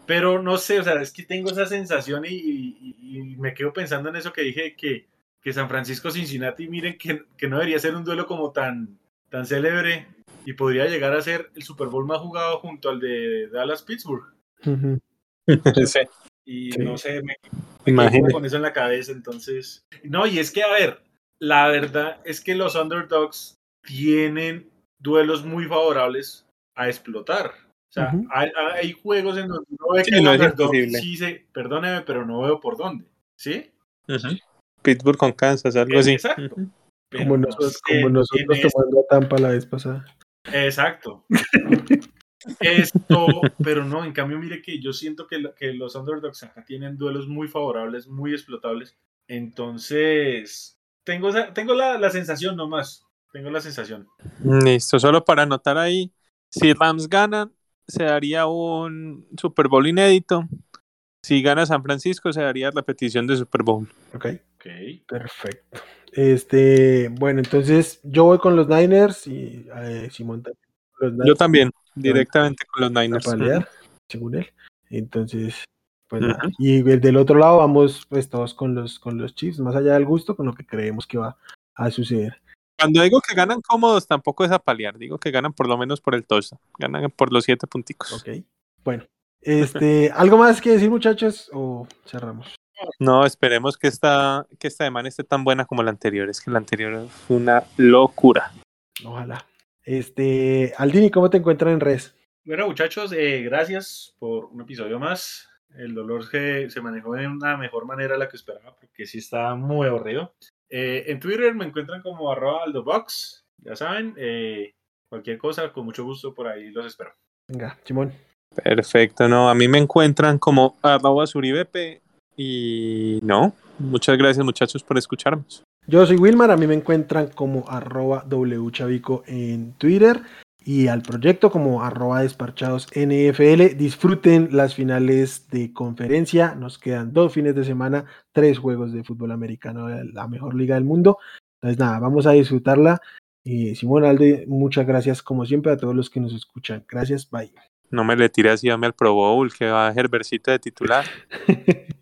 Pero no sé, o sea, es que tengo esa sensación y, y- y me quedo pensando en eso que dije que, que San Francisco Cincinnati, miren que, que no debería ser un duelo como tan, tan célebre y podría llegar a ser el Super Bowl más jugado junto al de Dallas Pittsburgh. Ujú. Sí. Y Sí. no sé, me, me con eso en la cabeza, entonces. No, y es que, a ver, la verdad es que los underdogs tienen duelos muy favorables a explotar. O sea, hay, hay juegos en donde uno ve Sí, que el no es underdog sí se, perdóneme, pero no veo por dónde. ¿Sí? Pittsburgh con Kansas, algo así. Exacto. Pero Como, no nosotros, como nosotros tomando a Tampa la vez pasada. Exacto. Esto, pero no, en cambio, mire que yo siento que, la- que los underdogs acá tienen duelos muy favorables, muy explotables. Entonces, tengo, tengo la, la sensación nomás. Tengo la sensación. Listo, solo para anotar ahí, si Rams ganan, se daría un Super Bowl inédito. Si gana San Francisco, se daría repetición de Super Bowl. Ok, Ok. perfecto. Este, bueno, entonces yo voy con los Niners y eh, Simón también los Yo Niners también, directamente con los a Niners. palear, según él. Entonces, pues nada. Y el del otro lado vamos pues todos con los con los Chiefs, más allá del gusto, con lo que creemos que va a suceder. Cuando digo que ganan cómodos, tampoco es a paliar. Digo que ganan por lo menos por el touchdown. Ganan por los siete punticos. Ok. Bueno, este, ¿algo más que decir, muchachos? O cerramos. No, esperemos que esta, que esta semana esté tan buena como la anterior. Es que la anterior fue una locura. Ojalá. Este, Aldini, ¿cómo te encuentran en redes? Bueno, muchachos, eh, gracias por un episodio más. El dolor se, se manejó de una mejor manera de la que esperaba, porque sí estaba muy aburrido. Eh, en Twitter me encuentran como arroba aldobox, ya saben. eh, cualquier cosa, con mucho gusto por ahí los espero. Venga, Simón. Perfecto, no. A mí me encuentran como arroba suribepe. Y no, muchas gracias muchachos por escucharnos. Yo soy Wilmar, a mí me encuentran como arroba wchavico en Twitter y al proyecto como arroba desparchados NFL. Disfruten las finales de conferencia, nos quedan dos fines de semana, tres juegos de fútbol americano, la mejor liga del mundo. Entonces nada, vamos a disfrutarla. Y Simón Alde, muchas gracias como siempre a todos los que nos escuchan. Gracias, bye. No me le tire así, dame al Pro Bowl, que va Herbercito de titular.